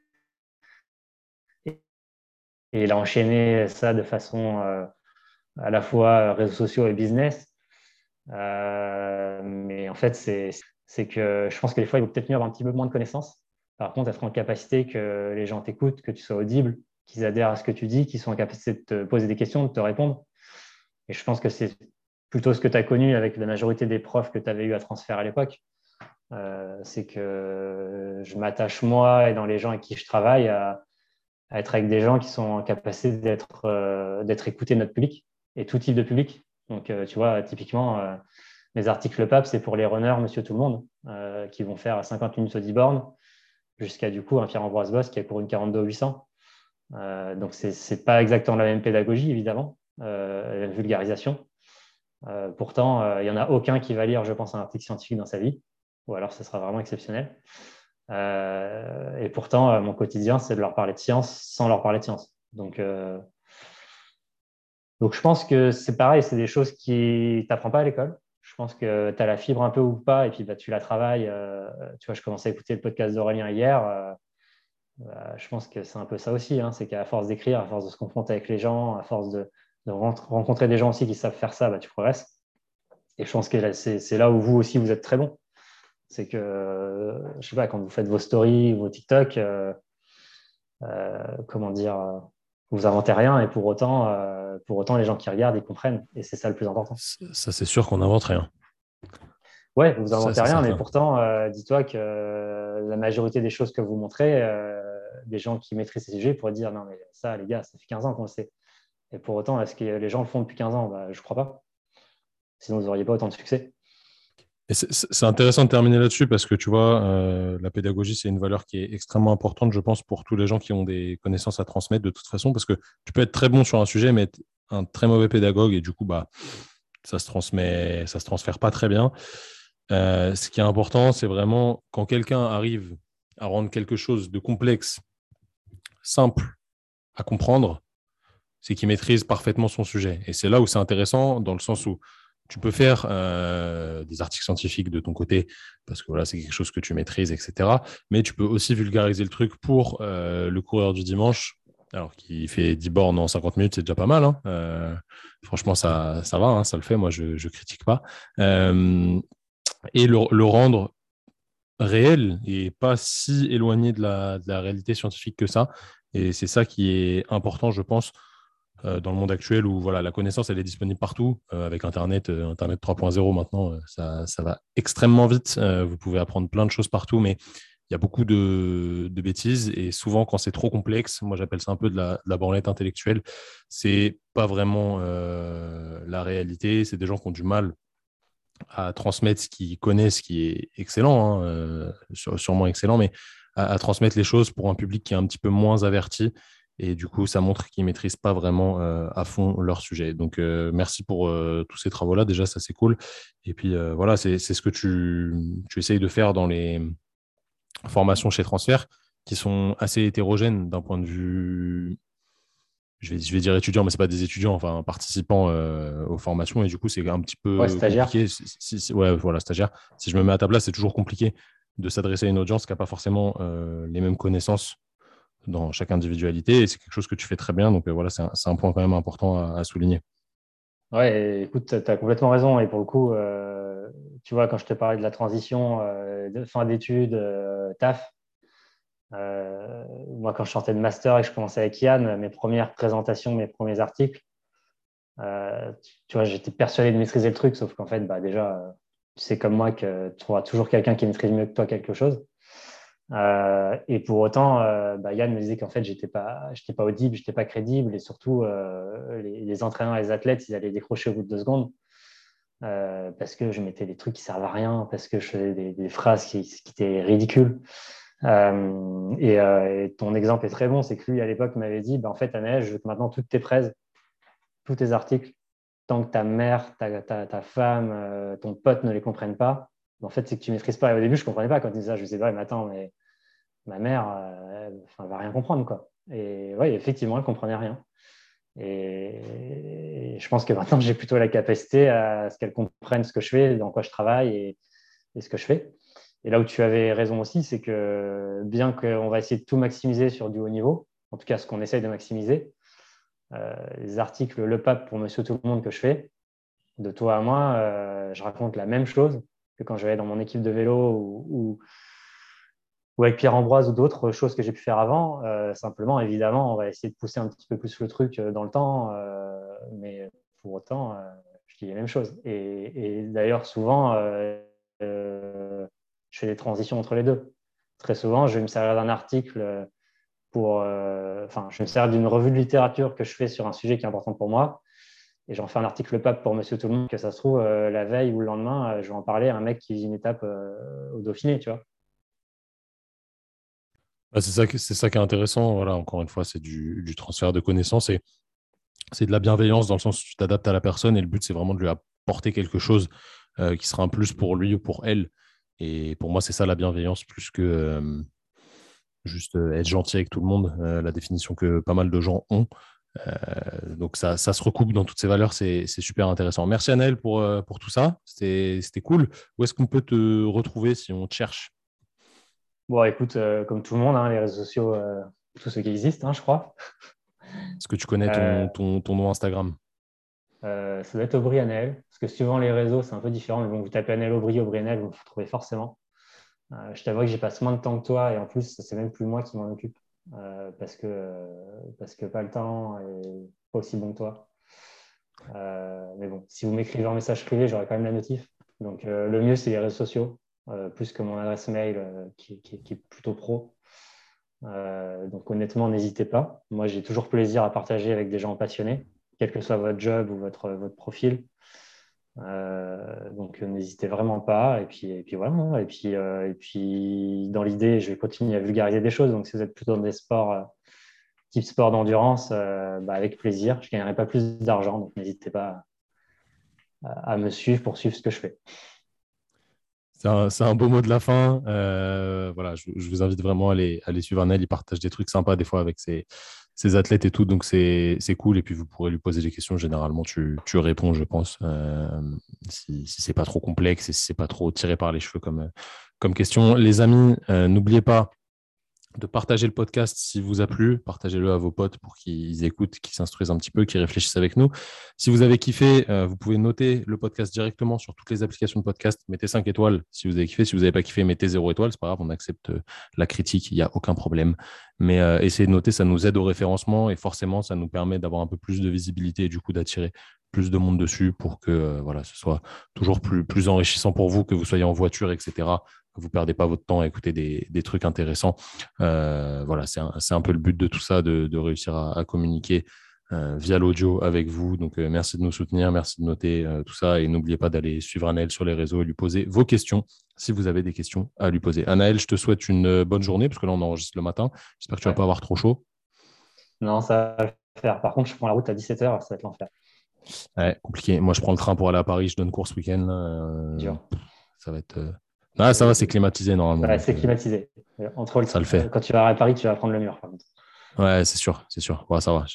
Speaker 2: il a enchaîné ça de façon euh, à la fois réseaux sociaux et business. Euh, mais en fait, c'est que je pense que des fois, il vaut peut-être mieux avoir un petit peu moins de connaissances. Par contre, être en capacité que les gens t'écoutent, que tu sois audible, qu'ils adhèrent à ce que tu dis, qu'ils soient en capacité de te poser des questions, de te répondre. Et je pense que c'est plutôt ce que tu as connu avec la majorité des profs que tu avais eu à transférer à l'époque. Euh, c'est que je m'attache, moi, et dans les gens avec qui je travaille, à, à être avec des gens qui sont en capacité d'être euh, écoutés notre public et tout type de public. Donc, euh, tu vois, typiquement, euh, mes articles PAP, c'est pour les runners, monsieur tout le monde, qui vont faire 50 minutes au 10 bornes, jusqu'à du coup un Pierre-Ambroise Boss qui est pour une 42 800. donc, ce n'est pas exactement la même pédagogie, évidemment, la même vulgarisation. pourtant, il n'y en a aucun qui va lire, je pense, un article scientifique dans sa vie, ou alors ce sera vraiment exceptionnel. Euh, et pourtant, euh, mon quotidien, c'est de leur parler de science sans leur parler de science. Donc, euh, donc je pense que c'est pareil, c'est des choses qui t'apprends pas à l'école. Je pense que tu as la fibre un peu ou pas, et puis bah, tu la travailles. tu vois, je commençais à écouter le podcast d'Aurélien hier. Bah, je pense que c'est un peu ça aussi. Hein, c'est qu'à force d'écrire, à force de se confronter avec les gens, à force de, rencontrer des gens aussi qui savent faire ça, bah, tu progresses. Et je pense que c'est là où vous aussi, vous êtes très bon. C'est que, je sais pas, quand vous faites vos stories, vos TikTok, euh, euh, comment dire, vous inventez rien et pour autant, euh, pour autant, les gens qui regardent, ils comprennent. Et c'est ça le plus important.
Speaker 1: Ça, c'est sûr qu'on n'invente rien.
Speaker 2: Ouais, vous inventez rien, mais pourtant, dis-toi que la majorité des choses que vous montrez, des gens qui maîtrisent ces sujets pourraient dire non, mais ça, les gars, ça fait 15 ans qu'on le sait. Et pour autant, est-ce que les gens le font depuis 15 ans? Bah, Je ne crois pas. Sinon, vous n'auriez pas autant de succès
Speaker 1: c'est intéressant de terminer là-dessus parce que tu vois, euh, la pédagogie, c'est une valeur qui est extrêmement importante, je pense, pour tous les gens qui ont des connaissances à transmettre de toute façon, parce que tu peux être très bon sur un sujet, mais être un très mauvais pédagogue et du coup, bah, ça se transmet, ça se transfère pas très bien. Euh, ce qui est important, c'est vraiment quand quelqu'un arrive à rendre quelque chose de complexe, simple à comprendre, c'est qu'il maîtrise parfaitement son sujet. Et c'est là où c'est intéressant, dans le sens où tu peux faire des articles scientifiques de ton côté parce que voilà, c'est quelque chose que tu maîtrises, etc. Mais tu peux aussi vulgariser le truc pour le coureur du dimanche alors qui fait 10 bornes en 50 minutes, c'est déjà pas mal. Hein. Euh, franchement, ça, ça va, hein, ça le fait. Moi, je ne critique pas. Euh, et le, rendre réel et pas si éloigné de la, réalité scientifique que ça. Et c'est ça qui est important, je pense, euh, dans le monde actuel où voilà, la connaissance, elle est disponible partout. avec Internet, Internet 3.0 maintenant, ça, ça, va extrêmement vite. vous pouvez apprendre plein de choses partout, mais il y a beaucoup de, bêtises et souvent quand c'est trop complexe, moi j'appelle ça un peu de la, de la branlette intellectuelle, c'est pas vraiment euh, la réalité, c'est des gens qui ont du mal à transmettre ce qu'ils connaissent, qui est excellent, hein, euh, sûrement excellent, mais à, transmettre les choses pour un public qui est un petit peu moins averti. Et du coup, ça montre qu'ils ne maîtrisent pas vraiment euh, à fond leur sujet. Donc, merci pour tous ces travaux-là. Déjà, ça, c'est cool. Et puis, voilà, c'est ce que tu, tu essayes de faire dans les, formations chez Transfert qui sont assez hétérogènes d'un point de vue, je vais, je vais dire étudiants, mais ce pas des étudiants, enfin participants euh, aux formations. Et du coup, c'est un petit peu compliqué. Si, ouais, voilà, stagiaire. Si je me mets à ta place, c'est toujours compliqué de s'adresser à une audience qui n'a pas forcément euh, les mêmes connaissances dans chaque individualité. Et c'est quelque chose que tu fais très bien. Donc euh, voilà, c'est un, point quand même important à, souligner.
Speaker 2: Ouais, écoute, tu as complètement raison. Et pour le coup, tu vois, quand je te parlais de la transition euh, fin d'études, euh, taf, euh, moi, quand je sortais de master et que je commençais avec Yann, mes premières présentations, mes premiers articles, tu vois, j'étais persuadé de maîtriser le truc, sauf qu'en fait, bah, déjà, tu sais comme moi que tu trouveras toujours quelqu'un qui maîtrise mieux que toi quelque chose. Et pour autant, bah, Yann me disait qu'en fait, je n'étais pas, pas audible, je n'étais pas crédible, et surtout, les, les, entraîneurs les athlètes, ils allaient décrocher au bout de deux secondes. Euh, parce que je mettais des trucs qui servent à rien, parce que je faisais des, phrases qui, étaient ridicules. Euh, euh, et, ton exemple est très bon, c'est que lui, à l'époque, m'avait dit, bah, en fait, Annette, je veux que maintenant toutes tes presse, tous tes articles, tant que ta mère, ta, ta, femme, ton pote ne les comprennent pas, en fait, c'est que tu ne maîtrises pas. Et au début, je ne comprenais pas quand il disait ça. Je me disais, mais attends, mais ma mère, elle ne va rien comprendre. Quoi. Et oui, effectivement, elle ne comprenait rien. Et, je pense que maintenant, j'ai plutôt la capacité à ce qu'elle comprenne ce que je fais, dans quoi je travaille et, ce que je fais. Et là où tu avais raison aussi, c'est que bien qu'on va essayer de tout maximiser sur du haut niveau, en tout cas ce qu'on essaye de maximiser, euh, les articles Le Pape pour Monsieur Tout le Monde que je fais, de toi à moi, euh, je raconte la même chose que quand je vais dans mon équipe de vélo ou, avec Pierre Ambroise ou d'autres choses que j'ai pu faire avant. Euh, simplement, évidemment, on va essayer de pousser un petit peu plus le truc euh, dans le temps, euh, mais pour autant, je dis les mêmes choses. Et, d'ailleurs, souvent, je fais des transitions entre les deux. Très souvent, je vais me servir d'un article pour, enfin, je vais me servir d'une revue de littérature que je fais sur un sujet qui est important pour moi. Et j'en fais un article pape pour Monsieur Tout le Monde, que ça se trouve, la veille ou le lendemain, je vais en parler à un mec qui vit une étape au Dauphiné, tu vois.
Speaker 1: Bah, c'est ça, qui est intéressant. Voilà, encore une fois, c'est du, transfert de connaissances et c'est de la bienveillance dans le sens où tu t'adaptes à la personne et le but, c'est vraiment de lui apporter quelque chose euh, qui sera un plus pour lui ou pour elle. Et pour moi, c'est ça la bienveillance plus que euh, juste euh, être gentil avec tout le monde, la définition que pas mal de gens ont. Donc ça, ça, se recoupe dans toutes ces valeurs, c'est super intéressant. Merci Annelle pour, pour tout ça, c'était cool. Où est-ce qu'on peut te retrouver si on te cherche?
Speaker 2: Bon, écoute, euh, comme tout le monde, hein, les réseaux sociaux, euh, tous ceux qui existent, hein, je crois. [laughs]
Speaker 1: Est-ce que tu connais ton, ton, nom Instagram?
Speaker 2: euh, Ça doit être Aubry Anel, parce que suivant les réseaux, c'est un peu différent, mais bon, vous tapez Anel Aubry, Aubry Anel, vous vous trouvez forcément. je t'avoue que j'y passe moins de temps que toi, et en plus, c'est même plus moi qui m'en occupe, parce, que, parce que pas le temps et pas aussi bon que toi. mais bon, si vous m'écrivez en message privé, j'aurai quand même la notif. Donc, le mieux, c'est les réseaux sociaux. Euh, plus que mon adresse mail euh, qui, est plutôt pro. Euh, donc honnêtement, n'hésitez pas. Moi, j'ai toujours plaisir à partager avec des gens passionnés, quel que soit votre job ou votre, votre profil. Donc n'hésitez vraiment pas. Et puis, et puis voilà. Et puis, et puis dans l'idée, je vais continuer à vulgariser des choses. Donc si vous êtes plutôt dans des sports type sport d'endurance, bah, avec plaisir. Je ne gagnerai pas plus d'argent. Donc n'hésitez pas à me suivre pour suivre ce que je fais.
Speaker 1: C'est un, beau mot de la fin. Euh, voilà, je, vous invite vraiment à aller, à aller suivre. Il partage des trucs sympas des fois avec ses, athlètes et tout. Donc, c'est cool. Et puis, vous pourrez lui poser des questions. Généralement, tu, tu réponds, je pense. Euh, si, si c'est pas trop complexe et si c'est pas trop tiré par les cheveux comme, comme question. Les amis, euh, n'oubliez pas de partager le podcast si vous a plu. Partagez-le à vos potes pour qu'ils écoutent, qu'ils s'instruisent un petit peu, qu'ils réfléchissent avec nous. Si vous avez kiffé, euh, vous pouvez noter le podcast directement sur toutes les applications de podcast. Mettez 5 étoiles si vous avez kiffé. Si vous n'avez pas kiffé, mettez 0 étoiles. C'est pas grave, on accepte euh, la critique, il n'y a aucun problème. Mais euh, essayez de noter, ça nous aide au référencement et forcément, ça nous permet d'avoir un peu plus de visibilité et du coup d'attirer plus de monde dessus pour que voilà, ce soit toujours plus, plus enrichissant pour vous, que vous soyez en voiture, etc vous perdez pas votre temps à écouter des, trucs intéressants. Euh, voilà, c'est un, peu le but de tout ça, de, réussir à, communiquer euh, via l'audio avec vous. Donc, euh, merci de nous soutenir, merci de noter tout ça. Et n'oubliez pas d'aller suivre Anaël sur les réseaux et lui poser vos questions si vous avez des questions à lui poser. Anaël, je te souhaite une bonne journée parce que là, on enregistre le matin. J'espère que tu ne vas pas avoir trop chaud.
Speaker 2: Non, ça va faire. Par contre, je prends la route à 17h, ça va être l'enfer.
Speaker 1: Ouais, compliqué. Moi, je prends le train pour aller à Paris, je donne course week-end. ça va être ah, ça va, c'est climatisé normalement.
Speaker 2: Ouais, c'est euh, climatisé.
Speaker 1: Entre ça le fait.
Speaker 2: Quand tu vas à Paris, tu vas prendre le mur.
Speaker 1: Ouais, c'est sûr, c'est sûr. Ouais, ça va,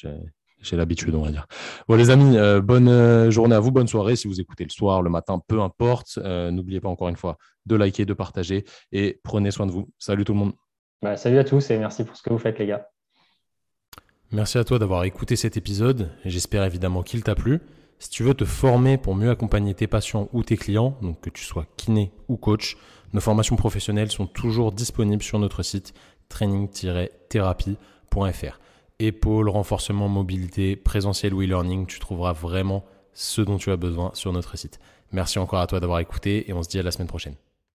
Speaker 1: j'ai l'habitude, on va dire. Bon, les amis, euh, bonne euh, journée à vous, bonne soirée. Si vous écoutez le soir, le matin, peu importe. N'oubliez pas encore une fois de liker, de partager et prenez soin de vous. Salut tout le monde.
Speaker 2: Bah, salut à tous et merci pour ce que vous faites, les gars.
Speaker 1: Merci à toi d'avoir écouté cet épisode. J'espère évidemment qu'il t'a plu. Si tu veux te former pour mieux accompagner tes patients ou tes clients, donc que tu sois kiné ou coach, nos formations professionnelles sont toujours disponibles sur notre site training-thérapie.fr. Épaule, renforcement, mobilité, présentiel ou e-learning, tu trouveras vraiment ce dont tu as besoin sur notre site. Merci encore à toi d'avoir écouté et on se dit à la semaine prochaine.